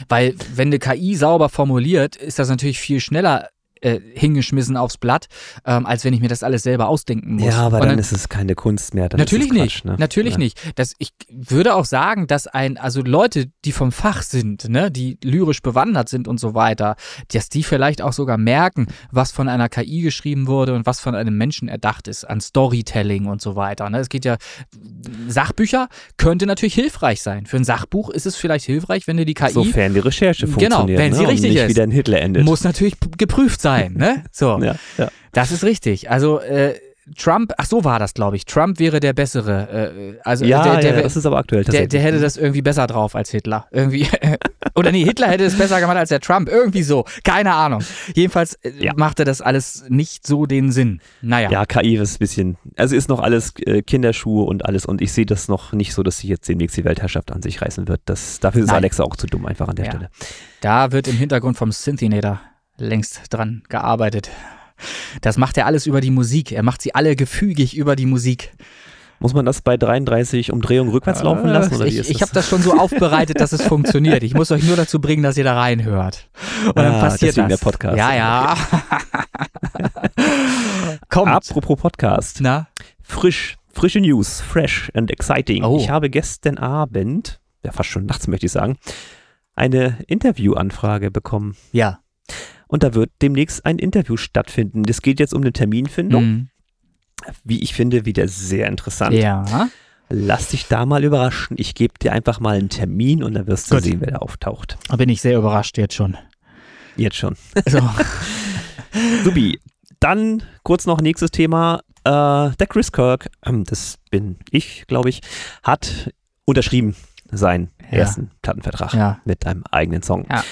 Weil wenn eine KI sauber formuliert, ist das natürlich viel schneller äh, hingeschmissen aufs Blatt, ähm, als wenn ich mir das alles selber ausdenken muss. ja, aber Und dann, ist es keine Kunst mehr. Dann Natürlich es nicht, Quatsch, ne? natürlich Ja. nicht. Das, ich würde auch sagen, dass ein, also Leute, die vom Fach sind, ne, die lyrisch bewandert sind und so weiter, dass die vielleicht auch sogar merken, was von einer KI geschrieben wurde und was von einem Menschen erdacht ist, an Storytelling und so weiter. Ne? Es geht ja, Sachbücher könnte natürlich hilfreich sein. Für ein Sachbuch ist es vielleicht hilfreich, wenn du die KI Sofern die Recherche Genau, funktioniert. wenn sie ne? richtig und nicht ist. wieder ein Hitler endet. muss natürlich geprüft sein, ne? So. ja, ja. Das ist richtig. Also äh, Trump, ach so war das, glaube ich. Trump wäre der bessere. Äh, also Ja, der, der, ja, das ist aber aktuell der, der hätte das irgendwie besser drauf als Hitler. Irgendwie. Oder nee, Hitler hätte es besser gemacht als der Trump. Irgendwie so. Keine Ahnung. Jedenfalls äh, Ja. machte das alles nicht so den Sinn. Naja. Ja, KI ist ein bisschen, also ist noch alles äh, Kinderschuhe und alles und ich sehe das noch nicht so, dass sie jetzt demnächst die Weltherrschaft an sich reißen wird. Das, dafür ist Nein. Alexa auch zu dumm einfach an der Ja. Stelle. Da wird im Hintergrund vom Synthinator längst dran gearbeitet. Das macht er alles über die Musik. Er macht sie alle gefügig über die Musik. Muss man das bei 33 Umdrehungen rückwärts laufen lassen? Oder wie ich ist ich habe das schon so aufbereitet, dass es funktioniert. Ich muss euch nur dazu bringen, dass ihr da reinhört. Und dann Ah, passiert deswegen das. der Podcast. Ja, ja. Kommt. Apropos Podcast. Na? Frisch, frische News, fresh and exciting. Oh. Ich habe gestern Abend, ja fast schon nachts möchte ich sagen, eine Interviewanfrage bekommen. Ja. Und da wird demnächst ein Interview stattfinden. Es geht jetzt um eine Terminfindung. Mhm. Wie ich finde, wieder sehr interessant. Ja. Lass dich da mal überraschen. Ich gebe dir einfach mal einen Termin und dann wirst du Gut. sehen, wer da auftaucht. Da bin ich sehr überrascht jetzt schon. Jetzt schon. So. Subi. Dann kurz noch nächstes Thema. Äh, der Chris Kirk, ähm, das bin ich, glaube ich, hat unterschrieben seinen Ja. ersten Plattenvertrag Ja. mit einem eigenen Song. Ja.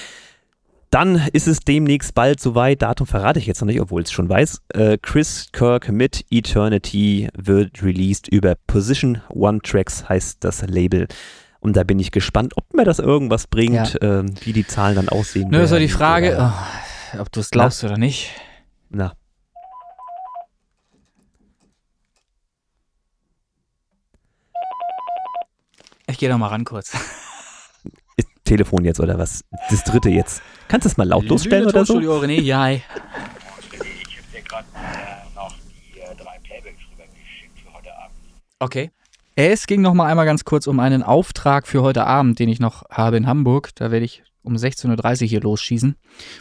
Dann ist es demnächst bald soweit, Datum verrate ich jetzt noch nicht, obwohl ich es schon weiß. Äh, Chris Kirk mit Eternity wird released über Position One Tracks, heißt das Label. Und da bin ich gespannt, ob mir das irgendwas bringt, äh, wie die Zahlen dann aussehen. Nur so die Frage, oder- oh, ob du es glaubst oder nicht. Na, Ich gehe noch mal ran kurz. Telefon jetzt oder was? Das dritte jetzt. Kannst du es mal lautlos stellen oder so? René, ja. Ich habe dir gerade äh, noch die äh, drei Playbacks rübergeschickt für heute Abend. Okay. Es ging noch mal einmal ganz kurz um einen Auftrag für heute Abend, den ich noch habe in Hamburg. Da werde ich um 16.30 Uhr hier losschießen.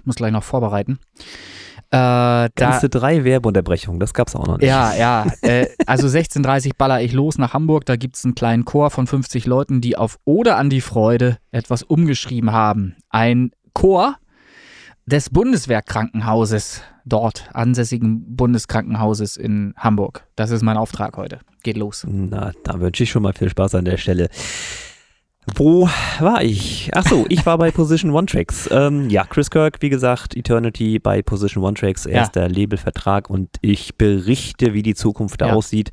Muss gleich noch vorbereiten. Äh, da, Ganze drei Werbeunterbrechungen, das gab's auch noch nicht. Ja, ja. Äh, also 16.30 baller ich los nach Hamburg. Da gibt es einen kleinen Chor von 50 Leuten, die auf Oder an die Freude etwas umgeschrieben haben. Ein Chor des Bundeswehrkrankenhauses, dort ansässigen Bundeskrankenhauses in Hamburg. Das ist mein Auftrag heute. Geht los. Na, da wünsche ich schon mal viel Spaß an der Stelle. Wo war ich? Ach so, ich war bei Position One Tracks. Ähm, ja, Chris Kirk, wie gesagt, Eternity bei Position One Tracks, erster Labelvertrag und ich berichte, wie die Zukunft da Ja. aussieht,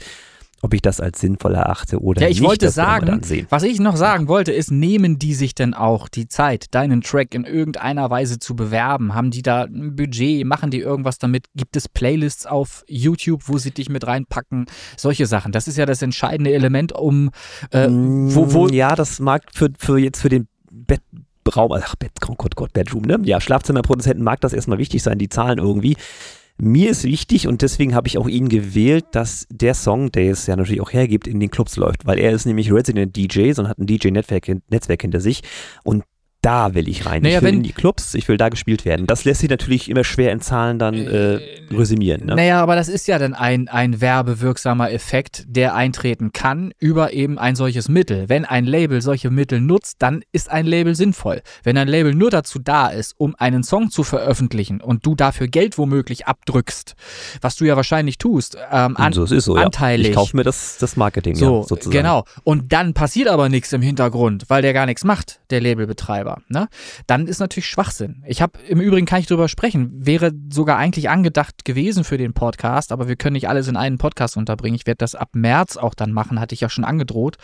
ob ich das als sinnvoll erachte oder Ja, ich nicht. wollte sagen, was ich noch sagen wollte, ist, nehmen die sich denn auch die Zeit, deinen Track in irgendeiner Weise zu bewerben? Haben die da ein Budget? Machen die irgendwas damit? Gibt es Playlists auf YouTube, wo sie dich mit reinpacken? Solche Sachen. Das ist ja das entscheidende Element, um äh, wo, wo, Mm, Ja, das mag für, für jetzt für den Bettraum, ach, Bett, Gott, Gott, Bedroom, ne? Ja, Schlafzimmerproduzenten mag das erstmal wichtig sein, die Zahlen irgendwie. Mir ist wichtig und deswegen habe ich auch ihn gewählt, dass der Song, der es ja natürlich auch hergibt, in den Clubs läuft, weil er ist nämlich Resident DJ und hat ein DJ-Netzwerk Netzwerk hinter sich. Und da will ich rein. Naja, ich will wenn- in die Clubs, ich will da gespielt werden. Das lässt sich natürlich immer schwer in Zahlen dann äh, resümieren. Ne? Naja, aber das ist ja dann ein, ein werbewirksamer Effekt, der eintreten kann über eben ein solches Mittel. Wenn ein Label solche Mittel nutzt, dann ist ein Label sinnvoll. Wenn ein Label nur dazu da ist, um einen Song zu veröffentlichen und du dafür Geld womöglich abdrückst, was du ja wahrscheinlich tust, ähm, an, so, so, ja. anteilig. Ich kaufe mir das, das Marketing, so, ja, sozusagen. genau. Und dann passiert aber nichts im Hintergrund, weil der gar nichts macht, der Labelbetreiber. Ne? Dann ist natürlich Schwachsinn. Ich habe im Übrigen kann ich drüber sprechen. Wäre sogar eigentlich angedacht gewesen für den Podcast, aber wir können nicht alles in einen Podcast unterbringen. Ich werde das ab März auch dann machen, hatte ich ja schon angedroht.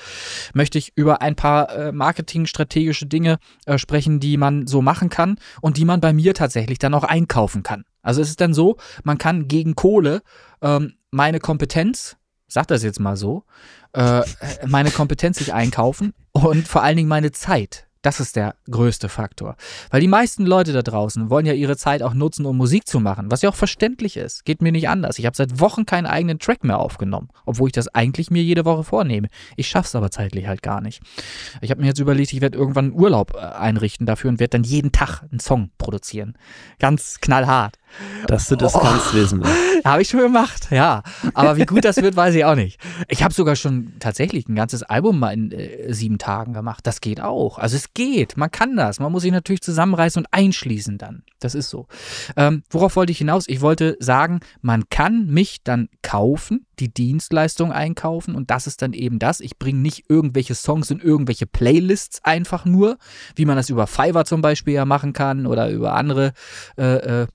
Möchte ich über ein paar äh, marketingstrategische Dinge äh, sprechen, die man so machen kann und die man bei mir tatsächlich dann auch einkaufen kann. Also es ist dann so, man kann gegen Kohle ähm, meine Kompetenz, sag das jetzt mal so, äh, meine Kompetenz sich einkaufen und vor allen Dingen meine Zeit. Das ist der größte Faktor. Weil die meisten Leute da draußen wollen ja ihre Zeit auch nutzen, um Musik zu machen, was ja auch verständlich ist. Geht mir nicht anders. Ich habe seit Wochen keinen eigenen Track mehr aufgenommen, obwohl ich das eigentlich mir jede Woche vornehme. Ich schaff's aber zeitlich halt gar nicht. Ich habe mir jetzt überlegt, ich werde irgendwann einen Urlaub äh, einrichten dafür und werde dann jeden Tag einen Song produzieren. Ganz knallhart. Dass du das Oh. kannst wissen. Habe ich schon gemacht, ja. Aber wie gut das wird, weiß ich auch nicht. Ich habe sogar schon tatsächlich ein ganzes Album mal in äh, sieben Tagen gemacht. Das geht auch. Also es geht. Man kann das. Man muss sich natürlich zusammenreißen und einschließen dann. Das ist so. Ähm, worauf wollte ich hinaus? Ich wollte sagen, man kann mich dann kaufen, die Dienstleistung einkaufen und das ist dann eben das. Ich bringe nicht irgendwelche Songs in irgendwelche Playlists einfach nur, wie man das über Fiverr zum Beispiel ja machen kann oder über andere äh, äh,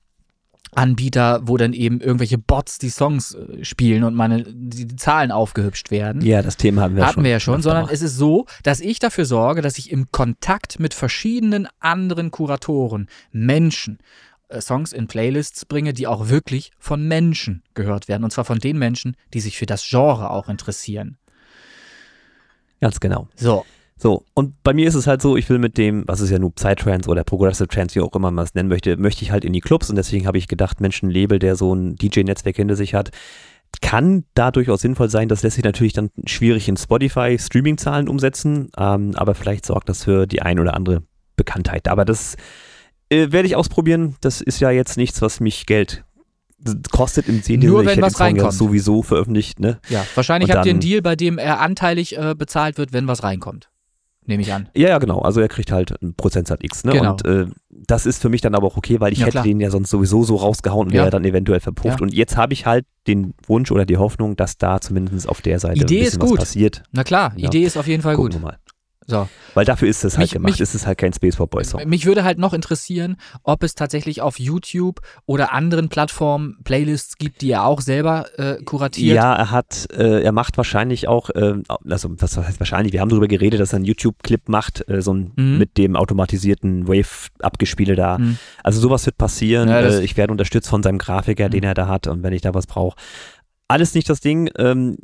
Anbieter, wo dann eben irgendwelche Bots die Songs äh, spielen und meine die, die Zahlen aufgehübscht werden. Ja, das Thema haben wir Hatten schon. wir ja schon, sondern es ist so, dass ich dafür sorge, dass ich im Kontakt mit verschiedenen anderen Kuratoren, Menschen, äh, Songs in Playlists bringe, die auch wirklich von Menschen gehört werden. Und zwar von den Menschen, die sich für das Genre auch interessieren. Ganz genau. So. So, und bei mir ist es halt so, ich will mit dem, was ist ja nur Psytrance oder Progressive Trance, wie auch immer man es nennen möchte, möchte ich halt in die Clubs und deswegen habe ich gedacht, Mensch, ein Label, der so ein DJ-Netzwerk hinter sich hat, kann da durchaus sinnvoll sein. Das lässt sich natürlich dann schwierig in Spotify-Streaming-Zahlen umsetzen, ähm, aber vielleicht sorgt das für die ein oder andere Bekanntheit. Aber das äh, werde ich ausprobieren. Das ist ja jetzt nichts, was mich Geld kostet im Sinne, Nur ich wenn was reinkommt. sowieso veröffentlicht, ne? Ja, wahrscheinlich habt ihr einen Deal, bei dem er anteilig äh, bezahlt wird, wenn was reinkommt. Nehme ich an. Ja, ja, genau. Also er kriegt halt einen Prozentsatz X. Ne? Genau. Und äh, das ist für mich dann aber auch okay, weil ich Ja, hätte klar. den ja sonst sowieso so rausgehauen und Ja. wäre dann eventuell verpufft. Ja. Und jetzt habe ich halt den Wunsch oder die Hoffnung, dass da zumindest auf der Seite Idee ein bisschen gut. was passiert. Na klar. Idee ist auf jeden Fall Gucken gut. wir mal. So. Weil dafür ist es halt Mich- gemacht. mich- es ist halt kein Space Pop Boy Song. Mich würde halt noch interessieren, ob es tatsächlich auf YouTube oder anderen Plattformen Playlists gibt, die er auch selber äh, kuratiert. Ja, er hat, äh, er macht wahrscheinlich auch, ähm, also was heißt wahrscheinlich, wir haben darüber geredet, dass er einen YouTube-Clip macht, äh, so ein, Mhm. mit dem automatisierten Wave-Abgespiele da. Mhm. Also sowas wird passieren. Ja, äh, ich werde unterstützt von seinem Grafiker, den Mhm. er da hat und wenn ich da was brauche. Alles nicht das Ding. Ähm,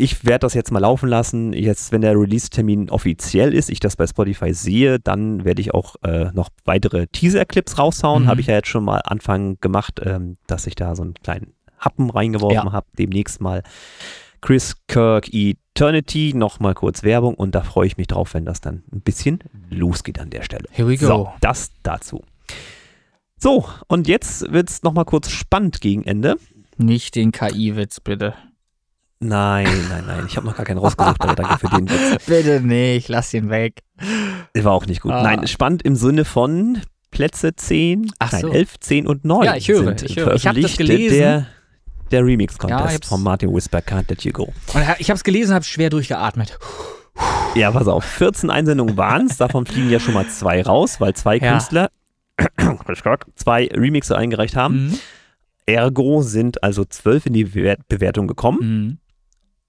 ich werde das jetzt mal laufen lassen. Jetzt, wenn der Release-Termin offiziell ist, ich das bei Spotify sehe, dann werde ich auch äh, noch weitere Teaser-Clips raushauen. Mhm. Habe ich ja jetzt schon mal Anfang gemacht, ähm, dass ich da so einen kleinen Happen reingeworfen Ja. habe. Demnächst mal Chris Kirk Eternity, nochmal kurz Werbung und da freue ich mich drauf, wenn das dann ein bisschen losgeht an der Stelle. Here we go. So, das dazu. So, und jetzt wird es nochmal kurz spannend gegen Ende. Nicht den KI-Witz, bitte. Nein, nein, nein, ich habe noch gar keinen rausgesucht, aber danke für den Witz. Bitte nicht, lass ihn weg. War auch nicht gut. Ah. Nein, spannend im Sinne von Plätze 10, Ach nein, so. 11, 10 und 9 Ja, ich höre, sind ich höre. Ich hab das gelesen. Der, der Ja, Remix-Contest hab's- von Martin Whisper, Can't Let You Go. Und ich habe es gelesen, habe schwer durchgeatmet. Ja, pass auf, 14 Einsendungen waren es, davon fliegen ja schon mal zwei raus, weil zwei Ja. Künstler zwei Remixe eingereicht haben. Mhm. Ergo sind also zwölf in die Bewer- Bewertung gekommen Mhm.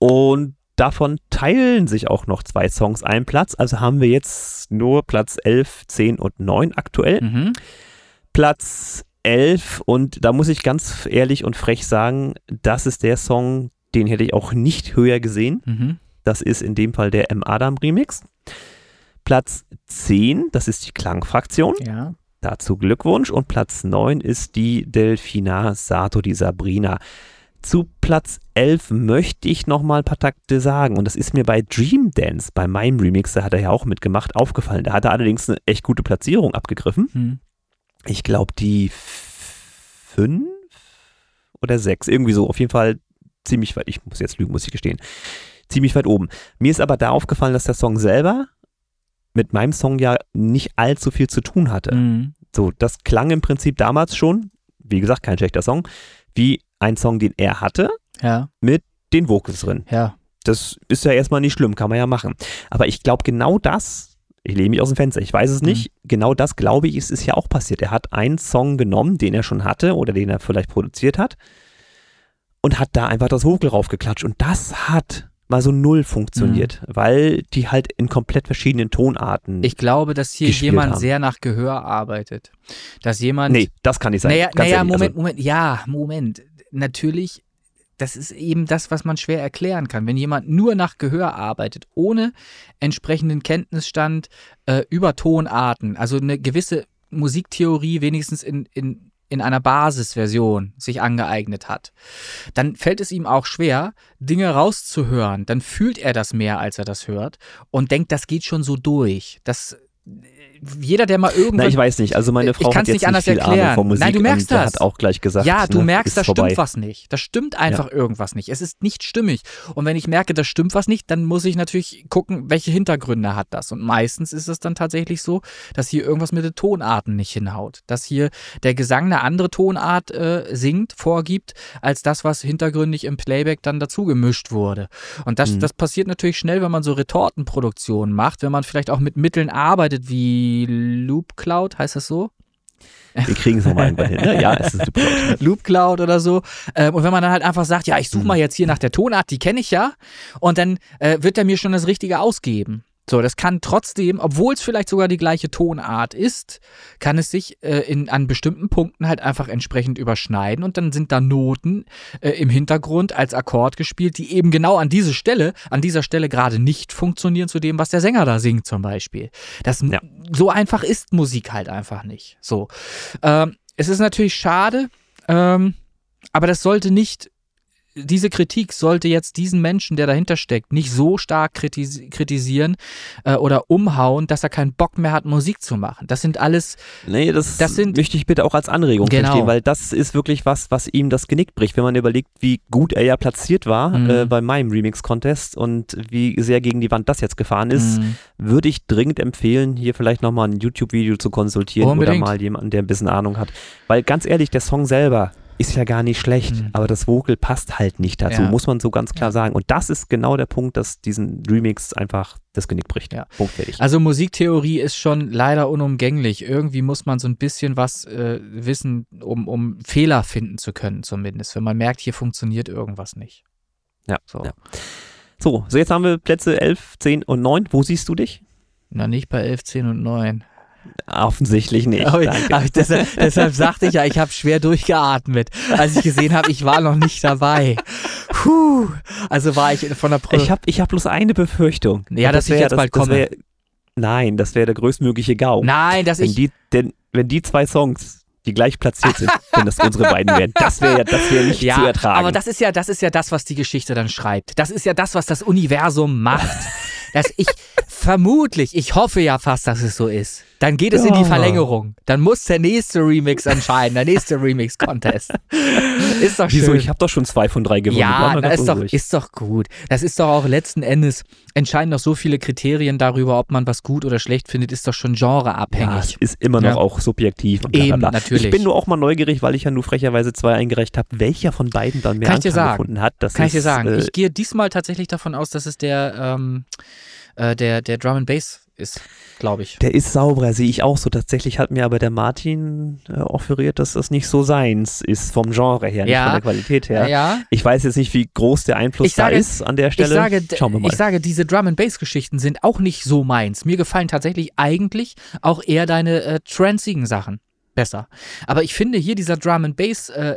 Und davon teilen sich auch noch zwei Songs einen Platz. Also haben wir jetzt nur Platz 11, 10 und 9 aktuell. Mhm. Platz 11 und da muss ich ganz ehrlich und frech sagen, das ist der Song, den hätte ich auch nicht höher gesehen. Mhm. Das ist in dem Fall der M. Adam Remix. Platz 10, das ist die Klangfraktion. Ja. Dazu Glückwunsch. Und Platz 9 ist die Delfina Sato, die Sabrina. Zu Platz 11 möchte ich noch mal ein paar Takte sagen. Und das ist mir bei Dream Dance, bei meinem Remix, da hat er ja auch mitgemacht, aufgefallen. Da hat er allerdings eine echt gute Platzierung abgegriffen. Mhm. Ich glaube, die 5 oder 6. Irgendwie so. Auf jeden Fall ziemlich weit. Ich muss jetzt lügen, muss ich gestehen. Ziemlich weit oben. Mir ist aber da aufgefallen, dass der Song selber mit meinem Song ja nicht allzu viel zu tun hatte. Mhm. So, das klang im Prinzip damals schon, wie gesagt, kein schlechter Song, wie ein Song, den er hatte, Ja. den Vocals drin. Ja. Das ist ja erstmal nicht schlimm, kann man ja machen. Aber ich glaube, genau das, ich lehne mich aus dem Fenster, ich weiß es nicht, genau das, glaube ich, ist, ist ja auch passiert. Er hat einen Song genommen, den er schon hatte oder den er vielleicht produziert hat und hat da einfach das Vocal raufgeklatscht. Und das hat mal so null funktioniert, weil die halt in komplett verschiedenen Tonarten. Ich glaube, dass hier jemand haben. sehr nach Gehör arbeitet. Dass jemand. nee, das kann nicht sein. Naja, naja Moment, also, Moment. Ja, Moment. Natürlich, das ist eben das, was man schwer erklären kann. Wenn jemand nur nach Gehör arbeitet, ohne entsprechenden Kenntnisstand äh, über Tonarten, also eine gewisse Musiktheorie wenigstens in, in, in einer Basisversion sich angeeignet hat, dann fällt es ihm auch schwer, Dinge rauszuhören. Dann fühlt er das mehr, als er das hört und denkt, das geht schon so durch. Das jeder, der mal irgendwann Na, ich weiß nicht. Also meine Frau hat jetzt nicht anders viel erklären. Ahnung von Musik Nein, du merkst das. hat auch gleich gesagt, Ja, du ne, merkst, da vorbei. stimmt was nicht. Da stimmt einfach irgendwas nicht. Es ist nicht stimmig. Und wenn ich merke, da stimmt was nicht, dann muss ich natürlich gucken, welche Hintergründe hat das. Und meistens ist es dann tatsächlich so, dass hier irgendwas mit den Tonarten nicht hinhaut. Dass hier der Gesang eine andere Tonart äh, singt, vorgibt, als das, was hintergründig im Playback dann dazu gemischt wurde. Und das, Mhm. das passiert natürlich schnell, wenn man so Retortenproduktionen macht, wenn man vielleicht auch mit Mitteln arbeitet wie Loop Cloud, heißt das so? Wir kriegen es nochmal irgendwann hin. Ne? Ja, es ist super. Loop Cloud oder so. Ähm, und wenn man dann halt einfach sagt, ja, ich suche mal jetzt hier nach der Tonart, die kenne ich ja, und dann äh, wird er mir schon das Richtige ausgeben. So, das kann trotzdem, obwohl es vielleicht sogar die gleiche Tonart ist, kann es sich äh, in, an bestimmten Punkten halt einfach entsprechend überschneiden und dann sind da Noten äh, im Hintergrund als Akkord gespielt, die eben genau an diese Stelle, an dieser Stelle gerade nicht funktionieren zu dem, was der Sänger da singt zum Beispiel. Das, Ja. So einfach ist Musik halt einfach nicht. So. Ähm, es ist natürlich schade, ähm, aber das sollte nicht, diese Kritik sollte jetzt diesen Menschen, der dahinter steckt, nicht so stark kritis kritisieren äh, oder umhauen, dass er keinen Bock mehr hat, Musik zu machen. Das sind alles, Nee, das, Das sind- möchte ich bitte auch als Anregung Genau. verstehen, weil das ist wirklich was, was ihm das Genick bricht, wenn man überlegt, wie gut er ja platziert war Mhm. äh, bei meinem Remix-Contest und wie sehr gegen die Wand das jetzt gefahren ist, mh, würde ich dringend empfehlen, hier vielleicht nochmal ein YouTube-Video zu konsultieren Unbedingt. oder mal jemanden, der ein bisschen Ahnung hat. Weil ganz ehrlich, der Song selber ist ja gar nicht schlecht, Mhm. aber das Vocal passt halt nicht dazu, Ja. muss man so ganz klar Ja. sagen. Und das ist genau der Punkt, dass diesen Remix einfach das Genick bricht. Ja. Punkt fertig. Also Musiktheorie ist schon leider unumgänglich. Irgendwie muss man so ein bisschen was äh, wissen, um, um Fehler finden zu können, zumindest. Wenn man merkt, hier funktioniert irgendwas nicht. ja. So. ja. So, so jetzt haben wir Plätze 11, 10 und 9. Wo siehst du dich? Na, nicht bei 11, 10 und 9. Offensichtlich nicht. Aber ich, aber ich, deshalb, deshalb sagte ich ja, ich habe schwer durchgeatmet, als ich gesehen habe, ich war noch nicht dabei. Puh, also war ich von der Pro Ich habe ich hab bloß eine Befürchtung. Ja, dass ich wär- jetzt bald komme. wär- nein, das wäre der größtmögliche GAU. Nein, dass wenn, ich. die, denn, wenn die zwei Songs, die gleich platziert sind, wenn das unsere beiden wären, das wäre ja das wär nicht ja, zu ertragen. aber das ist ja, das ist ja das, was die Geschichte dann schreibt. Das ist ja das, was das Universum macht. dass ich vermutlich, ich hoffe ja fast, dass es so ist. Dann geht es in die Ja. Verlängerung. Dann muss der nächste Remix entscheiden, der nächste Remix-Contest. Ist doch schön. Wieso? Ich habe doch schon zwei von drei gewonnen. Ja, das ist doch, ist doch gut. Das ist doch auch letzten Endes, entscheiden doch so viele Kriterien darüber, ob man was gut oder schlecht findet, ist doch schon ja, genreabhängig. ist immer noch Ja. auch subjektiv. Und Eben, bla. natürlich. Ich bin nur auch mal neugierig, weil ich ja nur frecherweise zwei eingereicht habe, welcher von beiden dann mehr Kann ich sagen. gefunden hat. Das Kann ich ist, dir sagen. Äh, ich gehe diesmal tatsächlich davon aus, dass es der, ähm, äh, der, der Drum and Bass ist, glaube ich. der ist sauberer, sehe ich auch so. Tatsächlich hat mir aber der Martin äh, offeriert, dass das nicht so seins ist, vom Genre her, nicht Ja. von der Qualität her. Ja. Ich weiß jetzt nicht, wie groß der Einfluss Ich sage- da ist an der Ich Stelle. sage, d- Schauen wir mal. ich sage, diese Drum and Bass Geschichten sind auch nicht so meins. Mir gefallen tatsächlich eigentlich auch eher deine äh, transigen Sachen besser. Aber ich finde hier dieser Drum and Bass äh,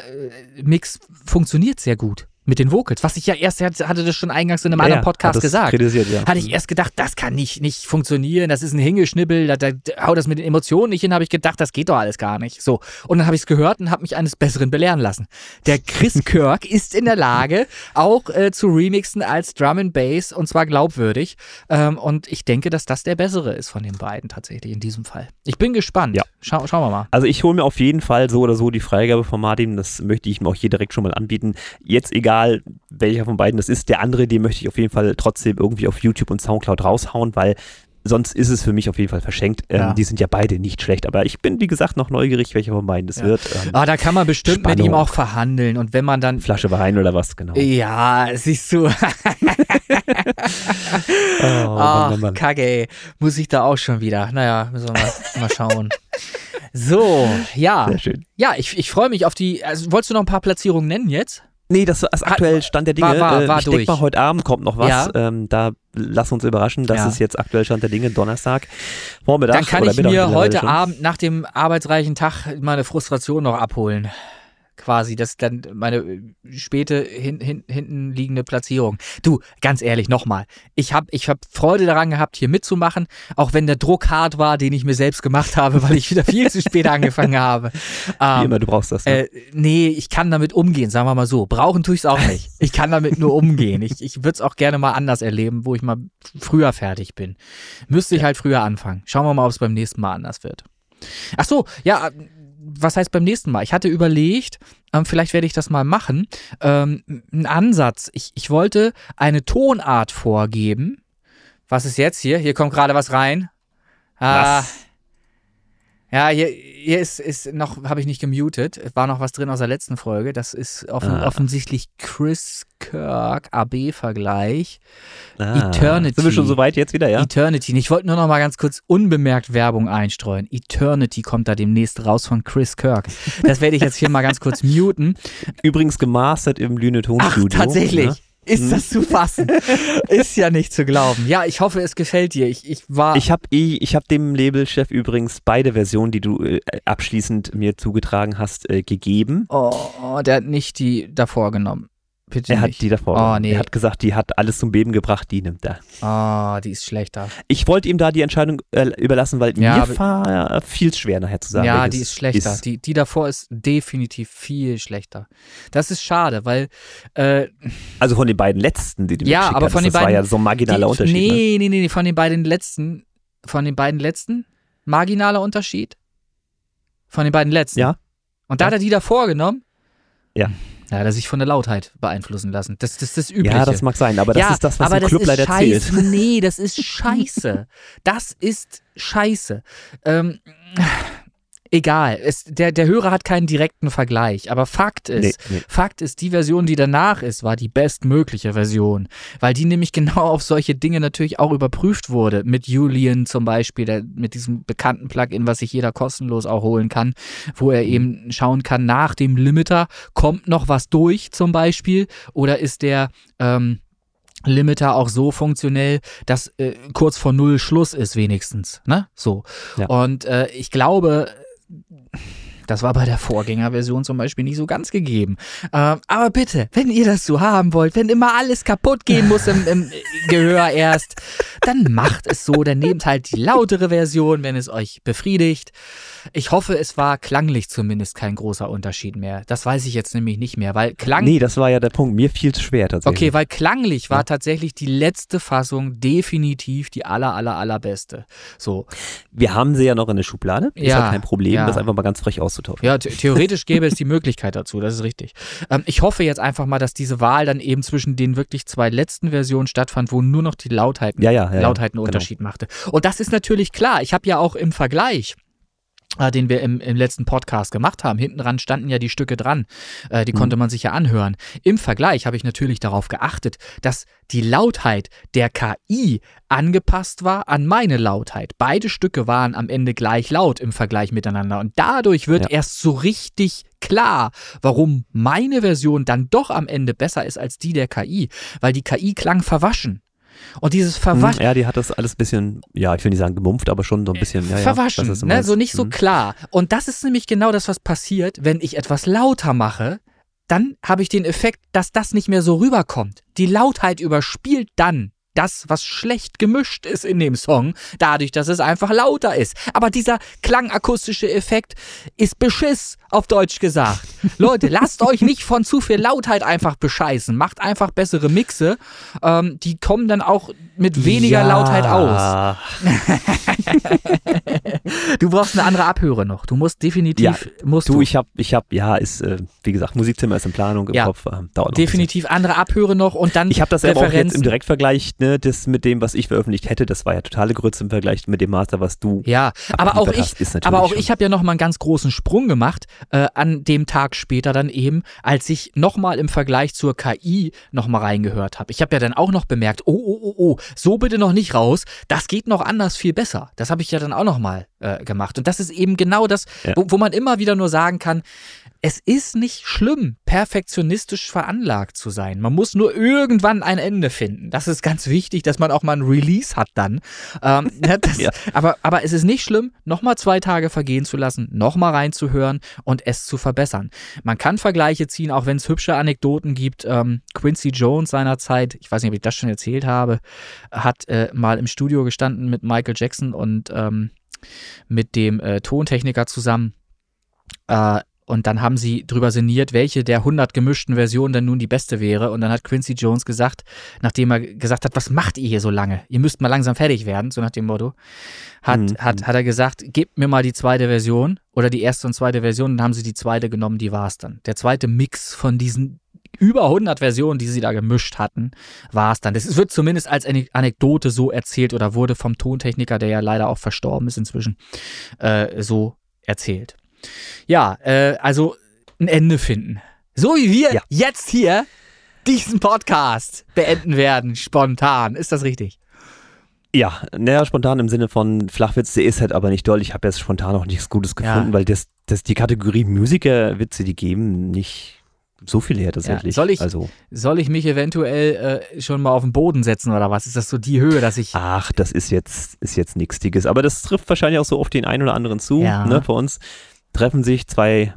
Mix funktioniert sehr gut mit den Vocals. Was ich ja erst hatte, das schon eingangs in einem Ja, anderen Podcast gesagt. Kritisiert, ja. Hatte ich erst gedacht, das kann nicht, nicht funktionieren, das ist ein Hingeschnibbel, da, da, haut das mit den Emotionen nicht hin, habe ich gedacht, das geht doch alles gar nicht. So. Und dann habe ich es gehört und habe mich eines Besseren belehren lassen. Der Chris Kirk ist in der Lage, auch äh, zu remixen als Drum and Bass und zwar glaubwürdig. Ähm, und ich denke, dass das der bessere ist von den beiden tatsächlich in diesem Fall. Ich bin gespannt. Ja. Schau, schauen wir mal. Also ich hole mir auf jeden Fall so oder so die Freigabe von Martin, das möchte ich ihm auch hier direkt schon mal anbieten. Jetzt egal, welcher von beiden das ist, der andere, den möchte ich auf jeden Fall trotzdem irgendwie auf YouTube und Soundcloud raushauen, weil sonst ist es für mich auf jeden Fall verschenkt. Ähm, Ja. Die sind ja beide nicht schlecht, aber ich bin, wie gesagt, noch neugierig, welcher von beiden das Ja. wird. Ähm, Ah, da kann man bestimmt mit Spannung. ihm auch verhandeln. Und wenn man dann Flasche Wein oder was, genau. ja, siehst du. Oh, Ach, Mann, Mann, Mann. Kacke, ey. Muss ich da auch schon wieder. Naja, müssen wir mal, mal schauen. So, ja. Sehr schön. Ja, ich, ich freue mich auf die. Also, wolltest du noch ein paar Platzierungen nennen jetzt? Nee, das ist aktuell Stand der Dinge. war- war- Äh, war ich denke mal, heute Abend kommt noch was. Ja. Ähm, da lass uns überraschen. Das Ja. ist jetzt aktuell Stand der Dinge, Donnerstag, Vormittag. Dann kann ich mir heute schon. Abend nach dem arbeitsreichen Tag meine Frustration noch abholen. Quasi, das ist dann meine äh, späte hin, hin, hinten liegende Platzierung. Du, ganz ehrlich, nochmal. Ich habe ich hab Freude daran gehabt, hier mitzumachen, auch wenn der Druck hart war, den ich mir selbst gemacht habe, weil ich wieder viel zu spät angefangen habe. Wie Ähm, immer, du brauchst das. Ne? Äh, nee, ich kann damit umgehen, sagen wir mal so. Brauchen tue ich es auch nicht. Ich kann damit nur umgehen. Ich, ich würde es auch gerne mal anders erleben, wo ich mal früher fertig bin. Müsste ich halt früher anfangen. Schauen wir mal, ob es beim nächsten Mal anders wird. Ach so, ja, was heißt beim nächsten Mal? Ich hatte überlegt, ähm, vielleicht werde ich das mal machen. Ähm, ein Ansatz. Ich, ich wollte eine Tonart vorgeben. Was ist jetzt hier? Hier kommt gerade was rein. Ah, Was? Ja, hier, hier ist, ist noch, habe ich nicht gemutet. Es War noch was drin aus der letzten Folge. Das ist offen, Ah. offensichtlich Chris Kirk, AB-Vergleich. Ah, Eternity. Sind wir schon so weit jetzt wieder, ja? Eternity. Ich wollte nur noch mal ganz kurz unbemerkt Werbung einstreuen. Eternity kommt da demnächst raus von Chris Kirk. Das werde ich jetzt hier mal ganz kurz muten. Übrigens gemastert im Lüne Ach, Tonstudio. tatsächlich. Ne? Ist das zu fassen? Ist ja nicht zu glauben. Ja, ich hoffe, es gefällt dir. Ich, ich war. Ich habe ich hab dem Labelchef übrigens beide Versionen, die du äh, abschließend mir zugetragen hast, äh, gegeben. oh, oh, der hat nicht die davor genommen. Bitte Er hat nicht. die davor. Oh, nee. Er hat gesagt, die hat alles zum Beben gebracht, die nimmt er. Oh, die ist schlechter. Ich wollte ihm da die Entscheidung äh, überlassen, weil Ja, mir war viel schwer nachher zu sagen. ja, die ist schlechter. Die, die davor ist definitiv viel schlechter. Das ist schade, weil äh, also von den beiden letzten, die du Ja, aber von den das war beiden- ja so ein marginaler die, Unterschied. Ne? Nee, nee, nee, nee, von den beiden letzten, von den beiden letzten, marginaler Unterschied. Von den beiden letzten. Ja. Und da Ja. hat er die davor genommen. Ja. Da hat er sich von der Lautheit beeinflussen lassen. Das, das ist das Übliche. Ja, das mag sein, aber das ja, ist das, was aber der das Club ist leider scheiße. zählt. Nee, das ist scheiße. Das ist scheiße. Ähm, egal. Es, der, der Hörer hat keinen direkten Vergleich. Aber Fakt ist, Nee, nee. Fakt ist, die Version, die danach ist, war die bestmögliche Version. Weil die nämlich genau auf solche Dinge natürlich auch überprüft wurde. Mit Julian zum Beispiel, der, mit diesem bekannten Plugin, was sich jeder kostenlos auch holen kann, wo er eben schauen kann, nach dem Limiter kommt noch was durch zum Beispiel oder ist der ähm, Limiter auch so funktionell, dass äh, kurz vor Null Schluss ist wenigstens, ne? So. Ja. Und äh, ich glaube, das war bei der Vorgängerversion zum Beispiel nicht so ganz gegeben. Ähm, aber bitte, wenn ihr das so haben wollt, wenn immer alles kaputt gehen muss im, im Gehör erst, dann macht es so. Dann nehmt halt die lautere Version, wenn es euch befriedigt. Ich hoffe, es war klanglich zumindest kein großer Unterschied mehr. Das weiß ich jetzt nämlich nicht mehr, weil Klang. Nee, das war ja der Punkt. Mir fiel es schwer tatsächlich. Okay, weil klanglich war Ja. tatsächlich die letzte Fassung definitiv die aller, aller, allerbeste. So. Wir haben sie ja noch in der Schublade. Ist Ja, ja kein Problem, ja. das einfach mal ganz frech auszutauschen. Ja, the theoretisch gäbe es die Möglichkeit dazu, das ist richtig. Ähm, ich hoffe jetzt einfach mal, dass diese Wahl dann eben zwischen den wirklich zwei letzten Versionen stattfand, wo nur noch die Lautheiten, Ja, ja, ja, Lautheiten einen genau. Unterschied machte. Und das ist natürlich klar. Ich habe ja auch im Vergleich den wir im, im letzten Podcast gemacht haben. Hinten dran standen ja die Stücke dran. Äh, die Mhm. konnte man sich ja anhören. Im Vergleich habe ich natürlich darauf geachtet, dass die Lautheit der KI angepasst war an meine Lautheit. Beide Stücke waren am Ende gleich laut im Vergleich miteinander. Und dadurch wird Ja. erst so richtig klar, warum meine Version dann doch am Ende besser ist als die der KI. Weil die KI klang verwaschen. Und dieses Hm, Verwaschen. Ja, die hat das alles ein bisschen, ja, ich will nicht sagen gemumpft, aber schon so ein bisschen, ja, ja. verwaschen, ist ne? so nicht so Hm. klar. Und das ist nämlich genau das, was passiert, wenn ich etwas lauter mache. Dann habe ich den Effekt, dass das nicht mehr so rüberkommt. Die Lautheit überspielt dann das, was schlecht gemischt ist in dem Song, dadurch, dass es einfach lauter ist. Aber dieser klangakustische Effekt ist Beschiss, auf Deutsch gesagt. Leute, lasst euch nicht von zu viel Lautheit einfach bescheißen. Macht einfach bessere Mixe. Ähm, die kommen dann auch mit weniger ja. Lautheit aus. Du brauchst eine andere Abhöre noch. Du musst definitiv, musst Du, du, ich hab, ich hab, ja, ist, äh, wie gesagt, Musikzimmer ist in Planung im Ja. Kopf, äh, dauert definitiv andere Abhöre noch und dann. Ich habe das aber auch jetzt im Direktvergleich, ne, das mit dem, was ich veröffentlicht hätte, das war ja totale Grütze im Vergleich mit dem Master, was du ja, aber auch ich, hast, aber auch schon- ich habe ja noch mal einen ganz großen Sprung gemacht äh, an dem Tag später dann eben, als ich noch mal im Vergleich zur KI noch mal reingehört habe. Ich habe ja dann auch noch bemerkt, oh oh oh oh, so bitte noch nicht raus. Das geht noch anders viel besser. Das habe ich ja dann auch noch mal äh, gemacht und das ist eben genau das, Ja. wo, wo man immer wieder nur sagen kann, es ist nicht schlimm, perfektionistisch veranlagt zu sein. Man muss nur irgendwann ein Ende finden. Das ist ganz wichtig, dass man auch mal ein Release hat dann. Ähm, ja, das, Ja. aber, aber es ist nicht schlimm, nochmal zwei Tage vergehen zu lassen, nochmal reinzuhören und es zu verbessern. Man kann Vergleiche ziehen, auch wenn es hübsche Anekdoten gibt. Ähm, Quincy Jones seinerzeit, ich weiß nicht, ob ich das schon erzählt habe, hat äh, mal im Studio gestanden mit Michael Jackson und ähm, mit dem äh, Tontechniker zusammen. Äh, und dann haben sie drüber sinniert, welche der 100 gemischten Versionen denn nun die beste wäre. Und dann hat Quincy Jones gesagt, nachdem er gesagt hat, was macht ihr hier so lange? Ihr müsst mal langsam fertig werden, so nach dem Motto, hat, Mhm. hat, hat er gesagt, gebt mir mal die zweite Version oder die erste und zweite Version. Und dann haben sie die zweite genommen, die war es dann. Der zweite Mix von diesen über 100 Versionen, die sie da gemischt hatten, war es dann. Das wird zumindest als eine Anekdote so erzählt oder wurde vom Tontechniker, der ja leider auch verstorben ist inzwischen, äh, so erzählt. Ja, äh, also ein Ende finden. So wie wir Ja. jetzt hier diesen Podcast beenden werden, spontan. Ist das richtig? Ja, naja, spontan im Sinne von Flachwitz, der ist halt aber nicht doll. Ich habe jetzt spontan auch nichts Gutes Ja. gefunden, weil das, das die Kategorie Musikerwitze, die geben nicht so viel her tatsächlich. soll ich- Also, Soll ich mich eventuell äh, schon mal auf den Boden setzen oder was? Ist das so die Höhe, dass ich. ach, das ist jetzt, ist jetzt nichts Dickes. Aber das trifft wahrscheinlich auch so auf den einen oder anderen zu. Ja. Ne? Bei uns treffen sich zwei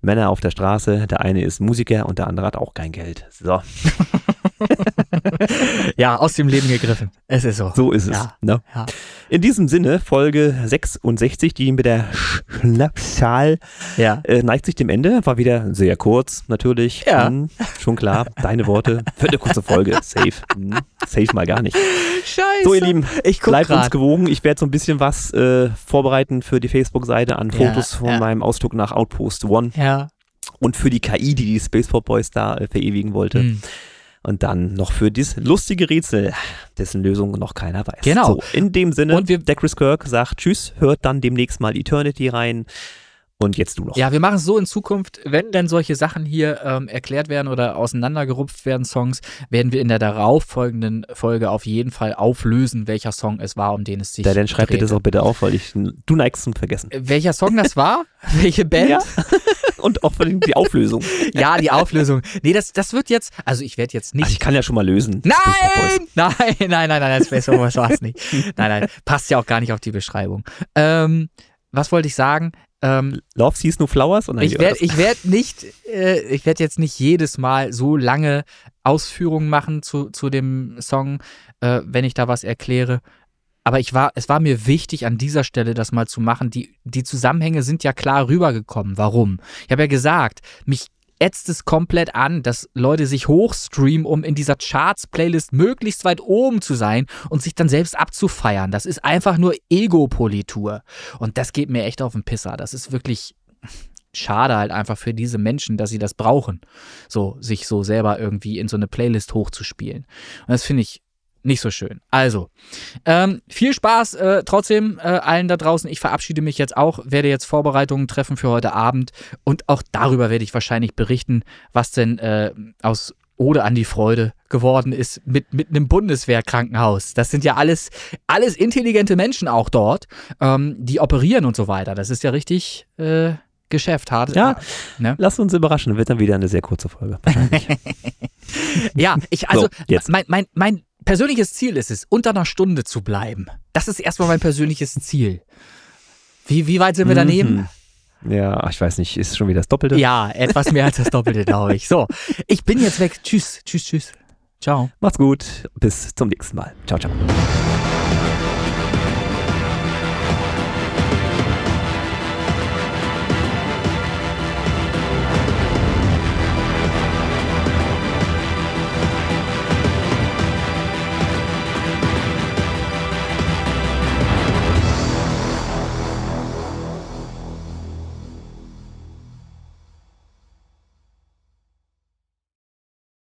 Männer auf der Straße. Der eine ist Musiker und der andere hat auch kein Geld. So, Ja, aus dem Leben gegriffen. Es ist so. so ist es. Ja. Ne? Ja. In diesem Sinne, Folge 66, die mit der Schnapszahl Ja. äh, neigt sich dem Ende. War wieder sehr kurz, natürlich. Ja. Hm, schon klar. Deine Worte. Für eine kurze Folge. Safe. Hm, safe mal gar nicht. Scheiße. So, ihr Lieben, ich bleibt uns grad. gewogen. Ich werde so ein bisschen was äh, vorbereiten für die Facebook-Seite an Fotos von meinem Ausflug nach Outpost One Ja. und für die KI, die die Spaceport Boys da äh, verewigen wollte. Hm. Und dann noch für dieses lustige Rätsel, dessen Lösung noch keiner weiß. Genau. So, in dem Sinne, Und wir- der Chris Kirk sagt Tschüss, hört dann demnächst mal Eternity rein. Und jetzt du noch. Ja, wir machen es so in Zukunft, wenn denn solche Sachen hier ähm, erklärt werden oder auseinandergerupft werden, Songs, werden wir in der darauffolgenden Folge auf jeden Fall auflösen, welcher Song es war, um den es sich Da, dann schreib dir das auch bitte auf, weil ich, du neigst zum Vergessen. Äh, Welcher Song das war? Welche Band? Ja. Und auch die die Auflösung. Ja, die Auflösung. Nee, das, das wird jetzt, also ich werde jetzt nicht. Ach, ich kann ja schon mal lösen. Space. Nein! Nein, nein, nein, nein, Space Boys war es nicht. Nein, nein, passt ja auch gar nicht auf die Beschreibung. Ähm, was wollte ich sagen? Ähm, Love Sees No Flowers? Und dann ich werde werd nicht, äh, ich werde jetzt nicht jedes Mal so lange Ausführungen machen zu, zu dem Song, äh, wenn ich da was erkläre. Aber ich war, es war mir wichtig, an dieser Stelle das mal zu machen. Die, die Zusammenhänge sind ja klar rübergekommen. Warum? Ich habe ja gesagt, mich ätzt es komplett an, dass Leute sich hochstreamen, um in dieser Charts-Playlist möglichst weit oben zu sein und sich dann selbst abzufeiern. Das ist einfach nur Ego-Politur. Und das geht mir echt auf den Pisser. Das ist wirklich schade halt einfach für diese Menschen, dass sie das brauchen. So, sich so selber irgendwie in so eine Playlist hochzuspielen. Und das finde ich nicht so schön. Also, ähm, viel Spaß äh, trotzdem äh, allen da draußen. Ich verabschiede mich jetzt auch, werde jetzt Vorbereitungen treffen für heute Abend und auch darüber werde ich wahrscheinlich berichten, was denn äh, aus Ode an die Freude geworden ist mit, mit einem Bundeswehrkrankenhaus. Das sind ja alles, alles intelligente Menschen auch dort, ähm, die operieren und so weiter. Das ist ja richtig äh, Geschäft, hart. Ja. Ne? Lass uns überraschen, wird dann wieder eine sehr kurze Folge. Wahrscheinlich. Ja, ich, also, So, jetzt. mein, mein, mein persönliches Ziel ist es, unter einer Stunde zu bleiben. Das ist erstmal mein persönliches Ziel. Wie, wie weit sind wir daneben? Mhm. Ja, ich weiß nicht, ist schon wieder das Doppelte. Ja, etwas mehr als das Doppelte, glaube ich. So, ich bin jetzt weg. Tschüss, tschüss, tschüss. Ciao. Macht's gut, bis zum nächsten Mal. Ciao, ciao.